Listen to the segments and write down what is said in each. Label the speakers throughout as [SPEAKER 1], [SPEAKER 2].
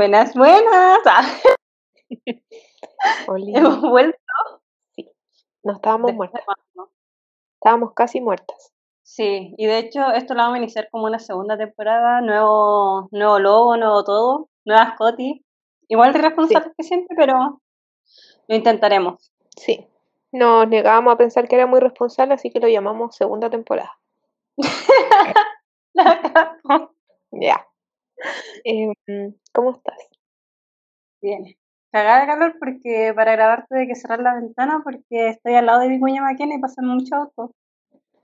[SPEAKER 1] Buenas, buenas. Hemos vuelto.
[SPEAKER 2] No estábamos muertas. Estábamos casi muertas.
[SPEAKER 1] Sí, y de hecho esto lo vamos a iniciar como una segunda temporada, nuevo, nuevo logo, nuevo todo, nuevas Coti. Igual de responsables que siempre, pero lo intentaremos.
[SPEAKER 2] Sí. Nos negábamos a pensar que era muy responsable, así que lo llamamos segunda temporada. Ya. Em, ¿Cómo estás?
[SPEAKER 1] Bien. Cagada de calor porque para grabar tuve que cerrar la ventana porque estoy al lado de Vicuña Maquena y pasan muchos autos.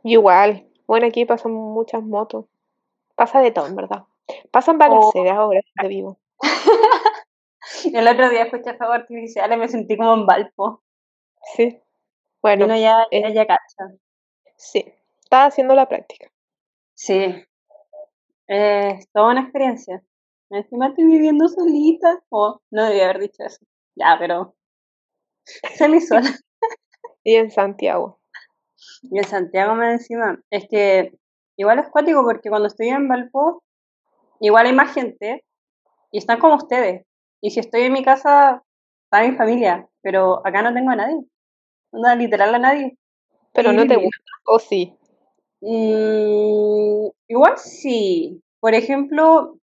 [SPEAKER 2] Igual. Bueno, aquí pasan muchas motos. Pasa de todo, en verdad. Pasan
[SPEAKER 1] Oh.
[SPEAKER 2] balaceras ahora de vivo.
[SPEAKER 1] El otro día escuché fuegos artificiales y me sentí como en Valpo.
[SPEAKER 2] Sí. Bueno,
[SPEAKER 1] Uno ya,
[SPEAKER 2] eh.
[SPEAKER 1] ya, ya cacha.
[SPEAKER 2] sí. Estaba haciendo la práctica.
[SPEAKER 1] Sí. Eh, es toda una experiencia. Encima estoy viviendo solita. Oh, no debía haber dicho eso. Ya, pero salí sola.
[SPEAKER 2] Y en Santiago.
[SPEAKER 1] Y en Santiago me encima. Es que igual es cuático porque cuando estoy en Valpo, igual hay más gente y están como ustedes. Y si estoy en mi casa, está mi familia. Pero acá no tengo a nadie. No, literal a nadie.
[SPEAKER 2] Pero no te gusta. ¿O sí?
[SPEAKER 1] Mm, igual sí. Por ejemplo,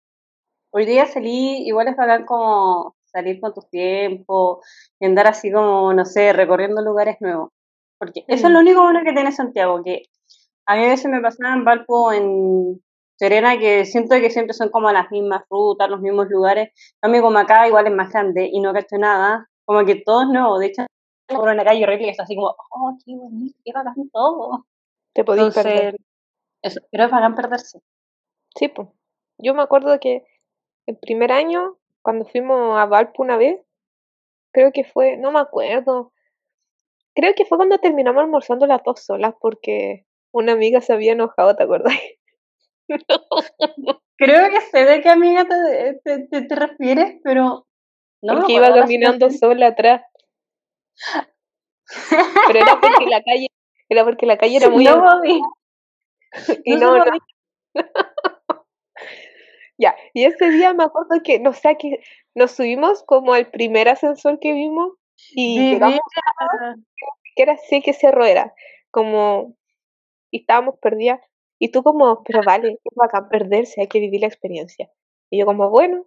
[SPEAKER 1] hoy día salí, igual es bacán como salir con tus tiempos y andar así como, no sé, recorriendo lugares nuevos. Porque eso es
[SPEAKER 2] Mm.
[SPEAKER 1] lo único bueno que tiene Santiago, que a mí a veces me pasaba en Valpo, en Serena, que siento que siempre son como las mismas rutas, los mismos lugares. Cambio, como acá igual es más grande y no cacho nada, como que todo es nuevo. De hecho, por una calle horrible que está así como, oh, qué bonito, qué bacán todo.
[SPEAKER 2] Te podías perder.
[SPEAKER 1] Eso, pero es bacán perderse.
[SPEAKER 2] Sí, pues. Yo me acuerdo que el primer año, cuando fuimos a Valpo una vez, creo que fue, no me acuerdo. Creo que fue cuando terminamos almorzando las dos solas porque una amiga se había enojado, ¿te acuerdas?
[SPEAKER 1] Creo que sé de qué amiga te, te, te, te refieres, pero no
[SPEAKER 2] porque iba caminando sola atrás. Pero era porque la calle, era porque la calle era muy
[SPEAKER 1] No
[SPEAKER 2] y
[SPEAKER 1] no
[SPEAKER 2] ya. Y ese día me acuerdo que, no sé, que nos subimos como al primer ascensor que vimos y llegamos
[SPEAKER 1] veras.
[SPEAKER 2] que era sé qué cerro era, como, y estábamos perdidas, y tú como, pero vale, es bacán perderse, hay que vivir la experiencia. Y yo como, bueno,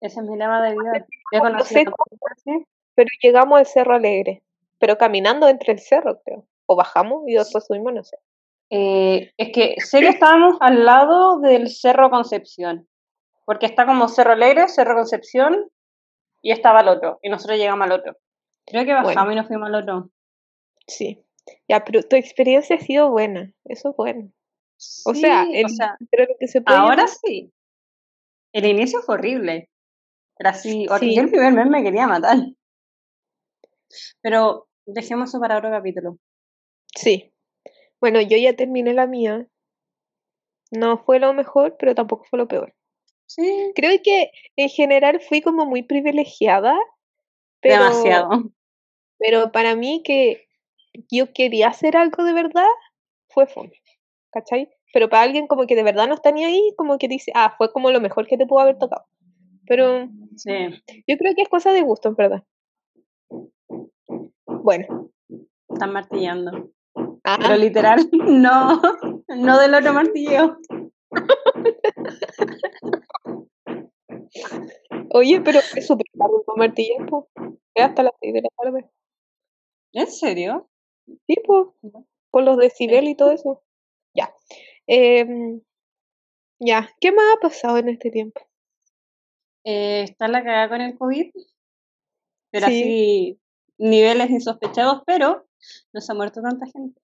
[SPEAKER 1] Ese es mi lema de vida. He
[SPEAKER 2] no sé
[SPEAKER 1] así.
[SPEAKER 2] pero llegamos al Cerro Alegre, pero caminando entre el cerro, creo, o bajamos y después subimos, no sé.
[SPEAKER 1] Eh, es que sé que estábamos al lado del Cerro Concepción, porque está como Cerro Alegre, Cerro Concepción, y estaba el otro, y nosotros llegamos al otro. Creo que bajamos
[SPEAKER 2] Bueno.
[SPEAKER 1] y nos fuimos al otro.
[SPEAKER 2] Sí. Ya, pero tu experiencia ha sido buena, eso es bueno. O sea, el,
[SPEAKER 1] o sea,
[SPEAKER 2] pero lo que se puede
[SPEAKER 1] ahora
[SPEAKER 2] llamar-
[SPEAKER 1] sí. El inicio fue horrible. Era así.
[SPEAKER 2] Sí.
[SPEAKER 1] Yo el primer mes me quería matar. Pero dejemos eso para otro capítulo.
[SPEAKER 2] Sí. Bueno, yo ya terminé la mía. No fue lo mejor, pero tampoco fue lo peor.
[SPEAKER 1] Sí,
[SPEAKER 2] Creo que en general fui como muy privilegiada, pero,
[SPEAKER 1] demasiado.
[SPEAKER 2] pero para mí que yo quería hacer algo de verdad, fue fome, ¿cachai? Pero para alguien como que de verdad no está ni ahí, como que dice, ah, fue como lo mejor que te pudo haber tocado. Pero
[SPEAKER 1] Sí.
[SPEAKER 2] yo creo que es cosa de gusto, en verdad. Bueno,
[SPEAKER 1] Están martillando.
[SPEAKER 2] Ah,
[SPEAKER 1] Pero literal, no. No del otro martillo.
[SPEAKER 2] oye, pero es súper martillar, po. Es hasta las 6 de la tarde.
[SPEAKER 1] ¿En serio?
[SPEAKER 2] Sí, pues, por los decibel y todo eso. Ya. Em, ya, ¿qué más ha pasado en este tiempo?
[SPEAKER 1] Eh, está la cagada con el COVID. Pero
[SPEAKER 2] Sí.
[SPEAKER 1] así, niveles insospechados, pero no se ha muerto tanta gente.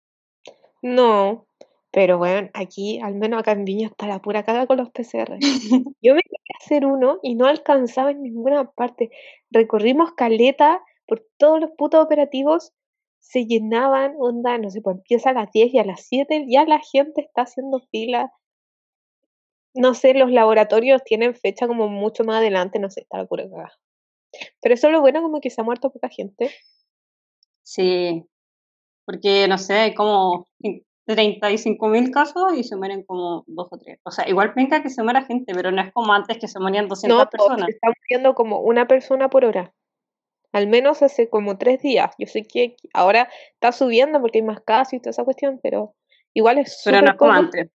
[SPEAKER 2] No, pero bueno, aquí, al menos acá en Viña, está la pura caga con los PCR. Yo me quería hacer uno y no alcanzaba en ninguna parte. Recorrimos caleta por todos los putos operativos, se llenaban, onda, no sé, pues empieza a las 10 y a las 7 ya la gente está haciendo fila. No sé, los laboratorios tienen fecha como mucho más adelante, no sé, está la pura cagada. Pero eso es lo bueno, como que se ha muerto poca gente.
[SPEAKER 1] Sí. Porque, no sé, hay como 35 mil casos y se mueren como dos o tres. O sea, igual penca que se muera gente, pero no es como antes que se morían 200
[SPEAKER 2] No,
[SPEAKER 1] personas.
[SPEAKER 2] se está muriendo como una persona por hora. Al menos hace como tres días. Yo sé que ahora está subiendo porque hay más casos y toda esa cuestión, pero igual es
[SPEAKER 1] Pero no es como antes.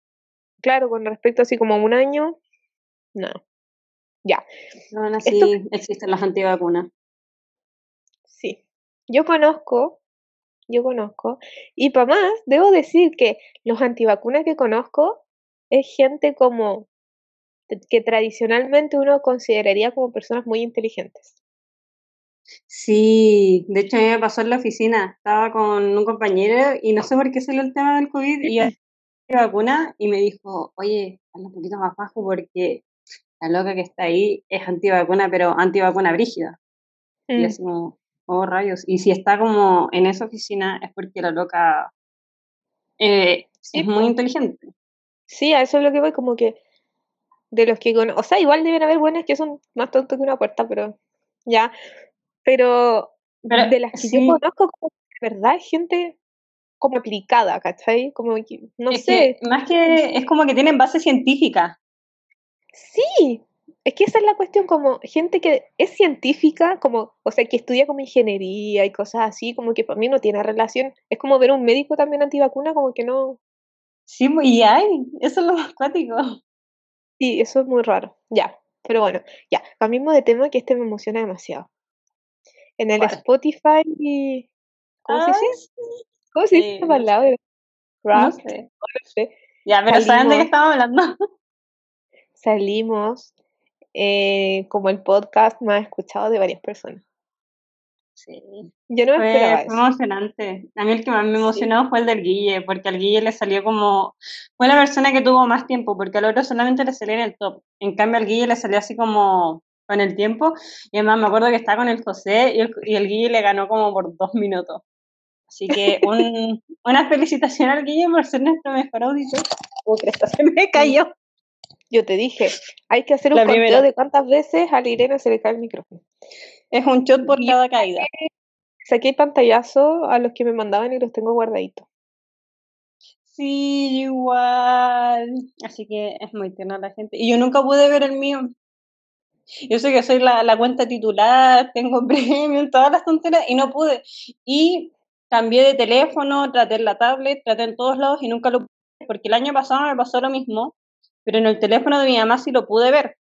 [SPEAKER 2] Claro, con respecto así como a un año, no. Ya,
[SPEAKER 1] Pero aún así existen las antivacunas.
[SPEAKER 2] sí. Yo conozco, yo conozco, y para más, debo decir que los antivacunas que conozco es gente como que tradicionalmente uno consideraría como personas muy inteligentes.
[SPEAKER 1] Sí, de hecho a mí me pasó en la oficina. Estaba con un compañero y no sé por qué salió el tema del COVID y yo vacuna y me dijo, oye, habla un poquito más bajo porque la loca que está ahí es antivacuna, pero antivacuna brígida. Y
[SPEAKER 2] Mm,
[SPEAKER 1] así como, oh rayos. Y si está como en esa oficina es porque la loca eh,
[SPEAKER 2] Sí,
[SPEAKER 1] es muy inteligente.
[SPEAKER 2] Sí, a eso es lo que voy, como que de los que conozco, o sea, igual deben haber buenas que son más tontos que una puerta, pero ya, pero
[SPEAKER 1] Pero
[SPEAKER 2] de las que yo
[SPEAKER 1] sí,
[SPEAKER 2] conozco, como que de verdad gente como aplicada, ¿cachai? Como que, no
[SPEAKER 1] es
[SPEAKER 2] sé,
[SPEAKER 1] que más que es como que tienen base científica.
[SPEAKER 2] sí, es que esa es la cuestión, como gente que es científica, como, o sea, que estudia como ingeniería y cosas así, como que para mí no tiene relación, es como ver un médico también antivacuna, como que no,
[SPEAKER 1] Sí, pues, y hay, eso es lo más cuático.
[SPEAKER 2] sí, eso es muy raro, ya, pero bueno, ya, cambiemos de tema que este me emociona demasiado. En el
[SPEAKER 1] ¿Cuál?
[SPEAKER 2] Spotify, ¿cómo se dice?
[SPEAKER 1] sí.
[SPEAKER 2] ¿Cómo se dice esa palabra?
[SPEAKER 1] no sé.
[SPEAKER 2] no sé.
[SPEAKER 1] Ya, pero ¿saben de qué estamos hablando?
[SPEAKER 2] salimos eh, como el podcast más escuchado de varias personas.
[SPEAKER 1] Sí,
[SPEAKER 2] Yo no me
[SPEAKER 1] fue,
[SPEAKER 2] esperaba
[SPEAKER 1] fue
[SPEAKER 2] eso.
[SPEAKER 1] emocionante. A mí el que más me
[SPEAKER 2] Sí,
[SPEAKER 1] emocionó fue el del Guille, porque al Guille le salió como, fue la persona que tuvo más tiempo, porque al otro solamente le salió en el top. En cambio al Guille le salió así como con el tiempo, y además me acuerdo que estaba con el José y el, y el Guille le ganó como por dos minutos. Así que un, una felicitación al Guille por ser nuestro mejor auditor. Oh, cresta, se me
[SPEAKER 2] sí.
[SPEAKER 1] cayó
[SPEAKER 2] Yo te dije, hay que hacer un conteo
[SPEAKER 1] primera.
[SPEAKER 2] de cuántas veces a la Irene se le cae el micrófono.
[SPEAKER 1] Es un shot por cada caída.
[SPEAKER 2] saqué pantallazo a los que me mandaban y los tengo guardaditos.
[SPEAKER 1] Sí, igual. Así que es muy tierna la gente. Y yo nunca pude ver el mío. Yo sé que soy la, la cuenta titular, tengo premium, todas las tonteras, y no pude. Y cambié de teléfono, traté en la tablet, traté en todos lados y nunca lo pude, porque el año pasado me pasó lo mismo, pero en el teléfono de mi mamá sí lo pude ver.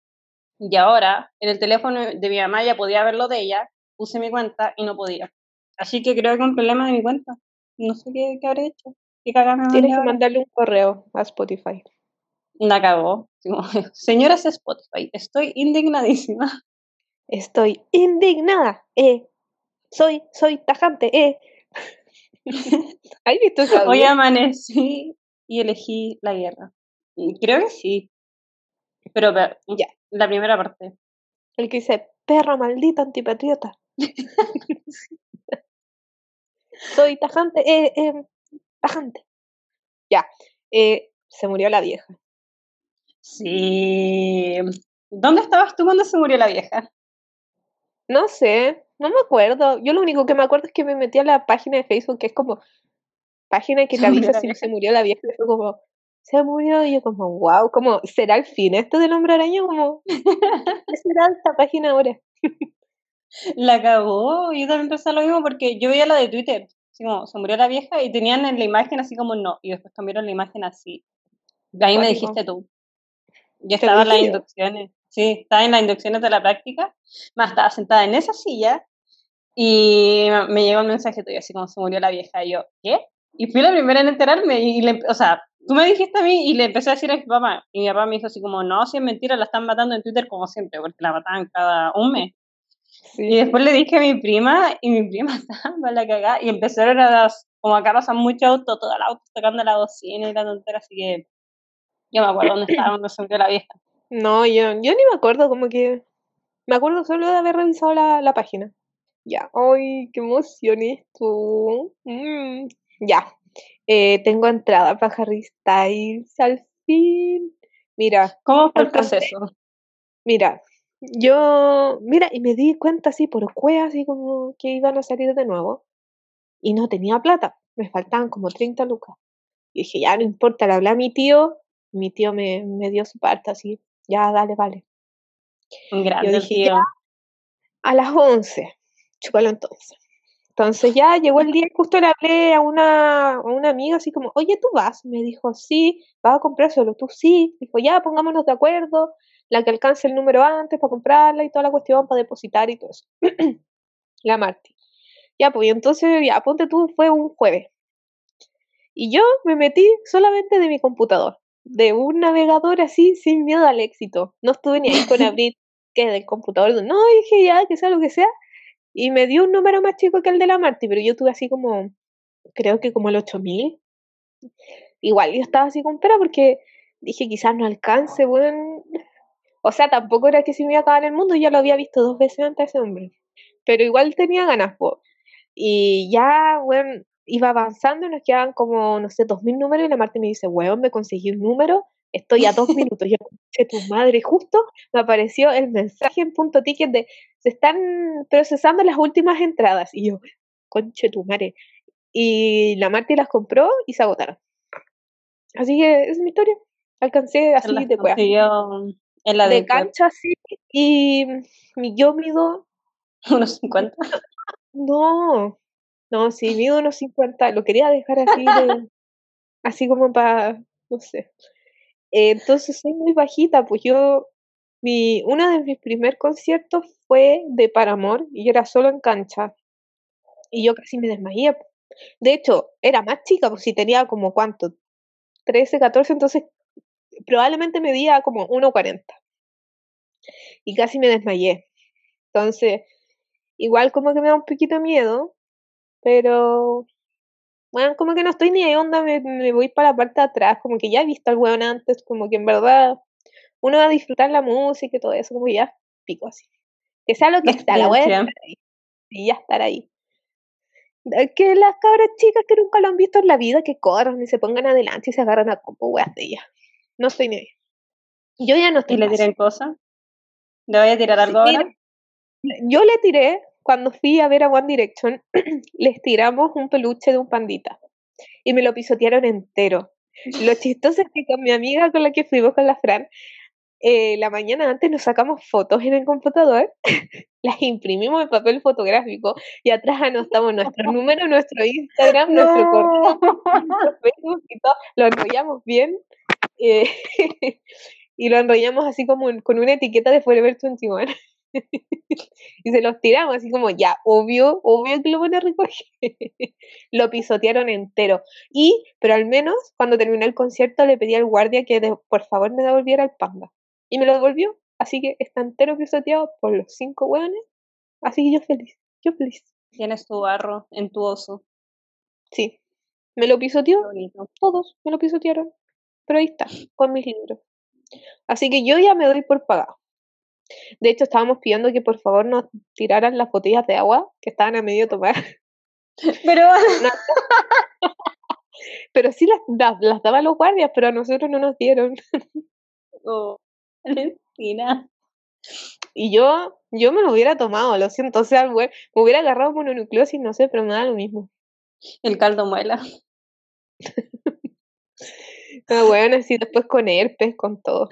[SPEAKER 1] Y ahora, en el teléfono de mi mamá ya podía ver lo de ella, puse mi cuenta y no podía. Así que creo que es un problema de mi cuenta. No sé qué, qué habré hecho. ¿Qué
[SPEAKER 2] Tienes que
[SPEAKER 1] ahora?
[SPEAKER 2] mandarle un correo a Spotify.
[SPEAKER 1] La. Digo, Señoras Spotify, estoy indignadísima.
[SPEAKER 2] Estoy indignada, eh. Soy, soy tajante, eh. ¿Has visto ese
[SPEAKER 1] Hoy amanecí y elegí la guerra. Y Creo que sí, pero pe-
[SPEAKER 2] Ya.
[SPEAKER 1] la primera parte.
[SPEAKER 2] El que dice, perro maldito antipatriota. Soy tajante, eh, eh, tajante. Ya. Eh, se murió la vieja.
[SPEAKER 1] Sí. ¿Dónde estabas tú cuando se murió la vieja?
[SPEAKER 2] No sé, no me acuerdo. Yo lo único que me acuerdo es que me metí a la página de Facebook, que es como página que te avisa si se murió la vieja. Y fue como, se murió. Y yo como, wow, como, ¿será el fin esto del hombre araña? Como, ¿qué será esta página ahora?
[SPEAKER 1] La cagó. Yo también pensé lo mismo porque yo veía la de Twitter. Así como, se murió la vieja y tenían en la imagen así como no. Y después cambiaron la imagen así. Y ahí me dijiste tú. Yo estaba en las inducciones. Sí, estaba en las inducciones de la práctica. Más estaba sentada en esa silla y me llegó el mensaje tuyo, así como se murió la vieja. Y yo, ¿qué? Y fui la primera en enterarme. Y le, o sea, tú me dijiste a mí y le empecé a decir a mi papá. Y mi papá me dijo así como, no, si es mentira, la están matando en Twitter como siempre, porque la mataban cada un mes. Y
[SPEAKER 2] Sí.
[SPEAKER 1] después le dije a mi prima, y mi prima estaba para la cagada, y empezaron a las, como acá pasan mucho auto, todo el auto tocando la bocina y la tontera, así que yo me acuerdo dónde estaba cuando se la vieja.
[SPEAKER 2] No, yo, yo ni me acuerdo, como que me acuerdo solo de haber revisado la, la página. Ya, ay, qué emoción esto. Mm, ya, eh, tengo entrada para Harry Styles, al fin. Mira,
[SPEAKER 1] ¿Cómo fue el proceso?
[SPEAKER 2] mira, yo, mira, y me di cuenta así por cueva, así como que iban a salir de nuevo, y no tenía plata, me faltaban como 30 lucas. Y dije, ya no importa, le hablé a mi tío, mi tío me, me dio su parte así, ya dale, vale.
[SPEAKER 1] Un grande
[SPEAKER 2] Yo dije,
[SPEAKER 1] tío.
[SPEAKER 2] ya, a las 11, chúpalo entonces. Entonces ya llegó el día, justo le hablé a una, a una amiga así como, oye, ¿tú vas? Me dijo, sí, vas a comprar solo, tú sí. Dijo, ya, pongámonos de acuerdo, la que alcance el número antes para comprarla y toda la cuestión para depositar y todo eso. la Marti. Ya, pues y entonces, ya, ponte tú, fue un jueves. Y yo me metí solamente de mi computador, de un navegador así, sin miedo al éxito. No estuve ni ahí con abrir que del computador. No, dije ya, que sea lo que sea. Y me dio un número más chico que el de la Marti, pero yo tuve así como, creo que como el 8000. Igual, yo estaba así con pena porque dije quizás no alcance, bueno. O sea, tampoco era que se me iba a acabar el mundo, ya lo había visto dos veces antes ese hombre. Pero igual tenía ganas, po. Y ya, bueno, iba avanzando nos quedaban como, no sé, dos mil números y la Marta me dice, weón, me conseguí un número, estoy a dos minutos. Yo, tu madre, justo me apareció el mensaje en punto ticket de, se están procesando las últimas entradas. Y yo, conche tu madre. Y la Marta las compró y se agotaron. Así que esa es mi historia. Alcancé así de
[SPEAKER 1] consiguió en la
[SPEAKER 2] De
[SPEAKER 1] de
[SPEAKER 2] cancha así. Y yo mido
[SPEAKER 1] unos 50.
[SPEAKER 2] No, no, sí, mido unos 50, lo quería dejar así de, así como para, no sé. Entonces soy muy bajita, pues yo, mi, uno de mis primeros conciertos fue de Paramore y yo era solo en cancha y yo casi me desmayé. De hecho, era más chica, pues si tenía como cuánto, 13, 14, entonces probablemente medía como 1,40 y casi me desmayé. Entonces, igual como que me da un poquito miedo, pero bueno, como que no estoy ni de onda, me, me voy para la parte de atrás, como que ya he visto al weón antes, como que en verdad uno va a disfrutar la música y todo eso, como que ya pico así. Que sea lo que sea, la estar ahí. Y ya estar ahí. Que las cabras chicas que nunca lo han visto en la vida, que corran y se pongan adelante y se agarran a compo weas de ellas. No estoy ni ahí. Yo ya no estoy
[SPEAKER 1] Y le tiren cosas. ¿Le voy a tirar algo ahora?
[SPEAKER 2] Yo le tiré, cuando fui a ver a One Direction, les tiramos un peluche de un pandita y me lo pisotearon entero. Lo chistoso es que con mi amiga con la que fuimos con la Fran, eh, la mañana antes nos sacamos fotos en el computador, las imprimimos en papel fotográfico y atrás anotamos nuestro número, nuestro Instagram, nuestro correo, nuestro Facebook y todo, lo enrollamos bien eh, y lo enrollamos así como en- con una etiqueta de Forever 21 y se los tiramos así como ya, obvio, obvio que lo van a recoger. lo pisotearon entero. Y, pero al menos cuando terminé el concierto le pedí al guardia que de- por favor me devolviera el panda. Y me lo devolvió. Así que está entero pisoteado por los cinco hueones. Así que yo feliz, yo feliz.
[SPEAKER 1] Tienes tu barro en tu oso.
[SPEAKER 2] Sí. Me lo pisoteó, todos me lo pisotearon. Pero ahí está, con mis libros. Así que yo ya me doy por pagado. De hecho, estábamos pidiendo que por favor nos tiraran las botellas de agua que estaban a medio tomar.
[SPEAKER 1] Pero
[SPEAKER 2] Pero sí las, las, las daban los guardias, pero a nosotros no nos dieron.
[SPEAKER 1] oh, Valentina.
[SPEAKER 2] Y yo, yo me lo hubiera tomado, lo siento. O sea, me hubiera agarrado mononucleosis, no sé, pero me da lo mismo.
[SPEAKER 1] El caldo muela.
[SPEAKER 2] Pero bueno, así después con herpes, con todo.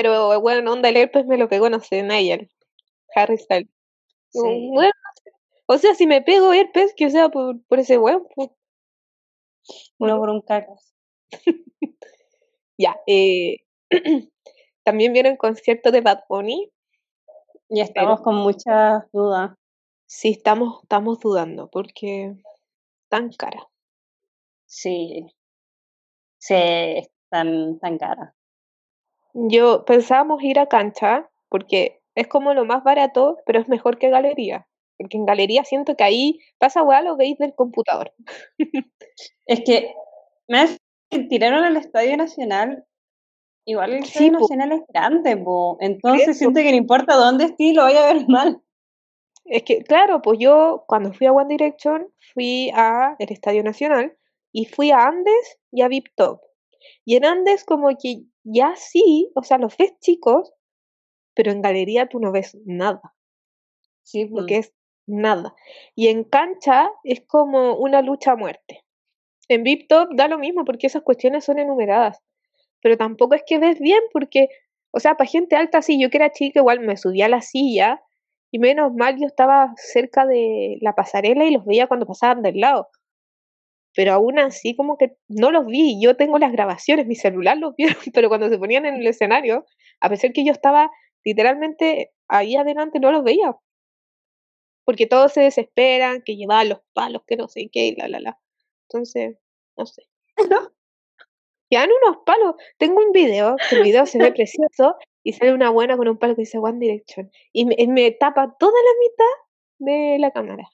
[SPEAKER 2] Pero bueno, onda, el herpes me lo pegó, no sé, Nigel. Harry Styles.
[SPEAKER 1] Sí.
[SPEAKER 2] Bueno, o sea, si me pego herpes, que sea por, por ese weón, pues,
[SPEAKER 1] No por un cacas.
[SPEAKER 2] ya. Eh, también vieron concierto de Bad Bunny.
[SPEAKER 1] Y estamos con muchas dudas.
[SPEAKER 2] Sí, estamos, estamos dudando, porque tan cara.
[SPEAKER 1] Sí. Sí, es tan, tan cara.
[SPEAKER 2] Yo pensábamos ir a cancha, porque es como lo más barato, pero es mejor que galería. Porque en galería siento que ahí pasa weá, lo veis del computador.
[SPEAKER 1] Es que me tiraron al Estadio Nacional. Igual el
[SPEAKER 2] Sí,
[SPEAKER 1] Estadio
[SPEAKER 2] po.
[SPEAKER 1] Nacional es grande, po. Entonces
[SPEAKER 2] eso.
[SPEAKER 1] siento que no importa dónde estés, lo vaya a ver mal.
[SPEAKER 2] Es que, claro, pues yo cuando fui a One Direction fui a el Estadio Nacional y fui a Andes y a VIP Top. Y en Andes como que ya sí, o sea, los ves chicos, pero en galería tú no ves nada,
[SPEAKER 1] Sí,
[SPEAKER 2] lo
[SPEAKER 1] po.
[SPEAKER 2] que es nada. Y en cancha es como una lucha a muerte. En VIPTOP da lo mismo porque esas cuestiones son enumeradas. Pero tampoco es que ves bien porque, o sea, para gente alta, sí, yo que era chica igual me subía a la silla y menos mal yo estaba cerca de la pasarela y los veía cuando pasaban del lado. Pero aún así como que no los vi, yo tengo las grabaciones, mi celular los vieron, pero cuando se ponían en el escenario, a pesar que yo estaba literalmente ahí adelante, no los veía. Porque todos se desesperan, que llevaban los palos, que no sé qué, y la, la, la. Entonces, no sé. ¿No? dan unos palos. Tengo un video, que el video se ve precioso, y sale una buena con un palo que dice One Direction. Y me, tapa toda la mitad de la cámara.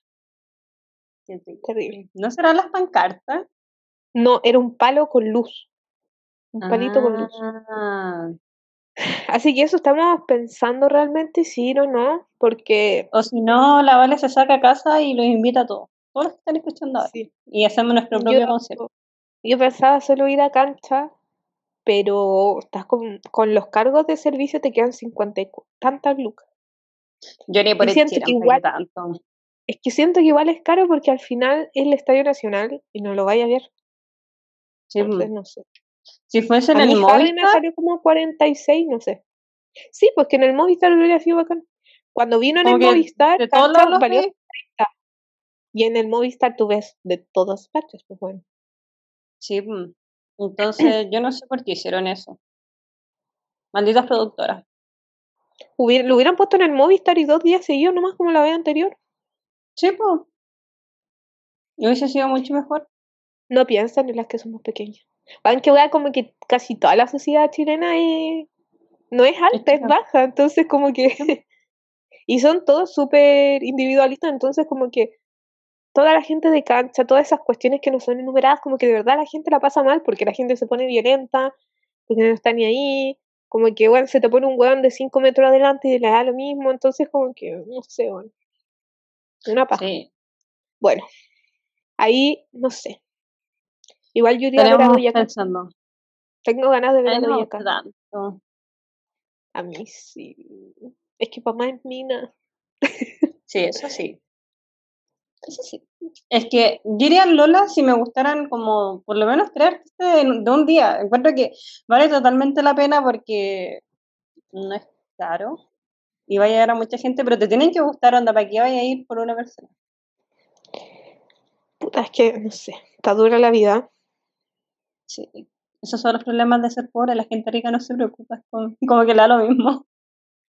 [SPEAKER 2] Terrible.
[SPEAKER 1] ¿No serán las pancartas?
[SPEAKER 2] No, era un palo con luz. Un palito con luz.
[SPEAKER 1] Ah.
[SPEAKER 2] Así que eso estamos pensando realmente si ir o no, porque...
[SPEAKER 1] O si no, la Vale se saca a casa y los invita a todos. Todos los que están escuchando ahora. Y hacemos nuestro propio concierto.
[SPEAKER 2] Yo pensaba solo ir a cancha, pero estás con, con los cargos de servicio te quedan 50 y tantas lucas.
[SPEAKER 1] Yo ni por
[SPEAKER 2] siento que igual, tanto. Es que siento que igual es caro porque al final es el Estadio Nacional y no lo vaya a ver. Sí, Entonces, no sé.
[SPEAKER 1] Si fuese en el Movistar.
[SPEAKER 2] salió como 46, no sé. Sí, pues que en el Movistar hubiera sido bacán. Cuando vino en el Movistar, de todos los valió 30. Y en el Movistar tú ves de todas partes, pues bueno.
[SPEAKER 1] Sí, mm. entonces yo no sé por qué hicieron eso. Malditas productoras.
[SPEAKER 2] lo hubieran puesto en el Movistar y dos días seguidos nomás como la vez anterior.
[SPEAKER 1] Sí, pues. Hubiese sido mucho mejor.
[SPEAKER 2] No piensan en las que somos pequeñas. Aunque vea como que casi toda la sociedad chilena es, no es alta, es baja. Entonces como que... y son todos súper individualistas, entonces como que toda la gente de cancha, todas esas cuestiones que no son enumeradas, como que de verdad la gente la pasa mal porque la gente se pone violenta, porque no está ni ahí, como que, bueno, se te pone un weón de 5 metros adelante y le da lo mismo, entonces como que, no sé, bueno, una paja. Bueno, ahí, no sé. Igual yo iría a ver a. Tengo ganas de ver a Doña A mí sí. Es que mamá es mina.
[SPEAKER 1] Sí, eso sí. Es que yo iría Lola si me gustaran como por lo menos tres de, de, un día. Encuentro que vale totalmente la pena porque no es caro y va a llegar a mucha gente, pero te tienen que gustar, onda, para que vaya a ir por una persona.
[SPEAKER 2] Puta, es que, no sé, está dura la vida.
[SPEAKER 1] Sí, esos son los problemas de ser pobre, la gente rica no se preocupa, como, que le da lo mismo.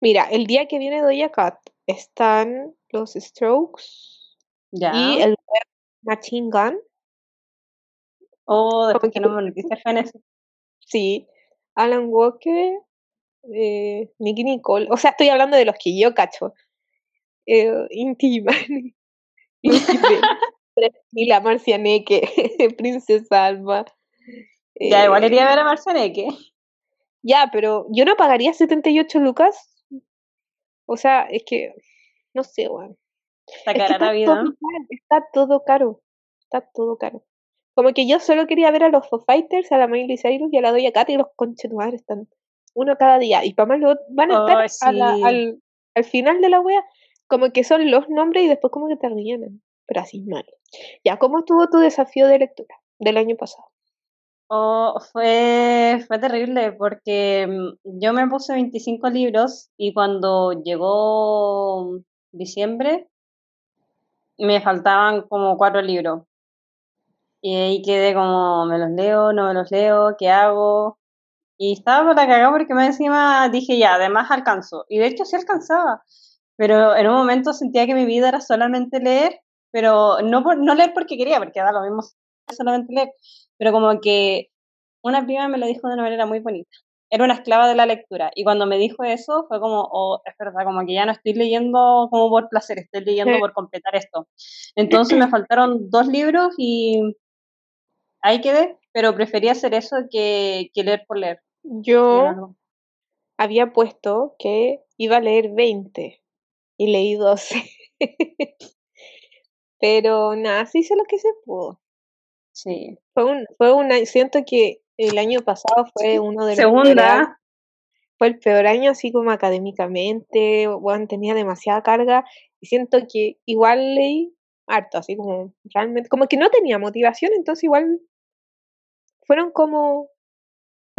[SPEAKER 2] Mira, el día que viene Doña Cat están los Strokes, y el Machine Gun.
[SPEAKER 1] Oh, después que no me
[SPEAKER 2] Sí. Alan Walker, eh, Nicky Nicole. O sea, estoy hablando de los que yo cacho. Eh, Inti y la Marcianeque, Princesa Alba.
[SPEAKER 1] ya, igual iría a ver a Marcianeque.
[SPEAKER 2] Ya, pero yo no pagaría 78 lucas. O sea, es que, no sé, weón.
[SPEAKER 1] Está cara la vida.
[SPEAKER 2] está todo caro. Está todo caro. Como que yo solo quería ver a los Foo Fighters, a la Miley Cyrus y a la Doya Cat y los conchetumadres están uno cada día. Y para más van a estar al, al, final de la wea, como que son los nombres y después como que te rellenan. Pero así mal. Ya, ¿cómo estuvo tu desafío de lectura del año pasado?
[SPEAKER 1] Oh, fue, fue terrible porque mm, yo me puse 25 libros y cuando llegó diciembre me faltaban como cuatro libros. Y ahí quedé como, ¿me los leo? ¿No me los leo? ¿Qué hago? Y estaba por la cagada porque más encima dije, ya, además alcanzó. Y de hecho sí alcanzaba. Pero en un momento sentía que mi vida era solamente leer, pero no, por, no leer porque quería, porque da lo mismo solamente leer. Pero como que una prima me lo dijo de una manera muy bonita era una esclava de la lectura. Y cuando me dijo eso, fue como, oh, es verdad, como que ya no estoy leyendo como por placer, estoy leyendo por completar esto. Entonces me faltaron dos libros y ahí quedé, pero prefería hacer eso que, que leer por leer.
[SPEAKER 2] Yo había puesto que iba a leer 20 y leí 12. pero nada, sí hice lo que se pudo.
[SPEAKER 1] Sí.
[SPEAKER 2] Fue, un, fue una, siento que el año pasado fue uno de los
[SPEAKER 1] Segunda.
[SPEAKER 2] fue el peor año así como académicamente, bueno, tenía demasiada carga y siento que igual leí harto, así como realmente, como que no tenía motivación, entonces igual fueron como,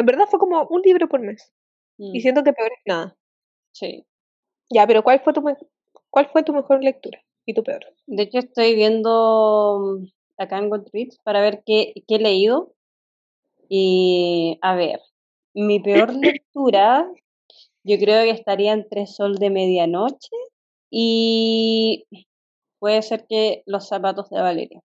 [SPEAKER 2] en verdad fue como un libro por mes. Y
[SPEAKER 1] Mm,
[SPEAKER 2] siento que peor es nada.
[SPEAKER 1] sí.
[SPEAKER 2] Ya, pero ¿cuál fue tu, cuál fue tu mejor lectura y tu peor?
[SPEAKER 1] De hecho, estoy viendo mm, acá en Goodreads para ver qué, qué he leído. Y a ver, mi peor lectura, yo creo que estaría entre Sol de Medianoche y puede ser que Los zapatos de Valeria.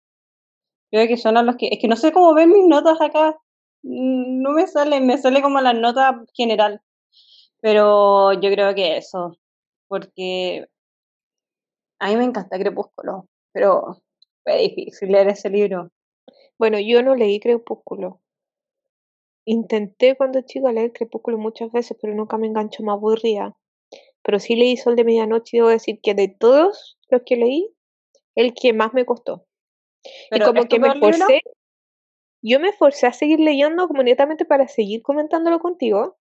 [SPEAKER 1] Creo que son a los que. Es que no sé cómo ver mis notas acá. Mm, No me salen, me sale como la nota general. Pero yo creo que eso. Porque a mí me encanta Crepúsculo. Pero fue difícil leer ese libro.
[SPEAKER 2] Bueno, yo no leí Crepúsculo. Intenté cuando chica leer Crepúsculo muchas veces, pero nunca me enganchó, me aburría. Pero sí leí Sol de Medianoche y debo decir que de todos los que leí, el que más me costó.
[SPEAKER 1] Pero
[SPEAKER 2] y como
[SPEAKER 1] ¿es tu
[SPEAKER 2] que me
[SPEAKER 1] peor libro?
[SPEAKER 2] forcé, yo me forcé a seguir leyendo como netamente para seguir comentándolo contigo.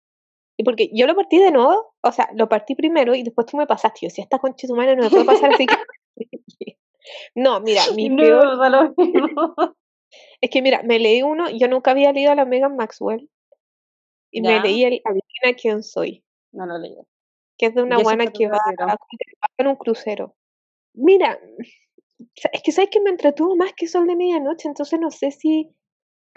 [SPEAKER 2] Y porque yo lo partí de nuevo, o sea, lo partí primero y después tú me pasaste. Yo, si esta concha de tu madre no me puede pasar así que... No, mira, mi
[SPEAKER 1] No,
[SPEAKER 2] peor
[SPEAKER 1] mismo.
[SPEAKER 2] es que mira, me leí uno, yo nunca había leído a la Megan Maxwell y me
[SPEAKER 1] Ya.
[SPEAKER 2] leí el Adivina quién soy,
[SPEAKER 1] No lo leí.
[SPEAKER 2] que es de una
[SPEAKER 1] ¿Y ese
[SPEAKER 2] buena que va, va en un crucero. Mira, es que sabes que me entretuvo más que Sol de Medianoche, entonces no sé si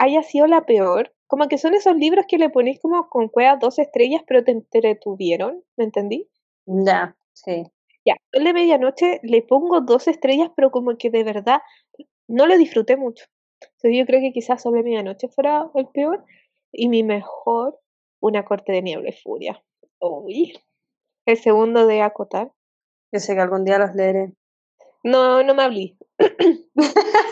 [SPEAKER 2] haya sido la peor. Como que son esos libros que le ponéis como con cuevas dos estrellas, pero te entretuvieron, ¿me entendí?
[SPEAKER 1] Ya, sí.
[SPEAKER 2] Ya, Sol de Medianoche le pongo dos estrellas, pero como que de verdad no lo disfruté mucho. Entonces yo creo que quizás Sol de Medianoche fuera el peor y mi mejor, Una corte de niebla y furia. Uy. El segundo de acotar.
[SPEAKER 1] Yo sé que algún día los leeré.
[SPEAKER 2] No, no me hablé.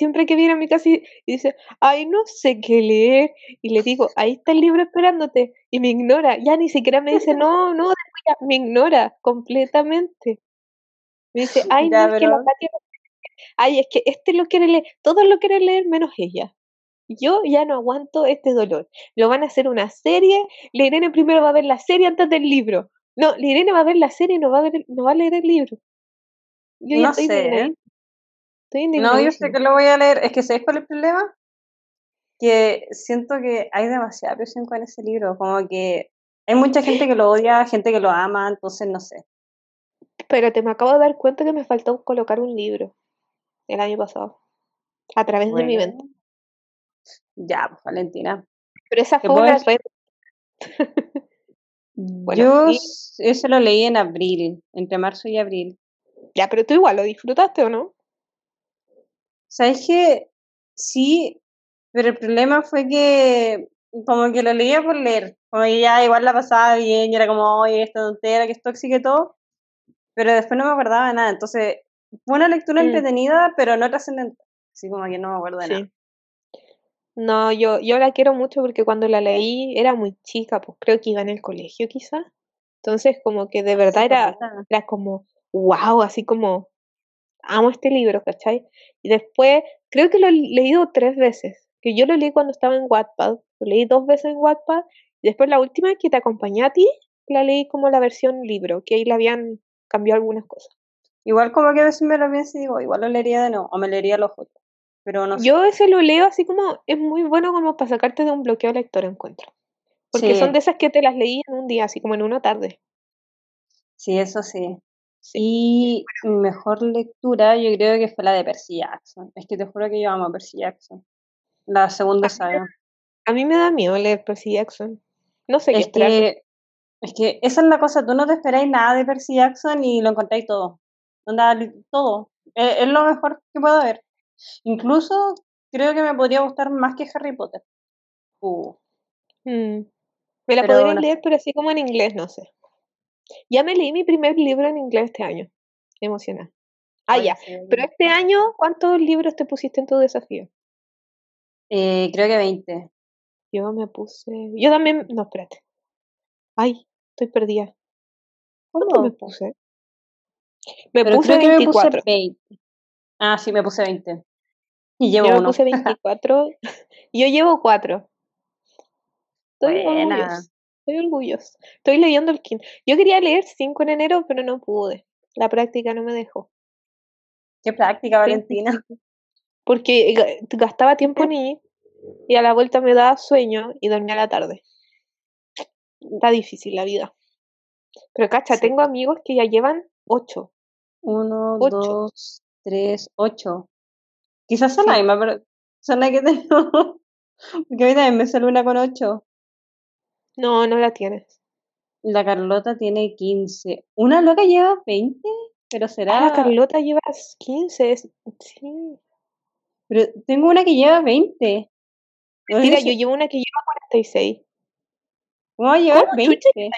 [SPEAKER 2] Siempre que viene a mi casa y y dice, ay, no sé qué leer, y le digo, ahí está el libro esperándote, y me ignora, ya ni siquiera me dice, no, no, después ya", me ignora completamente. Me dice, ay, no, es que la Katia ay, es que este lo quiere leer, todos lo quieren leer menos ella. Yo ya no aguanto este dolor. Lo van a hacer una serie, la Irene primero va a ver la serie antes del libro. No, la Irene va a ver la serie y no va a, ver, no va a leer el libro. Yo
[SPEAKER 1] No sé, No, yo sé que lo voy a leer. Es que ¿sabéis cuál es el problema? Que siento que hay demasiada presión con ese libro. Como que hay mucha gente que lo odia, gente que lo ama, entonces no sé.
[SPEAKER 2] Espérate, me acabo de dar cuenta que me faltó colocar un libro el año pasado. A través de mi venta.
[SPEAKER 1] Ya, pues Valentina.
[SPEAKER 2] Pero esa
[SPEAKER 1] ¿Te
[SPEAKER 2] fue una red. Bueno,
[SPEAKER 1] Yo eso lo leí en abril, entre marzo y abril.
[SPEAKER 2] Ya, pero tú igual lo disfrutaste o no?
[SPEAKER 1] ¿Sabes qué? Sí, pero el problema fue que como que lo leía por leer. Como que ya igual la pasaba bien y era como, oye, esta tontera, que es tóxica y todo. Pero después no me acordaba de nada. Entonces, fue una lectura
[SPEAKER 2] Mm.
[SPEAKER 1] entretenida, pero no trascendente. Así como que no me acuerdo de nada.
[SPEAKER 2] No, yo, yo la quiero mucho porque cuando la leí era muy chica, pues creo que iba en el colegio quizás. Entonces como que de verdad era,
[SPEAKER 1] Correcta.
[SPEAKER 2] era como, wow, así como, amo este libro, ¿cachai? Y después, creo que lo he leído tres veces, que yo lo leí cuando estaba en Wattpad, lo leí dos veces en Wattpad, y después la última que te acompañé a ti, la leí como la versión libro, que ahí le habían cambiado algunas cosas.
[SPEAKER 1] Igual como que a veces me lo pienso y digo, igual lo leería de nuevo, o me leería los otros. Pero no sé.
[SPEAKER 2] Yo ese lo leo así como, es muy bueno como para sacarte de un bloqueo lector, encuentro. Porque
[SPEAKER 1] Sí.
[SPEAKER 2] son de esas que te las leí en un día, así como en una tarde.
[SPEAKER 1] Sí, eso sí.
[SPEAKER 2] Sí.
[SPEAKER 1] Y mi mejor lectura yo creo que fue la de Percy Jackson. Es que te juro que yo amo a Percy Jackson. La segunda
[SPEAKER 2] A mí
[SPEAKER 1] saga.
[SPEAKER 2] A mí me da miedo leer Percy Jackson. No sé qué
[SPEAKER 1] Es
[SPEAKER 2] esperar.
[SPEAKER 1] que, es que esa es la cosa, tú no te esperáis nada de Percy Jackson y lo encontráis todo. Onda, todo. Es, es lo mejor que puedo haber. Incluso creo que me podría gustar más que Harry Potter. Uh,
[SPEAKER 2] Mm. Me la
[SPEAKER 1] Pero
[SPEAKER 2] leer, pero así como en inglés, no sé. Ya me leí mi primer libro en inglés este año. Emocionada. Ah,
[SPEAKER 1] oye,
[SPEAKER 2] ya.
[SPEAKER 1] sí,
[SPEAKER 2] Pero este año, ¿cuántos libros te pusiste en tu desafío?
[SPEAKER 1] eh, creo que 20.
[SPEAKER 2] Yo me puse. Yo también. No, espérate. Ay, estoy perdida. ¿Cuánto me puse? Me
[SPEAKER 1] Pero
[SPEAKER 2] puse
[SPEAKER 1] creo que me puse
[SPEAKER 2] 24.
[SPEAKER 1] 20. Ah, sí, me puse 20. Y llevo
[SPEAKER 2] Yo me
[SPEAKER 1] uno.
[SPEAKER 2] puse 24. Yo llevo 4. Estoy
[SPEAKER 1] Buena.
[SPEAKER 2] Estoy orgullosa. Estoy leyendo el quinto. Yo quería leer 5 en enero, pero no pude. La práctica no me dejó.
[SPEAKER 1] Qué práctica, Valentina.
[SPEAKER 2] Porque ga- gastaba tiempo en ir y a la vuelta me daba sueño y dormía a la tarde. Está difícil la vida. Pero cacha,
[SPEAKER 1] Sí.
[SPEAKER 2] tengo amigos que ya llevan ocho.
[SPEAKER 1] Uno,
[SPEAKER 2] Ocho.
[SPEAKER 1] dos, tres, ocho. Quizás son la
[SPEAKER 2] Sí.
[SPEAKER 1] misma, pero son la que tengo. Porque a mí también me sale una con ocho.
[SPEAKER 2] No, no la tienes.
[SPEAKER 1] La Carlota tiene 15. Una loca lleva 20, pero
[SPEAKER 2] Ah,
[SPEAKER 1] será.
[SPEAKER 2] la Carlota lleva 15. es- Sí.
[SPEAKER 1] Pero tengo una que lleva 20. No sé
[SPEAKER 2] Mira, yo llevo una que lleva 46.
[SPEAKER 1] ¿Cómo llevar
[SPEAKER 2] ¿Cómo chucha
[SPEAKER 1] 20?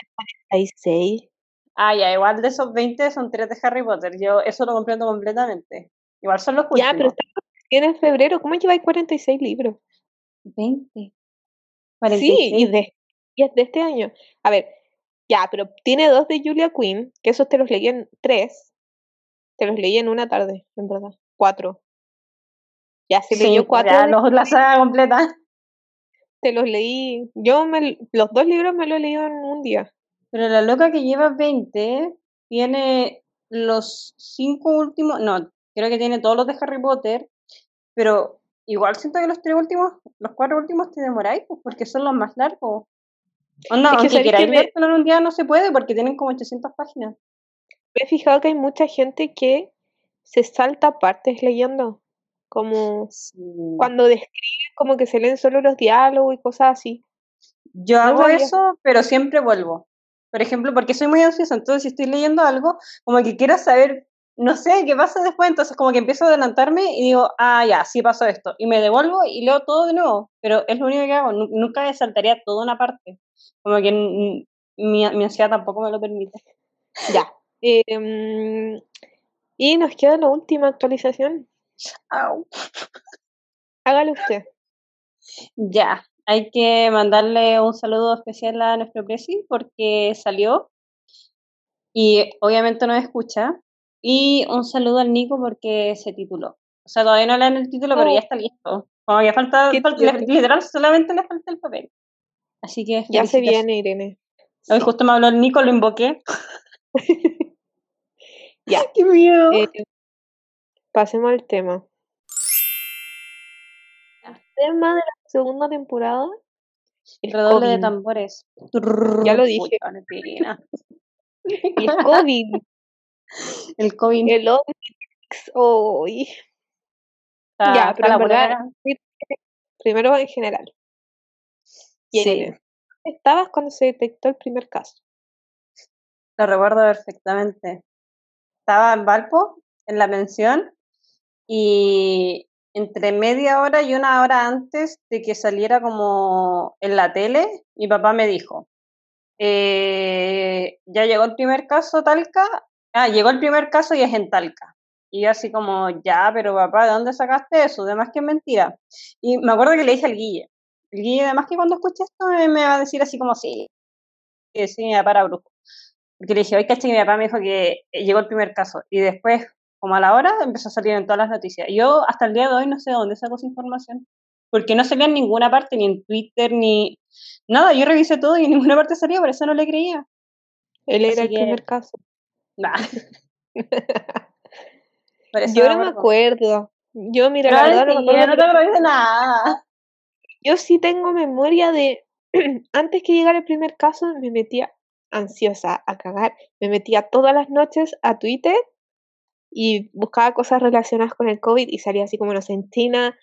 [SPEAKER 2] 46.
[SPEAKER 1] Ah, ya, igual de esos 20 son 3 de Harry Potter. Yo eso lo comprendo completamente. Igual son los
[SPEAKER 2] Ya, pero
[SPEAKER 1] últimos.
[SPEAKER 2] recién en febrero. ¿Cómo lleváis 46 libros?
[SPEAKER 1] 20.
[SPEAKER 2] Sí,
[SPEAKER 1] 46.
[SPEAKER 2] y, de, y es de este año. A ver, ya, pero tiene dos de Julia Quinn, que esos te los leí en tres. Te los leí en una tarde, en verdad. Cuatro. Ya se
[SPEAKER 1] Sí,
[SPEAKER 2] leyó cuatro.
[SPEAKER 1] ya, los- la saga completa.
[SPEAKER 2] Te los leí. Yo me, los dos libros me los he leído en un día.
[SPEAKER 1] Pero la loca que lleva 20 tiene los cinco últimos, no, creo que tiene todos los de Harry Potter, pero igual siento que los tres últimos, los cuatro últimos te demoráis, pues, porque son los más largos. Onda,
[SPEAKER 2] Es que
[SPEAKER 1] aunque
[SPEAKER 2] que
[SPEAKER 1] queráis
[SPEAKER 2] me-
[SPEAKER 1] en un día no se puede porque tienen como 800 páginas.
[SPEAKER 2] Me he fijado que hay mucha gente que se salta partes leyendo. Como cuando describen, como que se leen solo los diálogos y cosas así.
[SPEAKER 1] Yo
[SPEAKER 2] No
[SPEAKER 1] hago
[SPEAKER 2] sabía.
[SPEAKER 1] eso, pero siempre vuelvo. Por ejemplo, porque soy muy ansiosa, entonces si estoy leyendo algo, como que quiero saber, no sé, qué pasa después, entonces como que empiezo a adelantarme y digo, ah, ya, sí pasó esto, y me devuelvo y leo todo de nuevo, pero es lo único que hago, nu- nunca me saltaría toda una parte, como que mi, mi ansiedad tampoco me lo permite.
[SPEAKER 2] Ya. Em, y nos queda la última actualización.
[SPEAKER 1] Au.
[SPEAKER 2] Hágalo usted.
[SPEAKER 1] Ya, hay que mandarle un saludo especial a nuestro presi porque salió y obviamente nos escucha. Y un saludo al Nico porque se tituló. O sea, todavía no le dan el título, pero
[SPEAKER 2] Oh.
[SPEAKER 1] ya está listo. Como que falta, falta- literal, solamente le falta el papel. Así que
[SPEAKER 2] Ya se viene, Irene.
[SPEAKER 1] Hoy
[SPEAKER 2] Sí.
[SPEAKER 1] justo me habló el Nico, lo invoqué.
[SPEAKER 2] Ya.
[SPEAKER 1] ¡Qué miedo!
[SPEAKER 2] Eh, pasemos al tema. Tema de la segunda temporada. El
[SPEAKER 1] Redoble de tambores.
[SPEAKER 2] Ya lo dije.
[SPEAKER 1] Neblina.
[SPEAKER 2] El COVID.
[SPEAKER 1] El COVID.
[SPEAKER 2] el
[SPEAKER 1] está-
[SPEAKER 2] ya,
[SPEAKER 1] está
[SPEAKER 2] pero en verdad, primero en general. Y
[SPEAKER 1] Sí,
[SPEAKER 2] Irene, ¿dónde estabas cuando se detectó el primer caso?
[SPEAKER 1] lo recuerdo perfectamente. Estaba en Valpo, en la pensión, y entre media hora y una hora antes de que saliera como en la tele, mi papá me dijo, eh, ya llegó el primer caso Talca, ah, llegó el primer caso y es en Talca. Y yo así como, ya, pero papá, ¿de dónde sacaste eso? Además que es mentira. Y me acuerdo que le dije al Guille, el Guille además que cuando escuche esto me, me va a decir así como, sí, que sí, mi papá era brujo. Porque le dije, oye, caché que mi papá me dijo que eh, llegó el primer caso. Y después, como a la hora, empezó a salir en todas las noticias. Yo hasta el día de hoy no sé de dónde sacó esa información. Porque no salía en ninguna parte, ni en Twitter, ni nada. Yo revisé todo y en ninguna parte salía, por eso no le creía.
[SPEAKER 2] Él
[SPEAKER 1] Así
[SPEAKER 2] era el
[SPEAKER 1] que-
[SPEAKER 2] primer caso.
[SPEAKER 1] Nah.
[SPEAKER 2] Yo no me
[SPEAKER 1] acuerdo.
[SPEAKER 2] Yo, mira, la no me
[SPEAKER 1] sí,
[SPEAKER 2] acuerdo.
[SPEAKER 1] no te acuerdas de nada.
[SPEAKER 2] Yo sí tengo memoria de antes que llegara el primer caso, me metía ansiosa a cagar. Me metía todas las noches a Twitter y buscaba cosas relacionadas con el COVID y salía así como, no sé, en China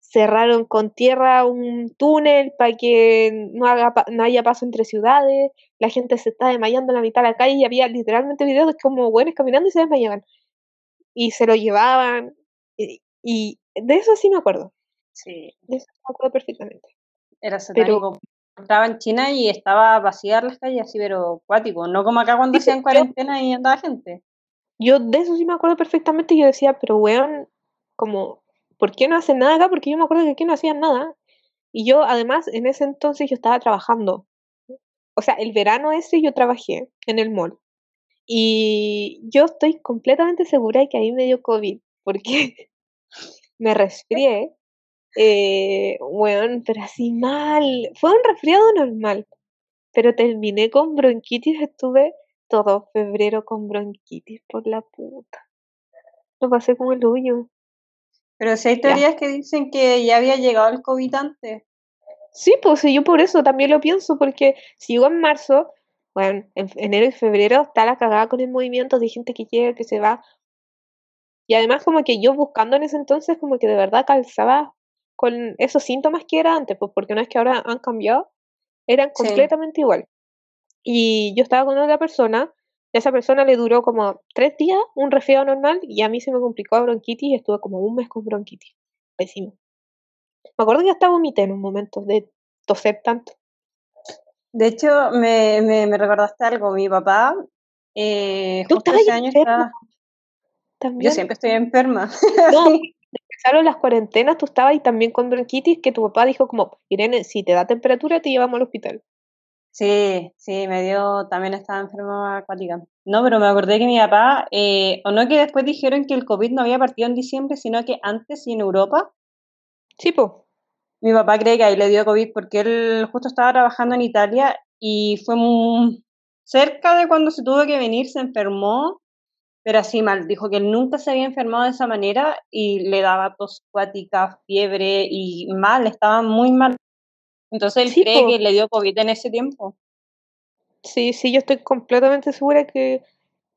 [SPEAKER 2] cerraron con tierra un túnel para que no, haga, pa- no haya paso entre ciudades, la gente se está desmayando en la mitad de la calle y había literalmente videos de como buenos caminando y se desmayaban. Y se lo llevaban. Y, y de eso sí me acuerdo.
[SPEAKER 1] Sí,
[SPEAKER 2] De eso me acuerdo perfectamente.
[SPEAKER 1] era satánico. Estaba en China y estaba vacía las calles así, pero cuático. No como acá cuando hacían cuarentena y andaba gente.
[SPEAKER 2] Yo de eso sí me acuerdo perfectamente. Yo decía, pero weón, como, ¿por qué no hacen nada acá? Porque yo me acuerdo que aquí no hacían nada. Y yo, además, en ese entonces yo estaba trabajando. O sea, el verano ese yo trabajé en el mall. Y yo estoy completamente segura de que ahí me dio COVID, porque me resfrié. Eh, weón, pero así mal. Fue un resfriado normal. Pero terminé con bronquitis, estuve todo febrero con bronquitis por la puta. Lo pasé como el hoyo.
[SPEAKER 1] Pero si hay teorías que dicen que ya había llegado el COVID antes.
[SPEAKER 2] Sí, pues yo por eso también lo pienso, porque si llegó en marzo, bueno, en enero y febrero está la cagada con el movimiento de gente que llega, que se va. Y además como que yo buscando en ese entonces como que de verdad calzaba con esos síntomas que era antes, pues porque una vez que ahora han cambiado, eran completamente igual. Y yo estaba con otra persona, y a esa persona le duró como tres días un resfriado normal y a mí se me complicó la bronquitis y estuve como un mes con bronquitis. Pésimo. Me acuerdo que hasta vomité en un momento de toser tanto.
[SPEAKER 1] De hecho, me, me, me recordaste algo. Mi papá, eh,
[SPEAKER 2] ¿Tú
[SPEAKER 1] justo ese año
[SPEAKER 2] enferma?
[SPEAKER 1] estaba- Yo siempre estoy enferma.
[SPEAKER 2] No, empezaron las cuarentenas, tú estabas y también con bronquitis, que tu papá dijo como, Irene, si te da temperatura te llevamos al hospital.
[SPEAKER 1] Sí, sí, me dio, también estaba enferma acuática. No, pero me acordé que mi papá, eh, o no que después dijeron que el COVID no había partido en diciembre, sino que antes y en Europa.
[SPEAKER 2] Sí, pues.
[SPEAKER 1] Mi papá cree que ahí le dio COVID porque él justo estaba trabajando en Italia y fue muy cerca de cuando se tuvo que venir, se enfermó, pero así mal. Dijo que él nunca se había enfermado de esa manera y le daba tos acuática, fiebre y mal, estaba muy mal. Entonces él
[SPEAKER 2] Sí,
[SPEAKER 1] cree
[SPEAKER 2] po.
[SPEAKER 1] que le dio COVID en ese tiempo.
[SPEAKER 2] Sí, sí, yo estoy completamente segura que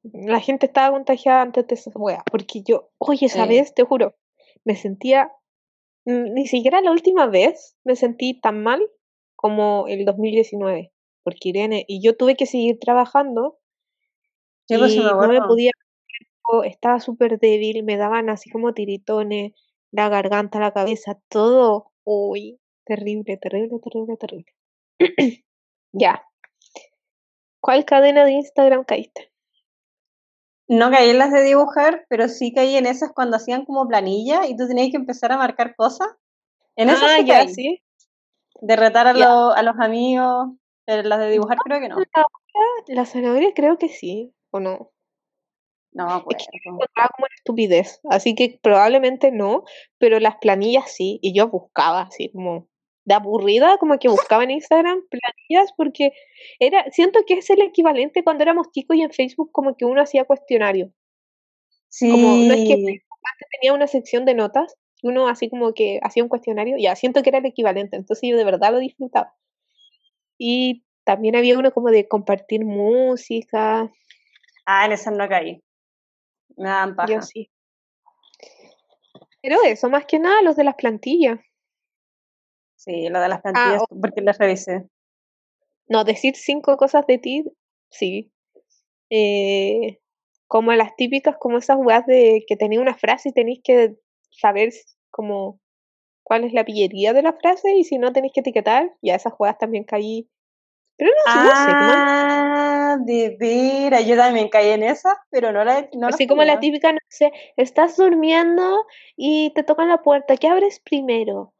[SPEAKER 2] la gente estaba contagiada antes de esa wea, porque yo, oye, esa
[SPEAKER 1] Sí.
[SPEAKER 2] vez, te juro, me sentía, ni siquiera la última vez me sentí tan mal como el 2019, porque Irene, y yo tuve que seguir trabajando y no me podía, estaba súper débil, me daban así como tiritones, la garganta, la cabeza, todo, uy, terrible, terrible, terrible, terrible. Ya. ¿Cuál cadena de Instagram caíste?
[SPEAKER 1] No caí en las de dibujar, pero sí caí en esas cuando hacían como planilla y tú tenías que empezar a marcar cosas. En esas
[SPEAKER 2] Ah,
[SPEAKER 1] sí
[SPEAKER 2] ya,
[SPEAKER 1] caí.
[SPEAKER 2] sí.
[SPEAKER 1] De retar a, los- a los amigos, pero las de dibujar creo que no.
[SPEAKER 2] La zanahoria creo que sí, ¿o no?
[SPEAKER 1] No me
[SPEAKER 2] Es
[SPEAKER 1] acuerdo.
[SPEAKER 2] que encontraba como una estupidez, así que probablemente no, pero las planillas sí, y yo buscaba así como de aburrida, como que buscaba en Instagram planillas porque era, siento que es el equivalente cuando éramos chicos y en Facebook como que uno hacía cuestionario, como no es que
[SPEAKER 1] Sí,
[SPEAKER 2] antes tenía una sección de notas, uno así como que hacía un cuestionario, ya siento que era el equivalente, entonces yo de verdad lo disfrutaba. Y también había uno como de compartir música,
[SPEAKER 1] ah, en esas no caí. Me
[SPEAKER 2] yo
[SPEAKER 1] paja.
[SPEAKER 2] sí. Pero eso, más que nada, los de las plantillas.
[SPEAKER 1] Sí, lo de las
[SPEAKER 2] Ah,
[SPEAKER 1] plantillas, porque las revisé.
[SPEAKER 2] no, decir cinco cosas de ti, sí. Eh, como las típicas, como esas weas de que tenía una frase y tenéis que saber como cuál es la pillería de la frase y si no tenéis que etiquetar, ya esas weas también caí. Pero no, no sé,
[SPEAKER 1] Ah, de veras, yo también caí en esas, pero no la no
[SPEAKER 2] así como la típica, no sé, estás durmiendo y te tocan la puerta, ¿qué abres primero?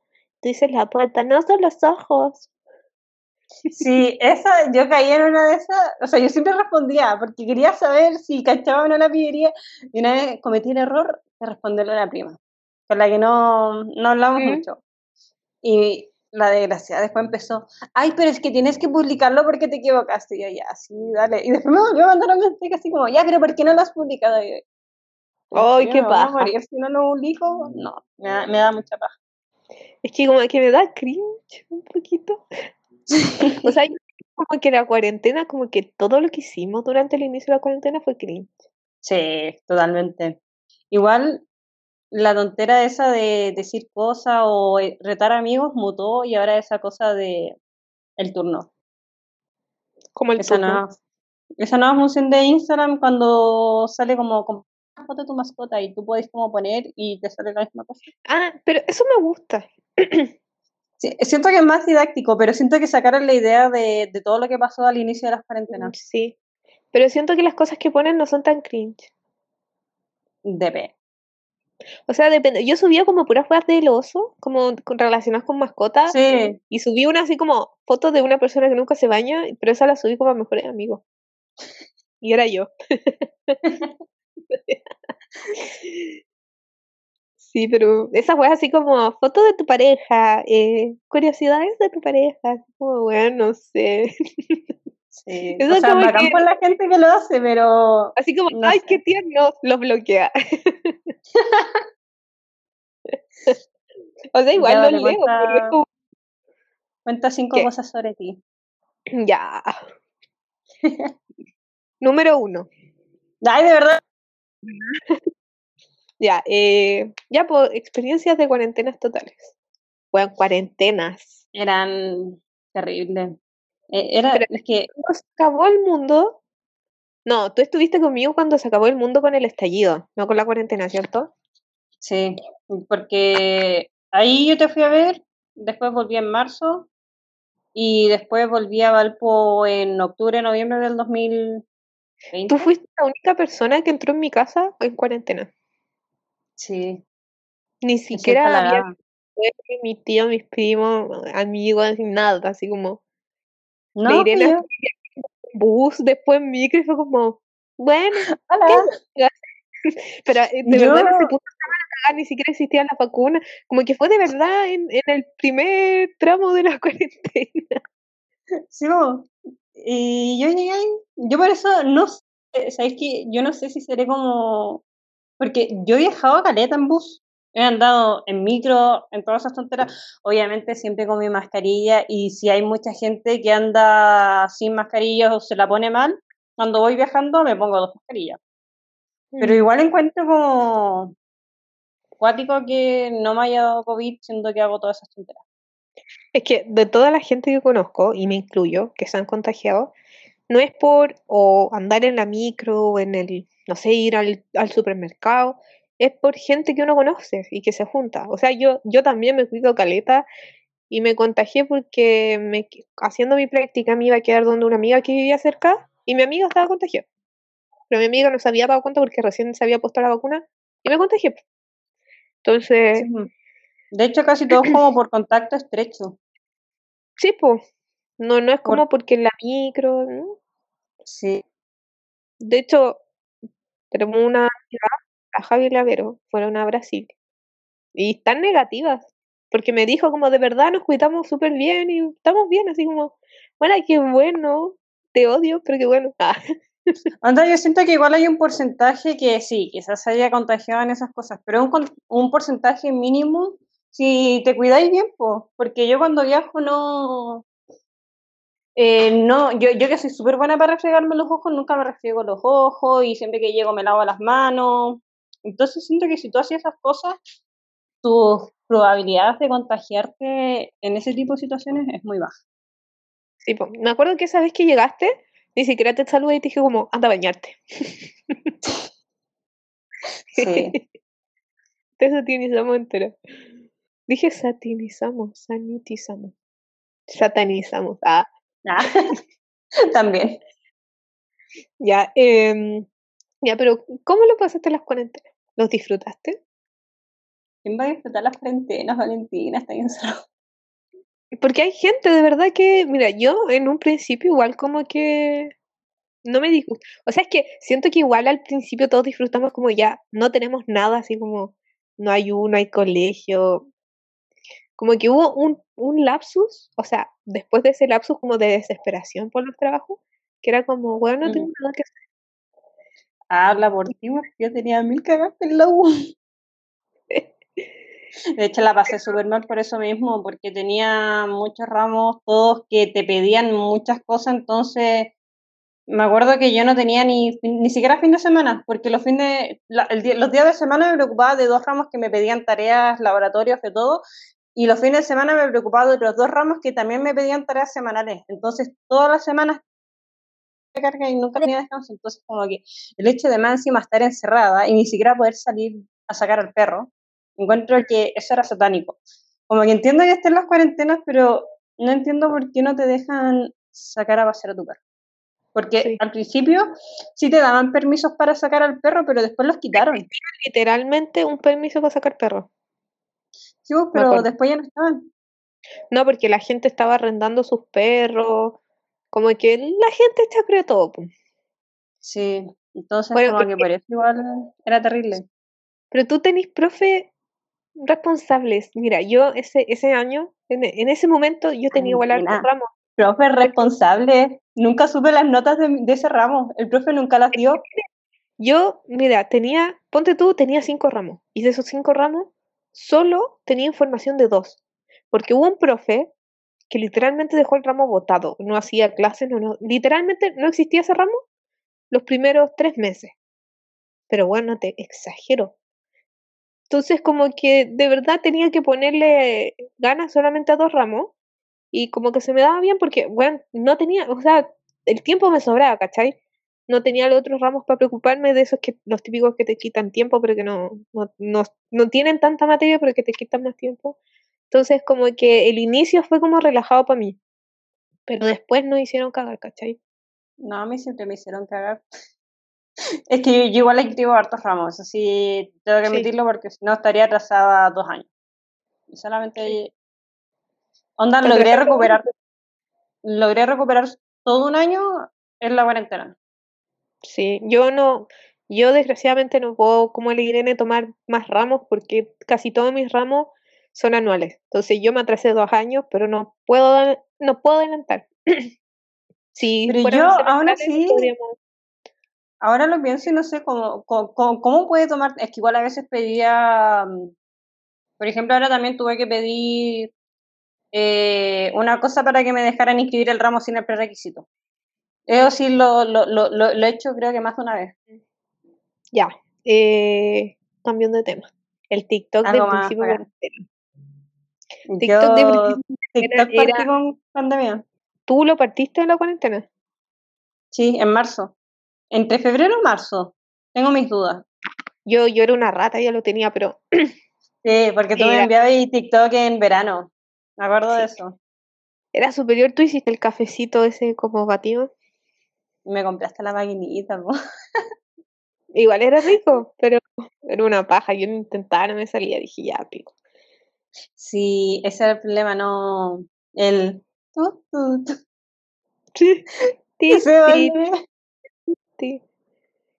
[SPEAKER 2] Dices la puerta, no son los ojos.
[SPEAKER 1] Sí, esa, yo caí en una de esas, o sea, yo siempre respondía, porque quería saber si cachaba o no la pillería, y una vez cometí el error de responderle a la prima, con la que no, no hablamos mucho. Y la desgraciada después empezó, ay, pero es que tienes que publicarlo porque te equivocaste, y yo, ya, sí, dale. Y después me volvió a mandar un mensaje así como, ya, pero ¿por qué no lo has publicado? Y yo, ¿en
[SPEAKER 2] Ay, qué paja.
[SPEAKER 1] morir si no lo publico? No, me da, me da mucha paja.
[SPEAKER 2] Es que como que me da cringe un poquito. O sea, como que la cuarentena, como que todo lo que hicimos durante el inicio de la cuarentena fue cringe.
[SPEAKER 1] Sí, totalmente. Igual la tontera esa de decir cosas o eh, retar amigos mutó y ahora esa cosa de el turno.
[SPEAKER 2] Como el
[SPEAKER 1] Esa
[SPEAKER 2] turno.
[SPEAKER 1] nueva, esa nueva función de Instagram cuando sale como foto de tu mascota y tú puedes como poner y te sale la misma cosa.
[SPEAKER 2] Ah, pero eso me gusta.
[SPEAKER 1] Sí, siento que es más didáctico, pero siento que sacaron la idea de, de todo lo que pasó al inicio de las
[SPEAKER 2] Mm,
[SPEAKER 1] cuarentenas.
[SPEAKER 2] Sí. Pero siento que las cosas que ponen no son tan cringe.
[SPEAKER 1] Debe.
[SPEAKER 2] O sea, depende. Yo subía como puras weas del oso, como con- relacionadas con mascotas,
[SPEAKER 1] Sí,
[SPEAKER 2] y subí una así como foto de una persona que nunca se baña, pero esa la subí como a mejores amigos. Y era yo. Sí, pero esas weas así como fotos de tu pareja, eh, curiosidades de tu pareja, así como bueno, no sé.
[SPEAKER 1] sí.
[SPEAKER 2] Eso
[SPEAKER 1] O sea,
[SPEAKER 2] como que-
[SPEAKER 1] por la gente que lo hace, pero
[SPEAKER 2] Así como,
[SPEAKER 1] No
[SPEAKER 2] ay,
[SPEAKER 1] sé.
[SPEAKER 2] qué tierno, los bloquea. O sea, igual lo leo, pero es
[SPEAKER 1] cuenta-
[SPEAKER 2] como,
[SPEAKER 1] Cuenta cinco
[SPEAKER 2] ¿Qué?
[SPEAKER 1] cosas sobre ti.
[SPEAKER 2] ya. Número uno.
[SPEAKER 1] Ay, de verdad.
[SPEAKER 2] Ya, eh, ya por experiencias de cuarentenas totales. Bueno, cuarentenas.
[SPEAKER 1] Eran terribles. Eh, Era,
[SPEAKER 2] Pero-
[SPEAKER 1] es que
[SPEAKER 2] Cuando se acabó el mundo. No, tú estuviste conmigo cuando se acabó el mundo con el estallido, no con la cuarentena, ¿cierto?
[SPEAKER 1] Sí, porque ahí yo te fui a ver, después volví en marzo y después volví a Valpo en octubre, noviembre del 2020.
[SPEAKER 2] Tú fuiste la única persona que entró en mi casa en cuarentena.
[SPEAKER 1] Sí,
[SPEAKER 2] Ni siquiera había mi tío, mis primos, amigos, nada, así como
[SPEAKER 1] No,
[SPEAKER 2] Irene
[SPEAKER 1] fui yo.
[SPEAKER 2] en bus, después micro, y fue como, bueno,
[SPEAKER 1] Hola.
[SPEAKER 2] pero eh, de verdad no se puso a cagar, ni siquiera existía la vacuna, como que fue de verdad en, en el primer tramo de la cuarentena.
[SPEAKER 1] Sí, po. Y yo llegué yo por eso no sé, ¿sabes qué? Yo no sé si seré como, porque yo he viajado a Caleta en bus, he andado en micro, en todas esas tonteras, obviamente siempre con mi mascarilla y si hay mucha gente que anda sin mascarilla o se la pone mal, cuando voy viajando me pongo dos mascarillas. Pero
[SPEAKER 2] Mm.
[SPEAKER 1] igual encuentro como cuático que no me haya dado COVID siendo que hago todas esas tonteras.
[SPEAKER 2] Es que de toda la gente que conozco, y me incluyo, que se han contagiado, no es por o andar en la micro o en el, no sé, ir al, al supermercado, es por gente que uno conoce y que se junta. O sea, yo, yo también me cuido caleta y me contagié porque me, haciendo mi práctica me iba a quedar donde una amiga que vivía cerca y mi amiga estaba contagiada. Pero mi amiga no se había dado cuenta porque recién se había puesto la vacuna y me contagié. Entonces,
[SPEAKER 1] Sí, po. De hecho, casi todos como por contacto estrecho.
[SPEAKER 2] sí, pues, no, no es
[SPEAKER 1] Por-
[SPEAKER 2] como porque en la micro, ¿no?
[SPEAKER 1] Sí.
[SPEAKER 2] De hecho, tenemos una amiga, la Javi Lavero, fueron a Brasil y están negativas, porque me dijo como de verdad nos cuidamos súper bien y estamos bien, así como, bueno, qué bueno, te odio, pero qué bueno. Ah,
[SPEAKER 1] Anda, yo siento que igual hay un porcentaje que sí, quizás se haya contagiado en esas cosas, pero un, un porcentaje mínimo si te cuidáis bien, po, porque yo cuando viajo no, eh, no, yo, yo que soy súper buena para refregarme los ojos, nunca me refriego los ojos y siempre que llego me lavo las manos. Entonces siento que si tú haces esas cosas, tus probabilidades de contagiarte en ese tipo de situaciones es muy baja.
[SPEAKER 2] sí. Me acuerdo que esa vez que llegaste, ni siquiera te saludé y te dije como, anda a bañarte.
[SPEAKER 1] Sí.
[SPEAKER 2] Te satinizamos entero. Dije satinizamos, sanitizamos. Satanizamos. Ah,
[SPEAKER 1] Ah, También.
[SPEAKER 2] ya. em, ya, pero ¿cómo lo pasaste las cuarentenas? ¿Los disfrutaste?
[SPEAKER 1] ¿Quién va a disfrutar las cuarentenas, Valentina? Está encerrado.
[SPEAKER 2] Porque hay gente de verdad que, mira, yo en un principio igual como que no me disgusta. O sea, es que siento que igual al principio todos disfrutamos como ya no tenemos nada, así como no hay uno, no hay colegio. Como que hubo un, un lapsus, o sea, después de ese lapsus como de desesperación por los trabajos, que era como, bueno, no tengo nada que hacer.
[SPEAKER 1] Habla por ti, yo tenía mil cagas en la U. De hecho, la pasé súper mal por eso mismo, porque tenía muchos ramos, todos que te pedían muchas cosas, entonces me acuerdo que yo no tenía ni, ni siquiera fin de semana, porque los, fines, la- el los días de semana me preocupaba de dos ramos que me pedían tareas, laboratorios, de todo, y los fines de semana me preocupaba de otros dos ramos que también me pedían tareas semanales. Entonces, todas las semanas carga y nunca tenía descanso, entonces como que el hecho de más encima estar encerrada y ni siquiera poder salir a sacar al perro, encuentro que eso era satánico. Como que entiendo que estén las cuarentenas, pero no entiendo por qué no te dejan sacar a pasear a tu perro. Porque
[SPEAKER 2] Sí.
[SPEAKER 1] al principio sí te daban permisos para sacar al perro, pero después los quitaron.
[SPEAKER 2] Literalmente un permiso para sacar perros.
[SPEAKER 1] Sí, pues, pero después ya no estaban.
[SPEAKER 2] No, porque la gente estaba arrendando sus perros. Como que la gente todo. po.
[SPEAKER 1] Sí, entonces
[SPEAKER 2] Bueno,
[SPEAKER 1] como que igual era terrible.
[SPEAKER 2] Pero tú tenés profe responsables. Mira, yo ese, ese año, en, en ese momento, yo tenía igual
[SPEAKER 1] Valentina.
[SPEAKER 2] ramos.
[SPEAKER 1] Profe responsable, nunca supe las notas de, de ese ramo, el profe nunca las dio.
[SPEAKER 2] Yo, mira, tenía, ponte tú, tenía cinco ramos. Y de esos cinco ramos, solo tenía información de dos, porque hubo un profe que literalmente dejó el ramo votado, no hacía clases, no, no, literalmente no existía ese ramo los primeros tres meses. Pero bueno, te exagero. Entonces como que de verdad tenía que ponerle ganas solamente a dos ramos y como que se me daba bien porque, bueno, no tenía, o sea, el tiempo me sobraba, ¿cachai? No tenía los otros ramos para preocuparme de esos que los típicos que te quitan tiempo, pero que no, no, no, no tienen tanta materia, pero que te quitan más tiempo. Entonces, como que el inicio fue como relajado para mí. Pero después no hicieron cagar, ¿cachai?
[SPEAKER 1] No, a mí siempre me hicieron cagar. Es que yo, yo igual escribo hartos ramos, así tengo que
[SPEAKER 2] Sí.
[SPEAKER 1] admitirlo porque si no estaría atrasada dos años. Y solamente. Onda,
[SPEAKER 2] ¿Te
[SPEAKER 1] logré recuperar. Logré recuperar todo un año en la cuarentena.
[SPEAKER 2] Sí, yo no, yo desgraciadamente no puedo como el Irene tomar más ramos porque casi todos mis ramos son anuales. Entonces yo me atrasé dos años, pero no puedo, no puedo adelantar. Si
[SPEAKER 1] Pero yo, aún
[SPEAKER 2] semestrales,
[SPEAKER 1] así,
[SPEAKER 2] podríamos-
[SPEAKER 1] ahora lo pienso y no sé cómo, cómo, cómo- cómo puede tomar. Es que igual a veces pedía. mm, Por ejemplo, ahora también tuve que pedir eh, una cosa para que me dejaran inscribir el ramo sin el prerequisito. Eso sí lo, lo, lo, lo, he hecho creo que más de una vez.
[SPEAKER 2] Ya, eh, cambiando de tema. El TikTok del
[SPEAKER 1] Algo
[SPEAKER 2] de cuarentena. TikTok
[SPEAKER 1] Yo
[SPEAKER 2] de
[SPEAKER 1] TikTok partí con pandemia.
[SPEAKER 2] ¿Tú lo partiste en la cuarentena?
[SPEAKER 1] Sí, en marzo. Entre febrero y marzo. Tengo mis dudas.
[SPEAKER 2] Yo, yo era una rata, ya lo tenía, pero
[SPEAKER 1] Sí, porque tú me enviabas TikTok en verano. Me acuerdo de eso.
[SPEAKER 2] era superior. ¿Tú hiciste el cafecito ese como batido?
[SPEAKER 1] Me compraste la maquinita, po.
[SPEAKER 2] Igual era rico, pero era una paja. Yo lo intentaba, no me salía. Dije, ya, pico.
[SPEAKER 1] Sí, ese era el problema, no. El.
[SPEAKER 2] Sí, sí, sí, sí.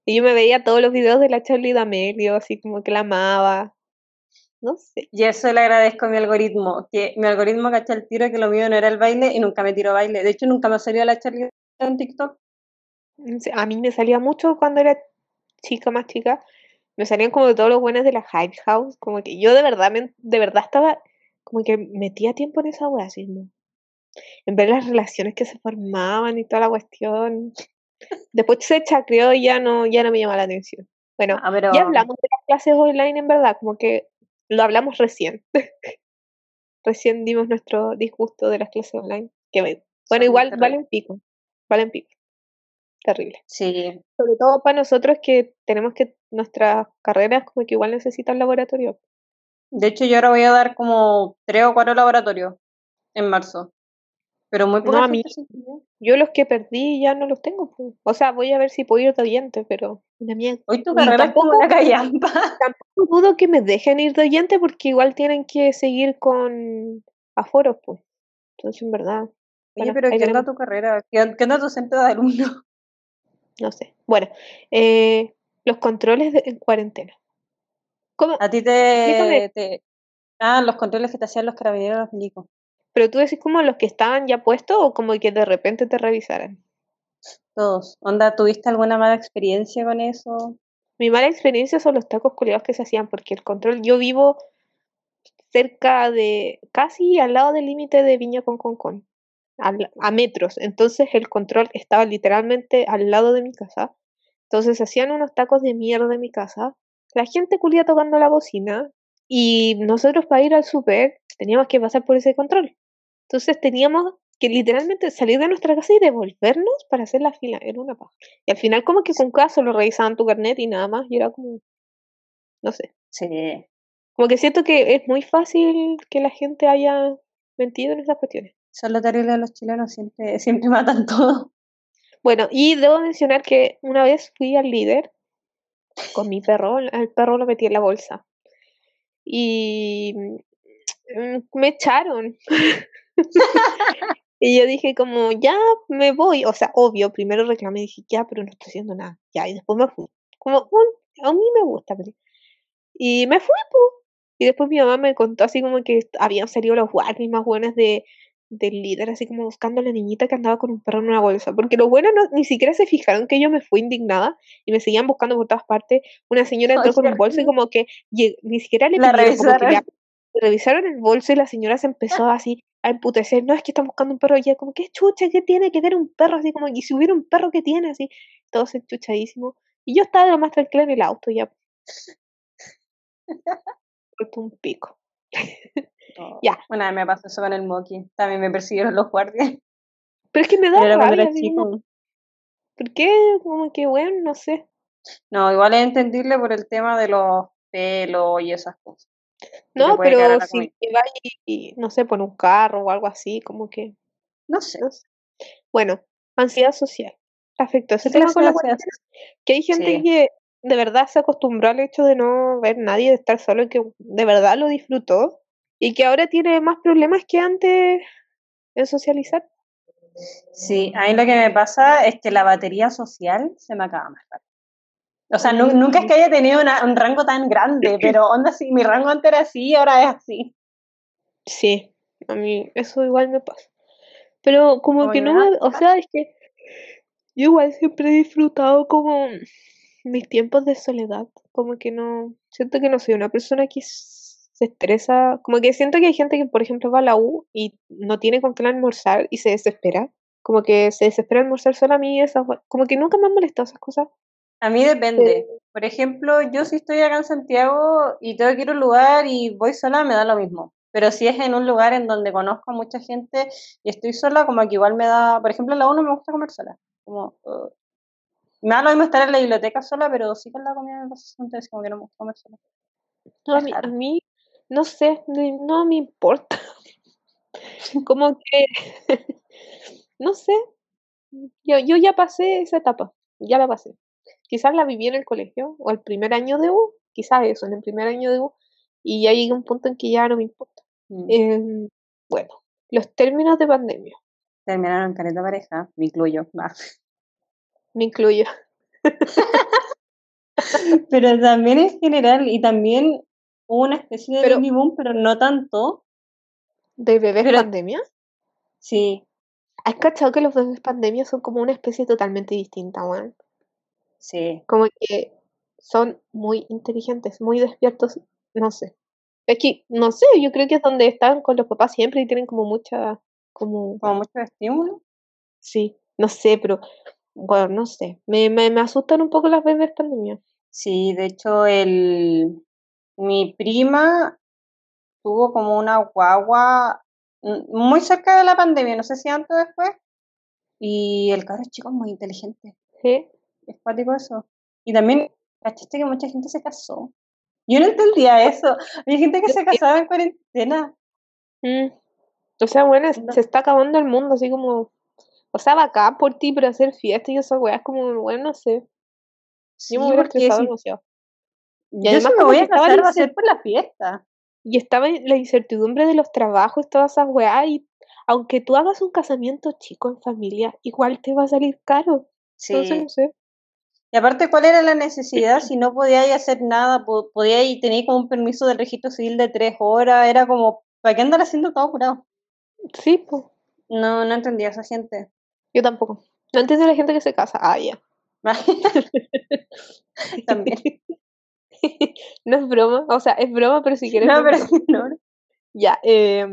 [SPEAKER 2] Y yo me veía todos los videos de la Charlie D'Amelio, así como que la amaba. No sé.
[SPEAKER 1] Y eso le agradezco a mi algoritmo. Que mi algoritmo cacha el tiro que lo mío no era el baile y nunca me tiró baile. De hecho, nunca me salió la Charlie en TikTok.
[SPEAKER 2] A mí me salía mucho cuando era chica, más chica. Me salían como de todos los buenos de la Hype House. Como que yo de verdad, me- de verdad estaba como que metía tiempo en esa wea, así, ¿no? En ver las relaciones que se formaban y toda la cuestión. Después se chacreó y ya no, ya no me llama la atención. Bueno,
[SPEAKER 1] Ah, pero
[SPEAKER 2] ya hablamos de las clases online en verdad, como que lo hablamos recién. recién dimos nuestro disgusto de las clases online. Que bueno, igual valen pico. Valen pico. Terrible.
[SPEAKER 1] Sí,
[SPEAKER 2] Sobre todo para nosotros que tenemos que nuestras carreras como que igual necesitan laboratorio.
[SPEAKER 1] de hecho yo ahora voy a dar como tres o cuatro laboratorios en marzo. Pero muy
[SPEAKER 2] No,
[SPEAKER 1] inscribió.
[SPEAKER 2] Yo los que perdí ya no los tengo. pues. O sea, voy a ver si puedo ir de oyente, pero una mierda.
[SPEAKER 1] Hoy tu carrera es como una callampa.
[SPEAKER 2] Tampoco dudo que me dejen ir de oyente porque igual tienen que seguir con aforos, pues. Entonces, en verdad,
[SPEAKER 1] Oye,
[SPEAKER 2] Bueno,
[SPEAKER 1] pero ¿qué onda
[SPEAKER 2] veremos.
[SPEAKER 1] tu carrera? ¿Qué, qué onda tu centro de alumno?
[SPEAKER 2] No sé. Bueno, eh, los controles de- en cuarentena. ¿Cómo?
[SPEAKER 1] A ti te, te... Ah, los controles que te hacían los carabineros los milicos.
[SPEAKER 2] ¿Pero tú decís como los que estaban ya puestos o como que de repente te revisaran?
[SPEAKER 1] Todos. Onda, ¿tuviste alguna mala experiencia con eso?
[SPEAKER 2] Mi mala experiencia son los tacos culiados que se hacían, porque el control, yo vivo cerca de, casi al lado del límite de Viña con Concón, al- a metros. Entonces el control estaba literalmente al lado de mi casa. Entonces hacían unos tacos de mierda en mi casa. La gente culia tocando la bocina. Y nosotros para ir al súper teníamos que pasar por ese control. Entonces teníamos que literalmente salir de nuestra casa y devolvernos para hacer la fila. Era una paja. Y al final como que con caso lo revisaban tu carnet y nada más. Y era como, no sé.
[SPEAKER 1] Sí.
[SPEAKER 2] Como que siento que es muy fácil que la gente haya mentido en esas cuestiones.
[SPEAKER 1] Son lo terrible de los chilenos, siempre, siempre matan todo.
[SPEAKER 2] Bueno, y debo mencionar que una vez fui al líder con mi perro, al perro lo metí en la bolsa. Y mm, me echaron. y yo dije como, ya me voy. O sea, obvio, primero reclamé, dije, ya, pero no estoy haciendo nada. Ya, y después me fui. Como, "Mm, a mí me gusta. pero-". Y me fui, po. Y después mi mamá me contó así como que habían salido los guardias más buenos de, del líder, así como buscando a la niñita que andaba con un perro en una bolsa. Porque los buenos no, ni siquiera se fijaron que yo me fui indignada y me seguían buscando por todas partes. Una señora entró con un bolso y como que ni siquiera le pidieron, como que
[SPEAKER 1] revisaron.
[SPEAKER 2] le- revisaron el bolso y la señora se empezó así a emputecer. No, es que están buscando un perro. Y ella como, ¿qué chucha? ¿Qué tiene que ver un perro? Así como, y si hubiera un perro, ¿qué tiene? Así, todos enchuchadísimos. Y yo estaba de lo más tranquila en el auto ya. Un pico. Ya.
[SPEAKER 1] Una vez me pasó eso con el Moki. También me persiguieron los guardias.
[SPEAKER 2] Pero es que me da
[SPEAKER 1] Pero
[SPEAKER 2] rabia.
[SPEAKER 1] era chico.
[SPEAKER 2] ¿Por qué? Como que, bueno, no sé.
[SPEAKER 1] No, igual es entendible por el tema de los pelos y esas cosas.
[SPEAKER 2] No, pero si vas y, no sé, por un carro o algo así, como que,
[SPEAKER 1] No sé.
[SPEAKER 2] no sé. Bueno, ansiedad social. ¿Te afectó ese
[SPEAKER 1] ¿Qué
[SPEAKER 2] tema con la? Que hay gente
[SPEAKER 1] Sí.
[SPEAKER 2] que de verdad se acostumbró al hecho de no ver nadie, de estar solo y que de verdad lo disfrutó y que ahora tiene más problemas que antes en socializar.
[SPEAKER 1] Sí, a mí lo que me pasa es que la batería social se me acaba más rápido. O sea, nu- nunca es que haya tenido una- un rango tan grande, pero onda así, mi rango antes era así, ahora es así.
[SPEAKER 2] Sí, a mí eso igual me pasa. Pero como que no
[SPEAKER 1] me
[SPEAKER 2] o sea, es que yo igual siempre he disfrutado como mis tiempos de soledad, como que no, siento que no soy una persona que se estresa, como que siento que hay gente que, por ejemplo, va a la U y no tiene con qué almorzar y se desespera, como que se desespera almorzar sola a mí, esas, como que nunca me han molestado esas cosas.
[SPEAKER 1] A mí depende. Por ejemplo, yo si estoy acá en Santiago y tengo que ir a un lugar y voy sola, me da lo mismo. Pero si es en un lugar en donde conozco a mucha gente y estoy sola, como que igual me da, por ejemplo, en la 1 me gusta comer sola. Como, uh, me da lo mismo estar en la biblioteca sola, pero sí con la comida me pasa antes, como que no me gusta comer sola.
[SPEAKER 2] No, a mí, a mí, no sé, no, me importa. Como que, no sé, yo, yo ya pasé esa etapa, ya la pasé. Quizás la viví en el colegio o el primer año de U, quizás eso, en el primer año de U, y ya llegué a un punto en que ya no me importa.
[SPEAKER 1] Mm.
[SPEAKER 2] Em, bueno, los términos de pandemia,
[SPEAKER 1] Terminaron careta pareja, me incluyo.
[SPEAKER 2] Me incluyo.
[SPEAKER 1] Pero también en general, y también una especie de
[SPEAKER 2] Pero-
[SPEAKER 1] baby boom, pero no tanto.
[SPEAKER 2] ¿De bebés
[SPEAKER 1] Pero-
[SPEAKER 2] pandemia?
[SPEAKER 1] Sí,
[SPEAKER 2] ¿Has cachado que los bebés pandemia son como una especie totalmente distinta, weón?
[SPEAKER 1] sí.
[SPEAKER 2] como que son muy inteligentes, muy despiertos, no sé. Es que, no sé, yo creo que es donde están con los papás siempre y tienen como mucha, como,
[SPEAKER 1] Como mucho estímulo.
[SPEAKER 2] sí, no sé, pero, bueno, no sé, me, me, me asustan un poco las bebés pandemia.
[SPEAKER 1] Sí, de hecho, el, mi prima tuvo como una guagua mm, muy cerca de la pandemia, no sé si antes o después, y el cabro chico es muy inteligente,
[SPEAKER 2] ¿Sí?
[SPEAKER 1] es cuático eso. Y también, ¿cachaste que mucha gente se casó? Yo no entendía eso, hay gente que se casaba en cuarentena.
[SPEAKER 2] Mm. O sea, bueno,
[SPEAKER 1] No.
[SPEAKER 2] se está acabando el mundo, así como, o sea, bacán por ti, pero hacer fiesta y esas weas, como, bueno, no sé,
[SPEAKER 1] Sí,
[SPEAKER 2] yo me hubiera
[SPEAKER 1] porque
[SPEAKER 2] estresado
[SPEAKER 1] si-
[SPEAKER 2] demasiado.
[SPEAKER 1] Yo
[SPEAKER 2] además
[SPEAKER 1] si me voy a casar va a ser por la fiesta.
[SPEAKER 2] Y estaba en la incertidumbre de los trabajos, todas esas weas, y aunque tú hagas un casamiento chico en familia, igual te va a salir caro. Entonces,
[SPEAKER 1] Sí.
[SPEAKER 2] no sé.
[SPEAKER 1] Y aparte, ¿cuál era la necesidad si no podíais hacer nada? po- Podíais tener como un permiso del registro civil de tres horas, era como, ¿para qué andar haciendo todo apurado?
[SPEAKER 2] Sí, pues,
[SPEAKER 1] No, no entendía a esa gente.
[SPEAKER 2] yo tampoco. No entiendo la gente que se casa. Ah, ya.
[SPEAKER 1] También.
[SPEAKER 2] no es broma, o sea, es broma, pero si quieres.
[SPEAKER 1] No, pero
[SPEAKER 2] broma.
[SPEAKER 1] no.
[SPEAKER 2] Ya, eh,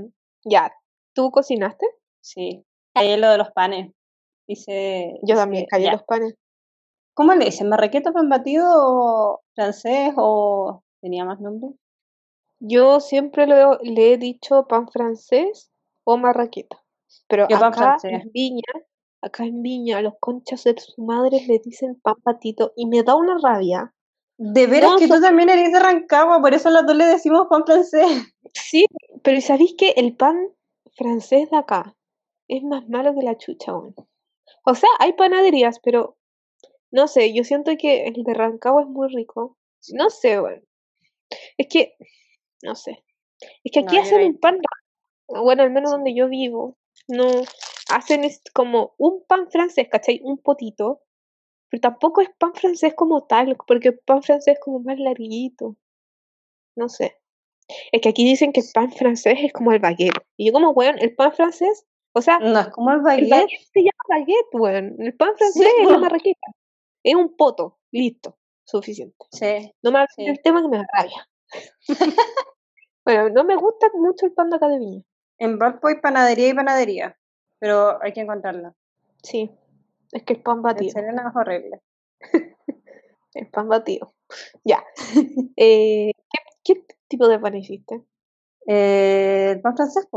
[SPEAKER 2] ya. ¿Tú cocinaste?
[SPEAKER 1] Sí. Ahí lo de los panes. Dice.
[SPEAKER 2] Yo también,
[SPEAKER 1] ya.
[SPEAKER 2] los panes.
[SPEAKER 1] ¿Cómo le dicen? ¿Marraqueta, pan batido, francés o tenía más nombre?
[SPEAKER 2] Yo siempre lo- le he dicho pan francés o marraqueta. Pero
[SPEAKER 1] Yo
[SPEAKER 2] acá en Viña, acá en Viña, los conchas de su madre le dicen pan patito y me da una rabia.
[SPEAKER 1] De veras
[SPEAKER 2] No,
[SPEAKER 1] que
[SPEAKER 2] so-
[SPEAKER 1] tú también eres de Rancagua, por eso a los dos le decimos pan francés.
[SPEAKER 2] Sí, pero ¿sabéis que el pan francés de acá es más malo que la chucha, weón? O sea, hay panaderías, pero no sé, yo siento que el de Rancagua es muy rico. No sé, weón. Es que, no sé. Es que aquí hacen un pan. Bueno, al menos
[SPEAKER 1] Sí.
[SPEAKER 2] donde yo vivo, no hacen es como un pan francés, ¿cachai? Un potito. Pero tampoco es pan francés como tal, porque el pan francés es como más larguito. No sé. Es que aquí dicen que el pan francés es como el baguette. Y yo como, weón, el pan francés, o sea,
[SPEAKER 1] No es como el
[SPEAKER 2] el
[SPEAKER 1] baguette.
[SPEAKER 2] baguette se llama baguette, weón. El pan francés
[SPEAKER 1] Sí,
[SPEAKER 2] es la marraqueta. Es un poto, listo, suficiente.
[SPEAKER 1] Sí.
[SPEAKER 2] No me
[SPEAKER 1] Sí.
[SPEAKER 2] del tema que me rabia. bueno, no me gusta mucho el pan de acá de Viña.
[SPEAKER 1] En Valpo hay panadería y panadería, pero hay que encontrarla.
[SPEAKER 2] Sí, es que el pan batido.
[SPEAKER 1] Serena es horrible.
[SPEAKER 2] El pan batido. Ya. Eh, ¿qué, ¿Qué tipo de pan hiciste?
[SPEAKER 1] Eh, el pan francés.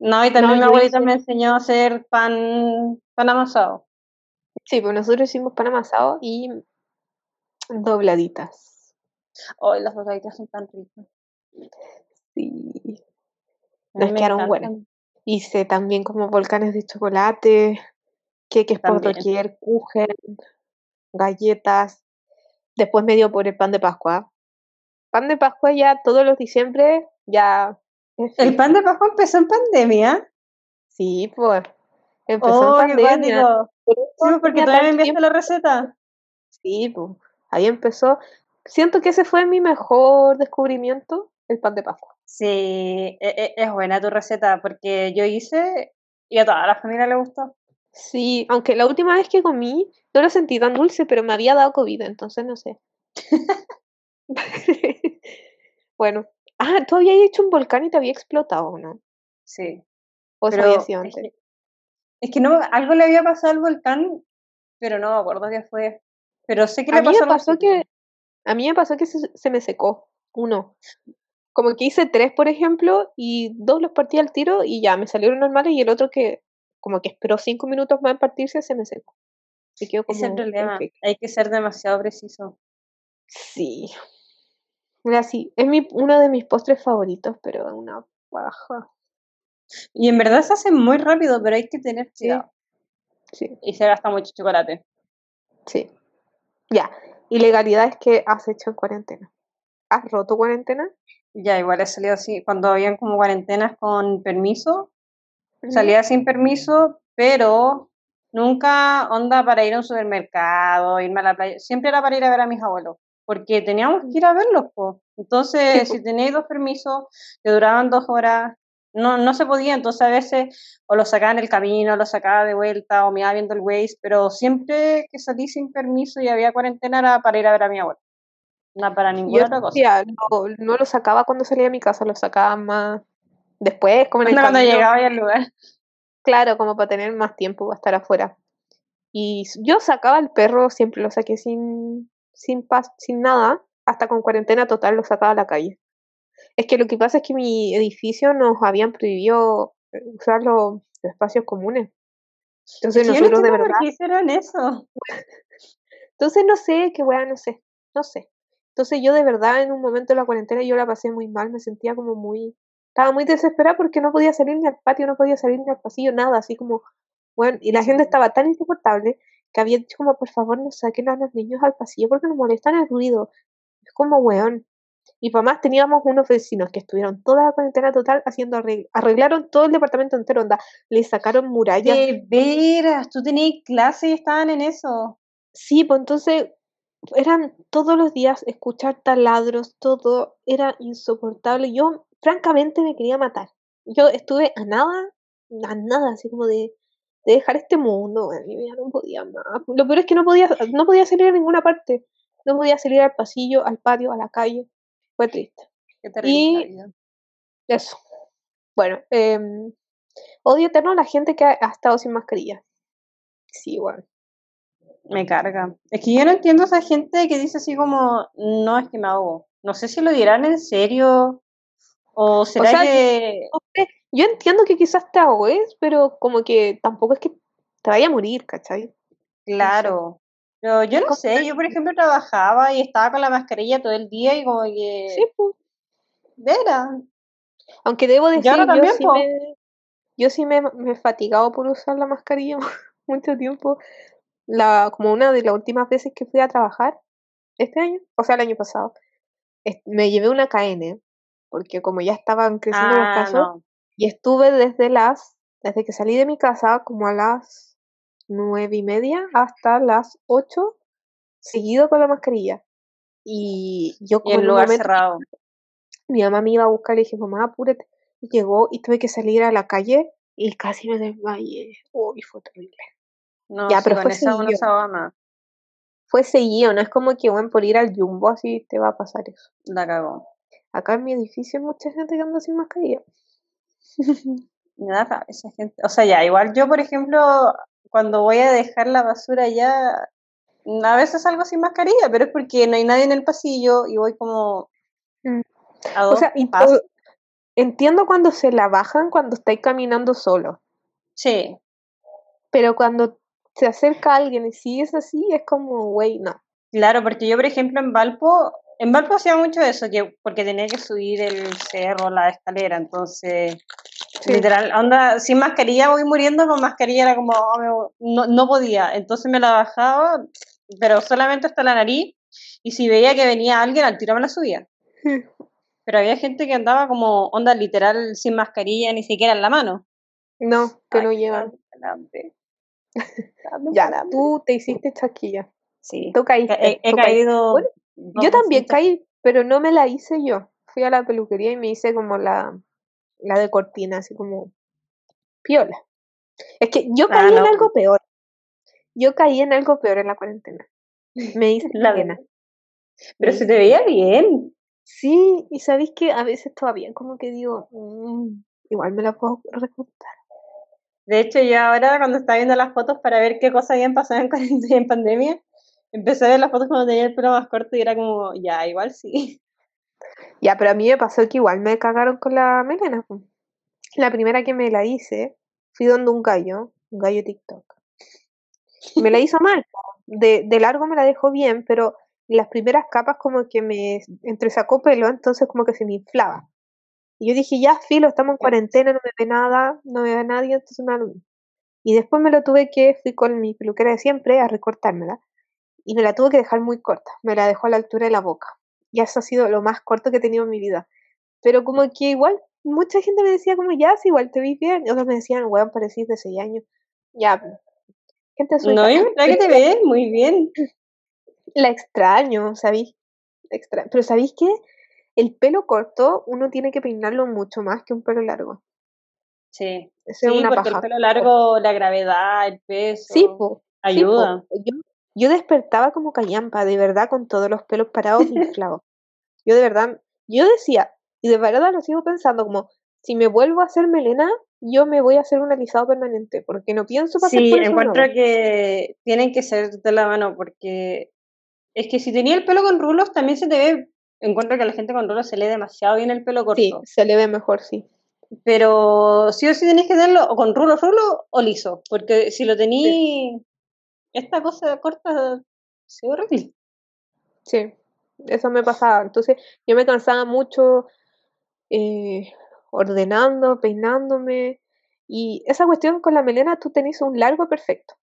[SPEAKER 1] No, y también
[SPEAKER 2] No,
[SPEAKER 1] mi abuelita
[SPEAKER 2] hice-
[SPEAKER 1] me enseñó a hacer pan, pan amasado.
[SPEAKER 2] Sí, pues nosotros hicimos pan amasado y dobladitas.
[SPEAKER 1] Hoy las bocaditas son tan ricas.
[SPEAKER 2] Sí. Nos quedaron buenas. Hice también como volcanes de chocolate, queques por
[SPEAKER 1] También.
[SPEAKER 2] doquier, kuchen, galletas. Después me dio por el pan de Pascua. Pan de Pascua ya todos los diciembre ya
[SPEAKER 1] El pan de Pascua empezó en pandemia.
[SPEAKER 2] Sí, pues. Empezó
[SPEAKER 1] Oh,
[SPEAKER 2] en
[SPEAKER 1] qué
[SPEAKER 2] pandemia. por
[SPEAKER 1] Sí, porque todavía me enviaste la receta.
[SPEAKER 2] Sí, pues. Ahí empezó. Siento que ese fue mi mejor descubrimiento, el pan de Pascua.
[SPEAKER 1] Sí, e- e- es buena tu receta porque yo hice y a toda la familia le gustó.
[SPEAKER 2] Sí, aunque la última vez que comí no lo sentí tan dulce, pero me había dado COVID, entonces no sé. bueno. Ah, tú habías hecho un volcán y te había explotado, ¿no?
[SPEAKER 1] Sí,
[SPEAKER 2] O
[SPEAKER 1] pero
[SPEAKER 2] había sido
[SPEAKER 1] es
[SPEAKER 2] antes.
[SPEAKER 1] que, es que no, algo le había pasado al volcán, pero no me acuerdo qué fue. Pero sé que
[SPEAKER 2] A
[SPEAKER 1] le
[SPEAKER 2] mí
[SPEAKER 1] pasó
[SPEAKER 2] me pasó que, a mí me pasó que se, se me secó uno. Como que hice tres, por ejemplo, y dos los partí al tiro y ya me salieron normales y el otro que como que esperó cinco minutos más en partirse se me secó. Se quedó
[SPEAKER 1] es el
[SPEAKER 2] como
[SPEAKER 1] problema, hay que ser demasiado preciso.
[SPEAKER 2] Sí. Mira, sí, es mi, uno de mis postres favoritos, pero es una paja.
[SPEAKER 1] Y en verdad se hace muy rápido, pero hay que tener cuidado.
[SPEAKER 2] Sí,
[SPEAKER 1] Y se gasta mucho chocolate.
[SPEAKER 2] sí. Ya. Ilegalidades que has hecho en cuarentena. ¿Has roto cuarentena?
[SPEAKER 1] Ya, igual he salido así, cuando habían como cuarentenas con permiso. Salía sin permiso, pero nunca onda para ir a un supermercado, irme a la playa, siempre era para ir a ver a mis abuelos, porque teníamos que ir a verlos, po. Entonces, si tenéis dos permisos que duraban dos horas, no, no se podía, entonces a veces o lo sacaba en el camino, lo sacaba de vuelta, o me iba viendo el Waze, pero siempre que salí sin permiso y había cuarentena era para ir a ver a mi abuelo, no para ninguna
[SPEAKER 2] Yo
[SPEAKER 1] otra cosa.
[SPEAKER 2] no, no lo sacaba cuando salía de mi casa, lo sacaba más después, como en el
[SPEAKER 1] Onda cuando llegaba al lugar.
[SPEAKER 2] Claro, como para tener más tiempo para estar afuera. Y yo sacaba al perro, siempre lo saqué sin, sin, pas- sin nada, hasta con cuarentena total lo sacaba a la calle. Es que lo que pasa es que mi edificio nos habían prohibido eh, usar los, espacios comunes. Entonces
[SPEAKER 1] yo no
[SPEAKER 2] de verdad,
[SPEAKER 1] por qué hicieron eso.
[SPEAKER 2] entonces no sé, qué weá, no sé, no sé. Entonces yo de verdad en un momento de la cuarentena yo la pasé muy mal, me sentía como muy, estaba muy desesperada porque no podía salir ni al patio, no podía salir ni al pasillo, nada, así como, bueno, y la gente estaba tan insoportable que había dicho como, por favor, no saquen a los niños al pasillo porque nos molestan el ruido. Es como, weón. Y para más teníamos unos vecinos que estuvieron toda la cuarentena total haciendo arreglo, arreglaron todo el departamento entero, onda, le sacaron murallas.
[SPEAKER 1] De veras, tú tenías clase y estaban en eso.
[SPEAKER 2] Sí, pues entonces eran todos los días escuchar taladros, todo era insoportable. Yo, francamente, me quería matar. Yo estuve a nada, a nada, así como de, de dejar este mundo, yo ya no podía más. Lo peor es que no podía, no podía salir a ninguna parte. No podía salir al pasillo, al patio, a la calle. Fue triste.
[SPEAKER 1] Qué
[SPEAKER 2] Y-. Eso. Bueno, em, odio eterno a la gente que ha, ha estado sin mascarilla. Sí, igual.
[SPEAKER 1] Me carga. Es que yo no entiendo a esa gente que dice así como, no, es que me ahogo. No sé si lo dirán en serio o será
[SPEAKER 2] sea,
[SPEAKER 1] que...
[SPEAKER 2] Yo entiendo que quizás te ahogues, pero como que tampoco es que te vaya a morir, ¿cachai?
[SPEAKER 1] Claro. Pero yo no
[SPEAKER 2] ¿Cómo
[SPEAKER 1] sé, yo por ejemplo trabajaba y estaba con la mascarilla todo el día y como que...
[SPEAKER 2] Sí, pues.
[SPEAKER 1] Vera.
[SPEAKER 2] Aunque debo decir, yo
[SPEAKER 1] también,
[SPEAKER 2] sí me, yo sí me, me he fatigado por usar la mascarilla mucho tiempo. La, como una de las últimas veces que fui a trabajar este año, o sea, el año pasado, me llevé una KN, porque como ya estaban creciendo los
[SPEAKER 1] Ah,
[SPEAKER 2] casos,
[SPEAKER 1] no.
[SPEAKER 2] y estuve desde las, desde que salí de mi casa, como a las nueve y media hasta las ocho, seguido con la mascarilla. Y yo
[SPEAKER 1] Y
[SPEAKER 2] un
[SPEAKER 1] lugar
[SPEAKER 2] momento
[SPEAKER 1] cerrado.
[SPEAKER 2] Mi mamá me iba a buscar y le dije, mamá, apúrate. Y llegó y tuve que salir a la calle y casi me desmayé. Uy, fue terrible.
[SPEAKER 1] No, ya, pero fue seguido.
[SPEAKER 2] Fue seguido, no es como que, bueno, por ir al jumbo así te va a pasar eso.
[SPEAKER 1] La cagó.
[SPEAKER 2] Acá en mi edificio hay mucha gente que anda sin mascarilla.
[SPEAKER 1] me da esa gente. O sea, ya, igual yo, por ejemplo, cuando voy a dejar la basura ya, a veces salgo sin mascarilla, pero es porque no hay nadie en el pasillo y voy como
[SPEAKER 2] mm. o sea, entiendo cuando se la bajan cuando estáis caminando solo.
[SPEAKER 1] Sí.
[SPEAKER 2] Pero cuando se acerca alguien y si es así, es como, güey, no.
[SPEAKER 1] Claro, porque yo, por ejemplo, en Valpo, en Valpo hacía mucho eso, que, porque tenía que subir el cerro, la escalera, entonces, literal, onda, sin mascarilla voy muriendo, con mascarilla era como, oh, no, no podía, entonces me la bajaba, pero solamente hasta la nariz, y si veía que venía alguien, al tiro me la subía. Pero había gente que andaba como, onda, literal, sin mascarilla, ni siquiera en la mano.
[SPEAKER 2] No, que no llevan. ya, tú te hiciste chasquilla.
[SPEAKER 1] Sí.
[SPEAKER 2] Tú caíste.
[SPEAKER 1] He, caído.
[SPEAKER 2] Yo también caí, pero no me la hice yo. Fui a la peluquería y me hice como la, la de cortina, así como piola. Es que yo ah, caí en algo peor. Yo caí en algo peor en la cuarentena. Me hice la pena.
[SPEAKER 1] Pero se te veía bien.
[SPEAKER 2] Sí, y sabéis que a veces todavía como que digo, mm, igual me la puedo recortar.
[SPEAKER 1] De hecho, yo ahora cuando estaba viendo las fotos para ver qué cosas habían pasado en cuarentena en pandemia, empecé a ver las fotos cuando tenía el pelo más corto y era como, ya, igual sí.
[SPEAKER 2] Ya, pero a mí me pasó que igual me cagaron con la melena. La primera que me la hice, fui donde un gallo, un gallo TikTok. Me la hizo mal. De, de largo me la dejó bien, pero las primeras capas como que me entresacó pelo, entonces como que se me inflaba. Y yo dije, ya, filo, estamos en cuarentena, no me ve nada, no me ve nadie, entonces me Y después me lo tuve que, fui con mi peluquera de siempre a recortármela. Y me la tuve que dejar muy corta, me la dejó a la altura de la boca. Y eso ha sido lo más corto que he tenido en mi vida. Pero como que igual, mucha gente me decía como, ya, si igual te vi bien. Y otros me decían, weón, parecís de 6 años. Ya,
[SPEAKER 1] gente No, es verdad que te ves muy bien.
[SPEAKER 2] La extraño, ¿sabéis? Extra... Pero ¿sabéis qué? El pelo corto uno tiene que peinarlo mucho más que un pelo largo.
[SPEAKER 1] Sí, sí porque el pelo largo, la gravedad, el peso, sí, ayuda.
[SPEAKER 2] Yo, despertaba como callampa, de verdad, con todos los pelos parados y inflados. Yo de verdad, yo decía, y de verdad lo sigo pensando, como, si me vuelvo a hacer melena, yo me voy a hacer un alisado permanente, porque no pienso
[SPEAKER 1] pasar sí, por eso encuentro que tienen que ser de la mano, porque es que si tenía el pelo con rulos, también se te ve. Encuentro que a la gente con rulos se le ve demasiado bien el pelo corto.
[SPEAKER 2] Sí, se le ve mejor, sí.
[SPEAKER 1] Pero sí o sí tenés que tenerlo o con rulo, rulo o liso. Porque si lo tenís. Esta cosa corta se ve horrible.
[SPEAKER 2] Sí, eso me pasaba. Entonces yo me cansaba mucho eh, ordenando, peinándome. Y esa cuestión con la melena, tú tenés un largo perfecto.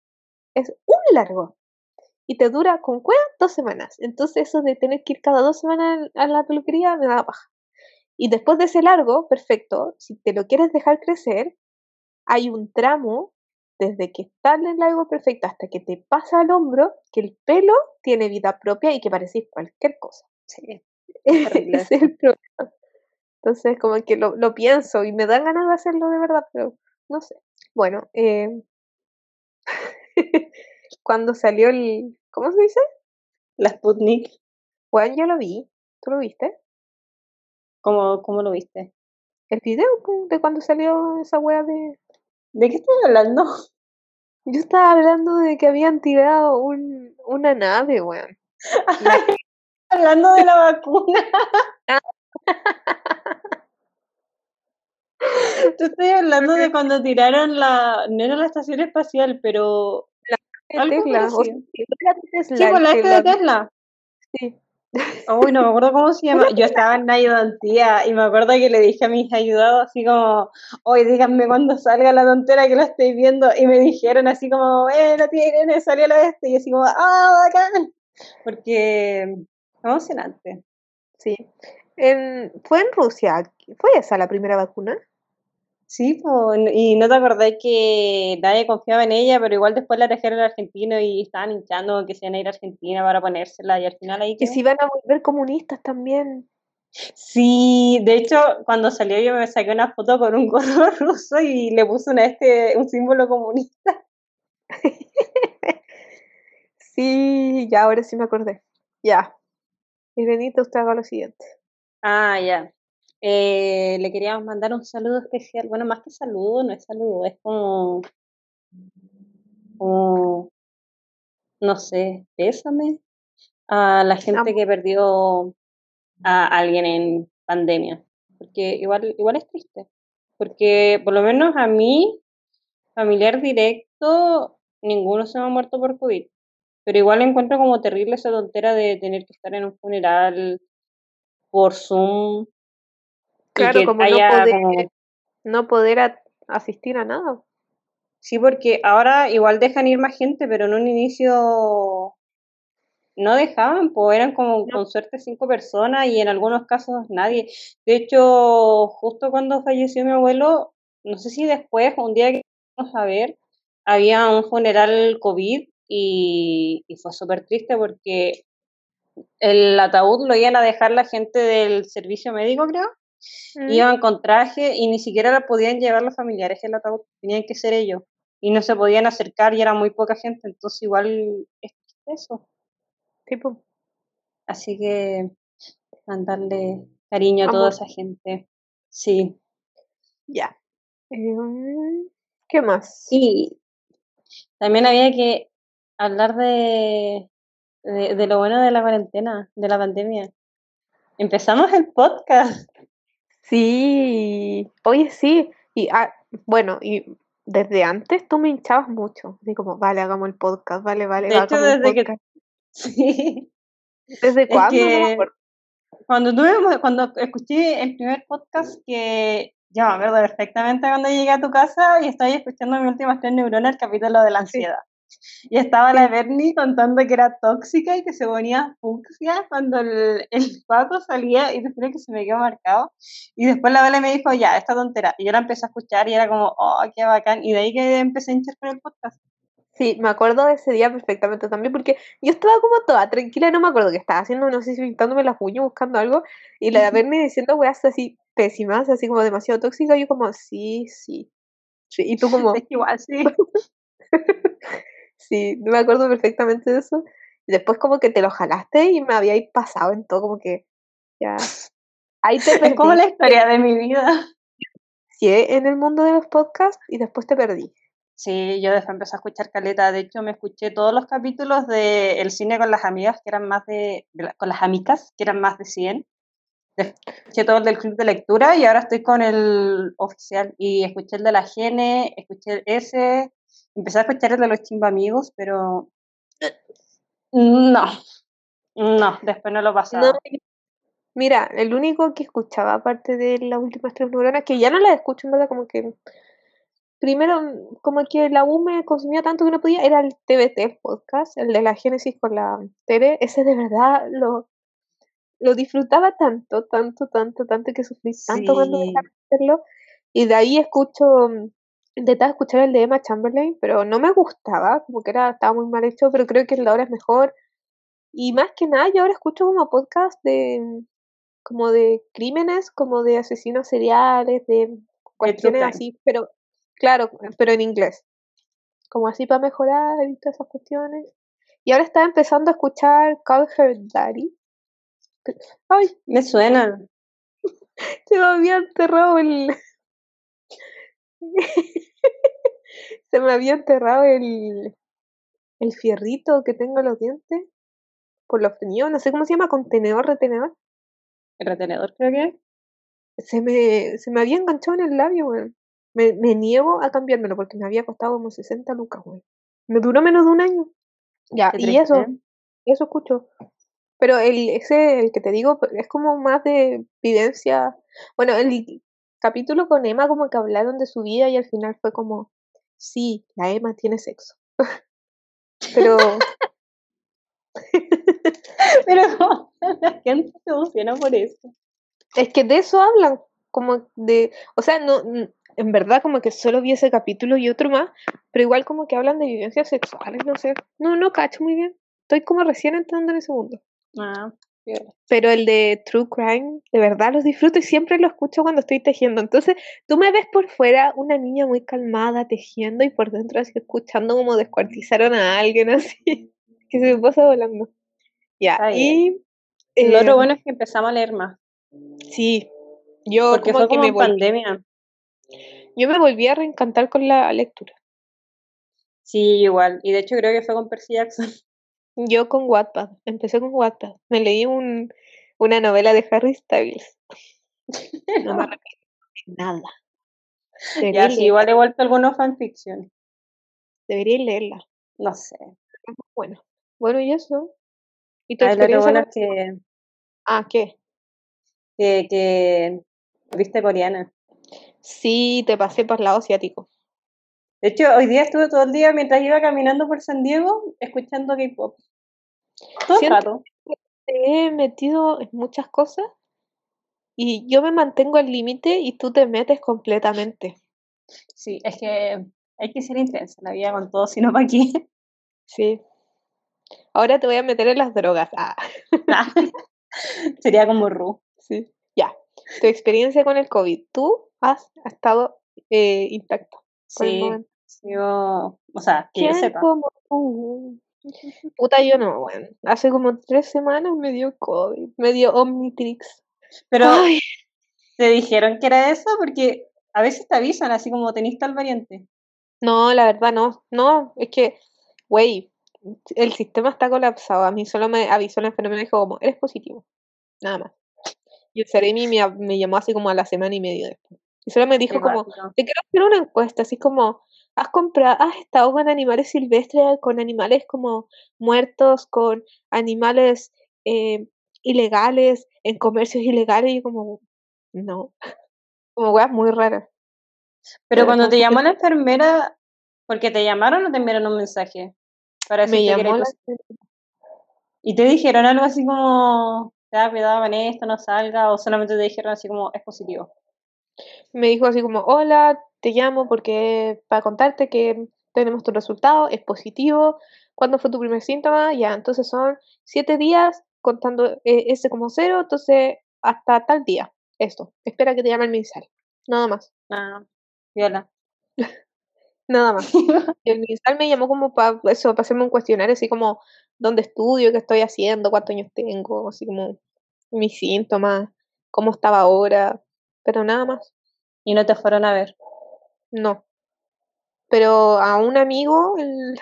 [SPEAKER 2] Es un largo y te dura con cueva dos semanas. Entonces eso de tener que ir cada dos semanas a la peluquería me da baja. Y después de ese largo, perfecto, si te lo quieres dejar crecer, hay un tramo desde que está en el largo perfecto hasta que te pasa al hombro, que el pelo tiene vida propia y que parecís cualquier cosa.
[SPEAKER 1] Sí.
[SPEAKER 2] es el problema. Entonces, como que lo, lo, pienso y me dan ganas de hacerlo de verdad, pero no sé. Bueno, eh... cuando salió el. ¿Cómo se dice?
[SPEAKER 1] La Sputnik.
[SPEAKER 2] Bueno, yo lo vi. ¿Tú lo viste?
[SPEAKER 1] ¿Cómo, cómo lo viste?
[SPEAKER 2] El video de cuando salió esa wea de.
[SPEAKER 1] ¿De qué estás hablando?
[SPEAKER 2] Yo estaba hablando de que habían tirado un, una nave, weón.
[SPEAKER 1] hablando de la vacuna. Tú estoy hablando de cuando tiraron la. No era la estación espacial, pero
[SPEAKER 2] Tesla.
[SPEAKER 1] Sí, con la F de Tesla.
[SPEAKER 2] Sí.
[SPEAKER 1] Uy, no me acuerdo cómo se llama. Yo estaba en la ayudantía y me acuerdo que le dije a mis ayudados así como, hoy díganme cuando salga la tontera que lo estoy viendo. Y me dijeron así como, eh, no tiene, salió la este. Y así como, ah, bacán. Porque emocionante.
[SPEAKER 2] Sí. Fue en Rusia. ¿Fue esa la primera vacuna?
[SPEAKER 1] Sí, y no te acordás que nadie confiaba en ella, pero igual después la trajeron a Argentina y estaban hinchando que se iban a ir a Argentina para ponérsela y al final ahí...
[SPEAKER 2] Que se iban a volver comunistas también.
[SPEAKER 1] Sí, de hecho, cuando salió yo me saqué una foto con un gorro ruso y le puse una, este, un símbolo comunista.
[SPEAKER 2] sí, ya, ahora sí me acordé. Ya. Y Benito, usted haga lo siguiente.
[SPEAKER 1] Ah, ya. Eh, le queríamos mandar un saludo especial. Bueno, más que saludo, no es saludo, es como. como no sé, pésame a la gente que perdió a alguien en pandemia. Porque igual, igual es triste. Porque por lo menos a mí, familiar directo, ninguno se me ha muerto por COVID. Pero igual encuentro como terrible esa tontera de tener que estar en un funeral por Zoom.
[SPEAKER 2] Claro, como no poder, no poder asistir a nada.
[SPEAKER 1] Sí, porque ahora igual dejan ir más gente, pero en un inicio no dejaban, pues eran como con suerte cinco personas y en algunos casos nadie. De hecho, justo cuando falleció mi abuelo, no sé si después, un día que fuimos a ver, había un funeral COVID y, fue súper triste porque el ataúd lo iban a dejar la gente del servicio médico, creo. Mm. Iban con traje y ni siquiera la podían llevar los familiares el ataúd, tenían que ser ellos. Y no se podían acercar y era muy poca gente, entonces igual es eso.
[SPEAKER 2] Tipo.
[SPEAKER 1] Así que mandarle cariño a toda esa gente. Sí.
[SPEAKER 2] Ya. Em, ¿Qué más?
[SPEAKER 1] Y también había que hablar de, de, lo bueno de la cuarentena, de la pandemia. Empezamos el podcast.
[SPEAKER 2] Sí, oye, sí. Y ah, bueno, y desde antes tú me hinchabas mucho. Así como, vale, hagamos el podcast, vale, vale.
[SPEAKER 1] De hecho, desde que Sí.
[SPEAKER 2] ¿Desde cuándo?
[SPEAKER 1] cuando tuve, cuando escuché el primer podcast que ya me acuerdo perfectamente cuando llegué a tu casa y estaba escuchando mi última tres neuronas, el capítulo de la ansiedad. Y estaba la Bernie contando que era tóxica y que se ponía fucsia cuando el, el pato salía y después que se me quedó marcado. Y después la Bele me dijo, ya, esta tontera. Y yo la empecé a escuchar y era como, oh, qué bacán. Y de ahí que empecé a hinchar con el podcast.
[SPEAKER 2] Sí, me acuerdo de ese día perfectamente también, porque yo estaba como toda tranquila, no me acuerdo qué estaba haciendo, no sé si pintándome las uñas, buscando algo, y la verme diciendo weas así pésimas, así como demasiado tóxica, yo como, sí, sí. sí y tú como...
[SPEAKER 1] Es igual, sí.
[SPEAKER 2] sí, me acuerdo perfectamente de eso. Después como que te lo jalaste y me habíais pasado en todo, como que ya...
[SPEAKER 1] Ahí te Es como la historia de mi vida.
[SPEAKER 2] Sí, en el mundo de los podcasts y después te perdí.
[SPEAKER 1] Sí, yo después empecé a escuchar caleta. De hecho, me escuché todos los capítulos de El cine con las amigas, que eran más de, con las amicas, que eran más de 100. Escuché todo el del club de lectura y ahora estoy con el oficial. Y escuché el de la Gene, escuché ese, empecé a escuchar el de los chimba amigos, pero no, no, después no lo pasaba.
[SPEAKER 2] mira, el único que escuchaba, aparte de las últimas tres neuronas, que ya no las escucho en verdad, como que primero, como que la U me consumía tanto que no podía, era el TBT podcast, el de la Génesis con la Tere, ese de verdad lo, lo disfrutaba tanto, tanto, tanto, tanto que sufrí tanto cuando dejé de hacerlo. Y de ahí escucho, intentaba escuchar el de Emma Chamberlain, pero no me gustaba, como que era, estaba muy mal hecho, pero creo que el de ahora es mejor. Y más que nada, yo ahora escucho como podcast de como de crímenes, como de asesinos seriales, de cuestiones así, pero Claro, pero en inglés. Como así para mejorar y todas esas cuestiones. Y ahora está empezando a escuchar Call Her Daddy.
[SPEAKER 1] Ay, me suena.
[SPEAKER 2] Se me había enterrado el. Se me había enterrado el. El fierrito que tengo en los dientes. Por los fríos, no sé cómo se llama, contenedor, retenedor.
[SPEAKER 1] El retenedor, creo que.
[SPEAKER 2] Se me, se me había enganchado en el labio, weón. Me, me niego a cambiármelo porque me había costado como 60 lucas, güey. Me duró menos de un año. Ya, y eso, eso escucho. Pero el, ese, el que te digo, es como más de evidencia. Bueno, el capítulo con Emma como que hablaron de su vida y al final fue como, sí, la Emma tiene sexo. Pero...
[SPEAKER 1] Pero la gente se emociona por eso.
[SPEAKER 2] Es que de eso hablan, como de, o sea, no, en verdad como que solo vi ese capítulo y otro más, pero igual como que hablan de vivencias sexuales, no sé. No, no cacho muy bien. Estoy como recién entrando en ese mundo.
[SPEAKER 1] Ah,
[SPEAKER 2] Pero el de True Crime, de verdad los disfruto y siempre lo escucho cuando estoy tejiendo. Entonces, tú me ves por fuera una niña muy calmada tejiendo y por dentro así escuchando como descuartizaron a alguien así, que se me pasa volando. Ya, y...
[SPEAKER 1] lo otro em bueno es que empezamos a leer más.
[SPEAKER 2] Sí, yo
[SPEAKER 1] Porque
[SPEAKER 2] como
[SPEAKER 1] fue
[SPEAKER 2] que
[SPEAKER 1] como
[SPEAKER 2] me
[SPEAKER 1] en
[SPEAKER 2] volví,
[SPEAKER 1] pandemia.
[SPEAKER 2] yo me volví a reencantar con la lectura.
[SPEAKER 1] Sí, igual. Y de hecho creo que fue con Percy Jackson.
[SPEAKER 2] Yo con Wattpad, empecé con Wattpad. Me leí un, una novela de Harry Styles. No me arrepiento de nada.
[SPEAKER 1] Ya,
[SPEAKER 2] Debería,
[SPEAKER 1] sí,
[SPEAKER 2] leer-
[SPEAKER 1] igual he vuelto algunos fanfiction.
[SPEAKER 2] debería leerla.
[SPEAKER 1] No sé.
[SPEAKER 2] Bueno, bueno, y eso. ¿Y tu
[SPEAKER 1] Ay, lo bueno es que,
[SPEAKER 2] Ah, ¿qué?
[SPEAKER 1] que, que viste coreana.
[SPEAKER 2] Sí, te pasé por lado asiático.
[SPEAKER 1] De hecho, hoy día estuve todo el día mientras iba caminando por San Diego escuchando K-pop. Todo el rato.
[SPEAKER 2] Te he metido en muchas cosas y yo me mantengo al límite y tú te metes completamente.
[SPEAKER 1] Sí, es que hay que ser intensa en la vida con todo, si no, ¿para qué?
[SPEAKER 2] Sí. Ahora te voy a meter en las drogas. Ah,
[SPEAKER 1] Sería como Ru.
[SPEAKER 2] sí. Ya. Tu experiencia con el COVID. Tú has estado eh, intacto.
[SPEAKER 1] Sí. Yo, o sea, que yo
[SPEAKER 2] ¿Quién
[SPEAKER 1] sepa.
[SPEAKER 2] como? Puta, yo no, bueno. Hace como tres semanas me dio COVID. Me dio Omnitrix.
[SPEAKER 1] Pero
[SPEAKER 2] Ay,
[SPEAKER 1] te dijeron que era eso porque a veces te avisan, así como tenés tal variante.
[SPEAKER 2] no, la verdad no. No, es que, güey, el sistema está colapsado. A mí solo me avisó la enfermera y dijo como, eres positivo. Nada más. Y el Ceremi me, me llamó así como a la semana y medio después. Y solo me dijo
[SPEAKER 1] Qué
[SPEAKER 2] como, te quiero hacer una encuesta, así como, ¿has comprado, has estado con animales silvestres, con animales como muertos, con animales eh, ilegales, en comercios ilegales? Y como, no. Como weas muy raras.
[SPEAKER 1] Pero
[SPEAKER 2] Pero
[SPEAKER 1] cuando te llamó la enfermera, porque te llamaron o te enviaron un mensaje para
[SPEAKER 2] Me
[SPEAKER 1] decirte que
[SPEAKER 2] llamó la...
[SPEAKER 1] y te dijeron algo así como, te da cuidado con esto, no salga, o solamente te dijeron así como, es positivo.
[SPEAKER 2] Me dijo así como, hola, te llamo porque para contarte que tenemos tu resultado, es positivo. ¿Cuándo fue tu primer síntoma? Ya, entonces son siete días contando eh, ese como cero, entonces hasta tal día. Esto, espera que te llame el MinSal. Nada más,
[SPEAKER 1] Ah, viola.
[SPEAKER 2] nada más. El MinSal me llamó como para eso, para hacerme un cuestionario así como dónde estudio, qué estoy haciendo, cuántos años tengo, así como mis síntomas, cómo estaba ahora, pero nada más.
[SPEAKER 1] y no te fueron a ver.
[SPEAKER 2] No. Pero a un amigo el,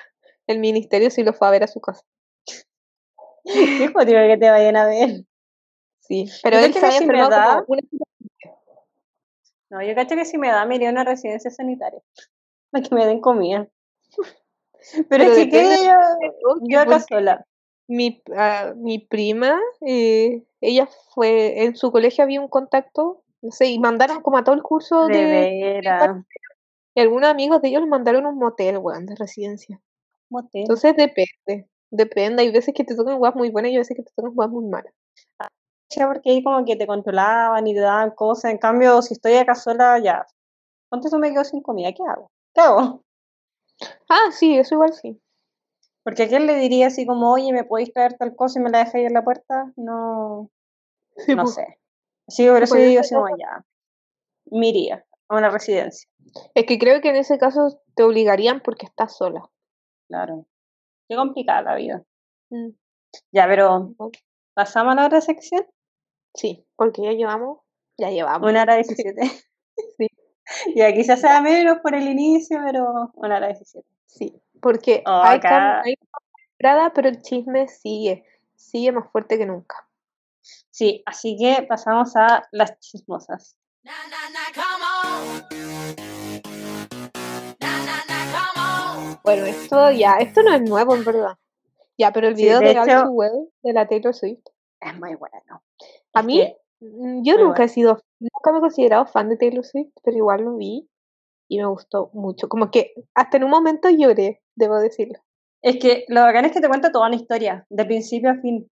[SPEAKER 2] el ministerio sí lo fue a ver a su casa.
[SPEAKER 1] Qué jodido que te vayan a ver.
[SPEAKER 2] Sí. Pero
[SPEAKER 1] Yo
[SPEAKER 2] él se
[SPEAKER 1] que
[SPEAKER 2] había
[SPEAKER 1] si me
[SPEAKER 2] enfermado
[SPEAKER 1] da-
[SPEAKER 2] como una
[SPEAKER 1] No, yo cacho que si me da, me iría a una residencia sanitaria. Para que me den comida. Pero,
[SPEAKER 2] Pero
[SPEAKER 1] es que yo, yo acá sola.
[SPEAKER 2] mi, ah, mi prima, eh, ella fue, en su colegio había un contacto, no sé, y mandaron como a todo el curso
[SPEAKER 1] De
[SPEAKER 2] de, y algunos amigos de ellos los mandaron un motel, weón, de residencia.
[SPEAKER 1] Motel.
[SPEAKER 2] Entonces depende, depende, hay veces que te tocan guas muy buenas y hay veces que te tocan guas muy malas.
[SPEAKER 1] Ya, porque ahí como que te controlaban y te daban cosas. En cambio, si estoy acá sola, ya. Ponte eso me quedo sin comida, ¿qué hago? ¿Qué hago?
[SPEAKER 2] Ah, sí, eso igual sí.
[SPEAKER 1] Porque a quién le diría así como, oye, ¿me podéis traer tal cosa y me la dejáis en la puerta? No,
[SPEAKER 2] Sí,
[SPEAKER 1] no
[SPEAKER 2] pues.
[SPEAKER 1] sé. Sí, por eso yo digo así ya. Me iría a una residencia.
[SPEAKER 2] Es que creo que en ese caso te obligarían porque estás sola.
[SPEAKER 1] Claro. Qué complicada la vida.
[SPEAKER 2] Mm,
[SPEAKER 1] Ya, pero pasamos a la otra sección.
[SPEAKER 2] Sí, porque ya llevamos, ya llevamos.
[SPEAKER 1] Una hora 17.
[SPEAKER 2] Sí.
[SPEAKER 1] Ya, quizás sea menos por el inicio, pero una hora 17.
[SPEAKER 2] Sí, porque
[SPEAKER 1] Oh,
[SPEAKER 2] hay,
[SPEAKER 1] acá-
[SPEAKER 2] hay pero el chisme sigue, sigue más fuerte que nunca.
[SPEAKER 1] Sí, así que pasamos a las chismosas.
[SPEAKER 3] Na na na, come on.
[SPEAKER 2] Bueno, esto ya, esto no es nuevo en verdad. Ya, pero el
[SPEAKER 1] Sí,
[SPEAKER 2] video
[SPEAKER 1] de
[SPEAKER 2] de, All
[SPEAKER 1] hecho-
[SPEAKER 2] Too Well de la Taylor Swift.
[SPEAKER 1] Es muy bueno.
[SPEAKER 2] A
[SPEAKER 1] Es
[SPEAKER 2] mí,
[SPEAKER 1] que-
[SPEAKER 2] mm, yo
[SPEAKER 1] muy
[SPEAKER 2] nunca
[SPEAKER 1] bueno.
[SPEAKER 2] he sido, nunca me he considerado fan de Taylor Swift, pero igual lo vi y me gustó mucho. Como que hasta en un momento lloré, debo decirlo.
[SPEAKER 1] Es que lo bacán es que te cuenta toda una historia, de principio a fin.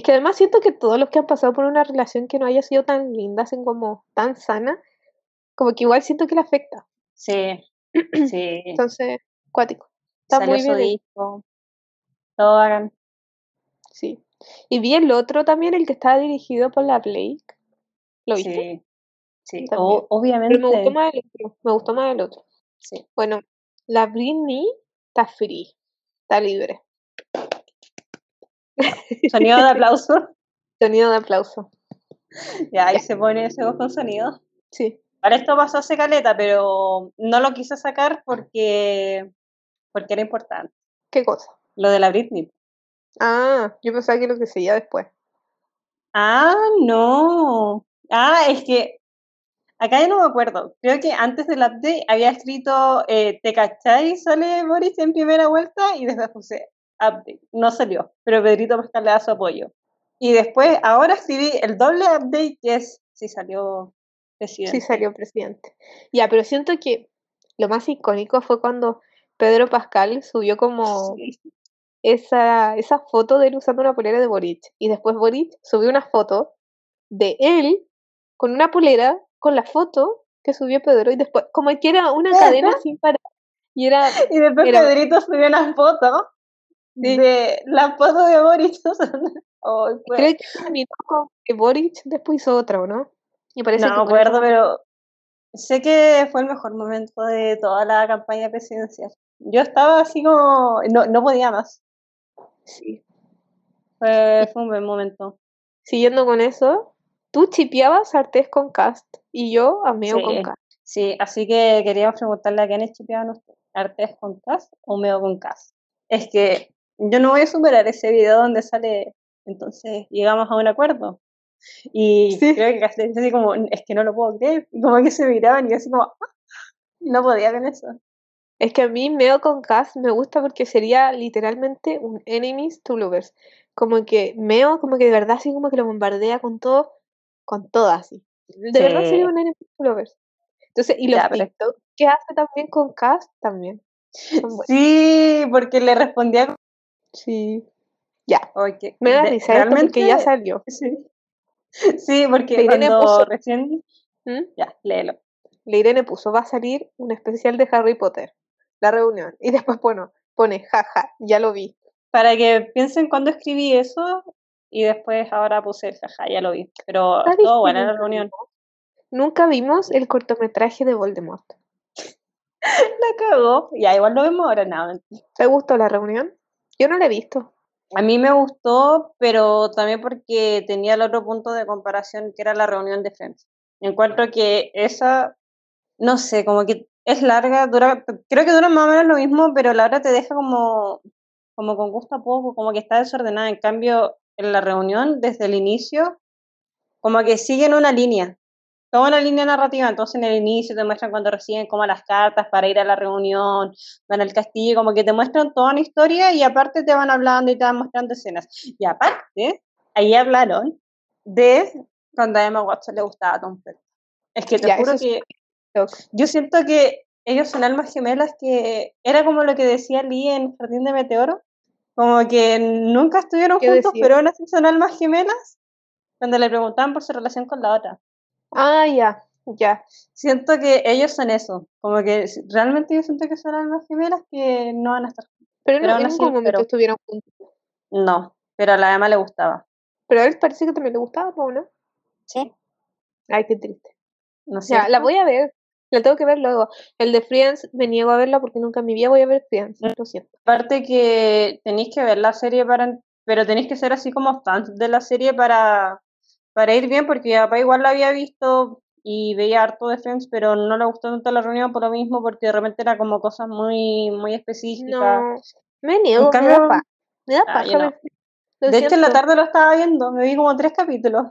[SPEAKER 2] Es que además siento que todos los que han pasado por una relación que no haya sido tan linda, así como tan sana, como que igual siento que le afecta.
[SPEAKER 1] Sí, sí.
[SPEAKER 2] Entonces, cuático. Está
[SPEAKER 1] Salió
[SPEAKER 2] muy
[SPEAKER 1] su
[SPEAKER 2] bien. hecho.
[SPEAKER 1] disco. Todo bacán.
[SPEAKER 2] Sí. Y vi el otro también, el que estaba dirigido por la Blake. ¿Lo viste?
[SPEAKER 1] Sí, sí,
[SPEAKER 2] También.
[SPEAKER 1] o- obviamente.
[SPEAKER 2] Pero me gustó más el otro. Me gustó más el otro.
[SPEAKER 1] Sí.
[SPEAKER 2] Bueno, la Britney está free. Está libre.
[SPEAKER 1] Sonido de aplauso.
[SPEAKER 2] Sonido de aplauso.
[SPEAKER 1] Ya, ahí se pone ese voz con sonido.
[SPEAKER 2] Sí.
[SPEAKER 1] Para esto pasó hace caleta, pero no lo quise sacar porque, porque era importante.
[SPEAKER 2] ¿Qué cosa?
[SPEAKER 1] Lo de la Britney.
[SPEAKER 2] Ah, yo pensaba que lo que seguía después.
[SPEAKER 1] Ah, no. Ah, es que acá ya no me acuerdo. Creo que antes del update había escrito eh, ¿Te cachai? Sale Boris en primera vuelta y después puse update. No salió, pero Pedrito Pascal le da su apoyo. Y después, ahora escribí el doble update que es si salió presidente.
[SPEAKER 2] Sí salió presidente. Ya, pero siento que lo más icónico fue cuando Pedro Pascal subió como
[SPEAKER 1] Sí.
[SPEAKER 2] esa, esa foto de él usando una polera de Boric. Y después Boric subió una foto de él con una polera con la foto que subió Pedro. Y después, como que era una cadena sin parar. Y era,
[SPEAKER 1] Y después
[SPEAKER 2] Era-
[SPEAKER 1] Pedrito subió una foto
[SPEAKER 2] Sí. de-
[SPEAKER 1] la foto de fue-
[SPEAKER 2] creo que terminó con Boric después hizo otra, ¿o no? Parece
[SPEAKER 1] no me acuerdo, pero sé que fue el mejor momento de toda la campaña presidencial. Yo estaba así como, no, no podía más.
[SPEAKER 2] Sí.
[SPEAKER 1] Fue, fue un buen momento.
[SPEAKER 2] Siguiendo con eso, tú chipeabas Artés con Cast y yo a Meo con. Cast.
[SPEAKER 1] Sí, así que queríamos preguntarle a quiénes chipeaban ustedes, Artes con Cas o Meo con Cas. Es que yo no voy a superar ese video donde sale, entonces llegamos a un acuerdo. Y
[SPEAKER 2] Sí.
[SPEAKER 1] creo que Cas decía así como, es que no lo puedo creer. Y como que se miraban y yo así como, "Ah", no podía con eso.
[SPEAKER 2] Es que a mí Meo con Cast me gusta porque sería literalmente un enemies to lovers. Como que Meo, como que de verdad así como que lo bombardea con todo, con todo así. De verdad sería
[SPEAKER 1] Sí.
[SPEAKER 2] un enemies to lovers. Entonces, y los TikTok que hace también con Cast también.
[SPEAKER 1] Sí, porque le respondía
[SPEAKER 2] Sí. Ya.
[SPEAKER 1] "Oye, que
[SPEAKER 2] Me da risa esto porque ya
[SPEAKER 1] realmente-
[SPEAKER 2] salió.
[SPEAKER 1] Sí, sí porque
[SPEAKER 2] La Irene
[SPEAKER 1] cuando
[SPEAKER 2] puso-
[SPEAKER 1] recién,
[SPEAKER 2] ¿Mm?
[SPEAKER 1] ya, léelo.
[SPEAKER 2] La Irene puso, va a salir un especial de Harry Potter. La reunión. Y después, bueno, pone, jaja, ya lo vi.
[SPEAKER 1] Para que piensen cuando escribí eso y después ahora puse el jaja, ya lo vi. Pero
[SPEAKER 2] ¿Sabes
[SPEAKER 1] estuvo
[SPEAKER 2] qué
[SPEAKER 1] buena la reunión.
[SPEAKER 2] Nunca vimos el cortometraje de Voldemort.
[SPEAKER 1] La cagó. Ya, igual lo vemos ahora, nada.
[SPEAKER 2] ¿Te gustó la reunión? Yo no la he visto.
[SPEAKER 1] A mí me gustó, pero también porque tenía el otro punto de comparación que era la reunión de Friends. Encuentro que esa, no sé, como que es larga, dura, creo que dura más o menos lo mismo, pero la hora te deja como, como con gusto a poco, como que está desordenada. En cambio, en la reunión, desde el inicio, como que siguen una línea, toda una línea narrativa. Entonces, en el inicio te muestran cuando reciben como las cartas para ir a la reunión, van al castillo, como que te muestran toda una historia y aparte te van hablando y te van mostrando escenas. Y aparte, ahí hablaron de cuando a Emma Watson le gustaba a Tom Felton. Es que te
[SPEAKER 2] Ya,
[SPEAKER 1] juro
[SPEAKER 2] sí.
[SPEAKER 1] que yo siento que ellos son almas gemelas que era como lo que decía Lee en Jardín de Meteoro, como que nunca estuvieron
[SPEAKER 2] ¿Qué
[SPEAKER 1] juntos,
[SPEAKER 2] decía?
[SPEAKER 1] pero aún así son almas gemelas, cuando le preguntaban por su relación con la otra.
[SPEAKER 2] Ah, ya, ya.
[SPEAKER 1] Siento que ellos son eso, como que realmente yo siento que son almas gemelas que no van a estar
[SPEAKER 2] Pero,
[SPEAKER 1] Pero
[SPEAKER 2] no, en ningún momento
[SPEAKER 1] espero.
[SPEAKER 2] estuvieron juntos.
[SPEAKER 1] No, pero a la Emma le gustaba.
[SPEAKER 2] Pero a él parece que también le gustaba, ¿no?
[SPEAKER 1] Sí.
[SPEAKER 2] Ay, qué triste.
[SPEAKER 1] ¿No es
[SPEAKER 2] Ya, la voy a ver. La tengo que ver luego. El de Friends me niego a verla porque nunca en mi vida voy a ver Friends.
[SPEAKER 1] Mm.
[SPEAKER 2] Lo siento.
[SPEAKER 1] Aparte que tenéis que ver la serie para, pero tenéis que ser así como fans de la serie para, para ir bien, porque mi papá igual la había visto y veía harto de Friends, pero no le gustó tanto la reunión por lo mismo, porque de repente era como cosas muy, muy específicas.
[SPEAKER 2] No, me niego, me da paja. Me da
[SPEAKER 1] Ah,
[SPEAKER 2] paja
[SPEAKER 1] no. De hecho, en la tarde lo estaba viendo, me vi como tres capítulos.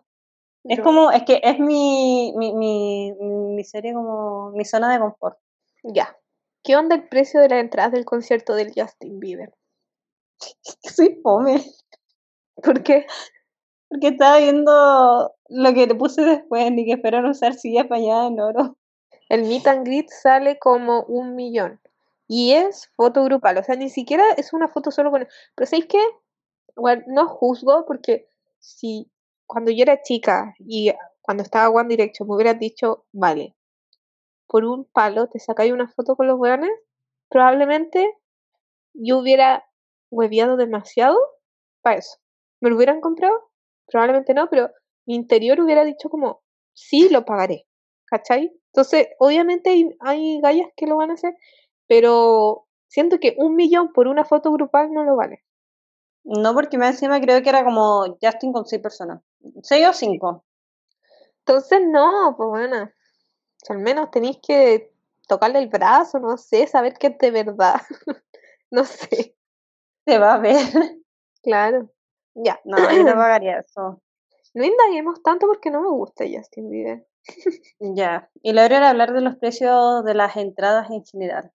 [SPEAKER 1] Es como, es que es mi, mi, mi, mi serie como, mi zona de confort.
[SPEAKER 2] Ya. ¿Qué onda el precio de las entradas del concierto del Justin Bieber?
[SPEAKER 1] Soy fome.
[SPEAKER 2] ¿Por qué?
[SPEAKER 1] Porque estaba viendo lo que le puse después, ni que a usar sillas apañadas en oro.
[SPEAKER 2] El meet and greet sale como un millón. Y es foto grupal. O sea, ni siquiera es una foto solo con... Pero ¿sabéis qué? Bueno, no juzgo porque si cuando yo era chica y cuando estaba One Direction me hubieras dicho, vale, por un palo te sacáis una foto con los weones, probablemente yo hubiera hueviado demasiado para eso. ¿Me lo hubieran comprado? Probablemente no, pero mi interior hubiera dicho como, sí, lo pagaré, ¿cachai? Entonces, obviamente hay, hay gallas que lo van a hacer, pero siento que un millón por una foto grupal no lo vale.
[SPEAKER 1] No, porque más encima creo que era como Justin con seis personas. ¿Seis o cinco?
[SPEAKER 2] Entonces, no, pues bueno, al menos tenéis que tocarle el brazo, no sé, saber que es de verdad. no sé,
[SPEAKER 1] Se va a ver.
[SPEAKER 2] claro. Ya,
[SPEAKER 1] No, yo no pagaría eso.
[SPEAKER 2] no indaguemos tanto porque no me gusta Justin Bieber.
[SPEAKER 1] Ya. Y luego era hablar de los precios de las entradas en general.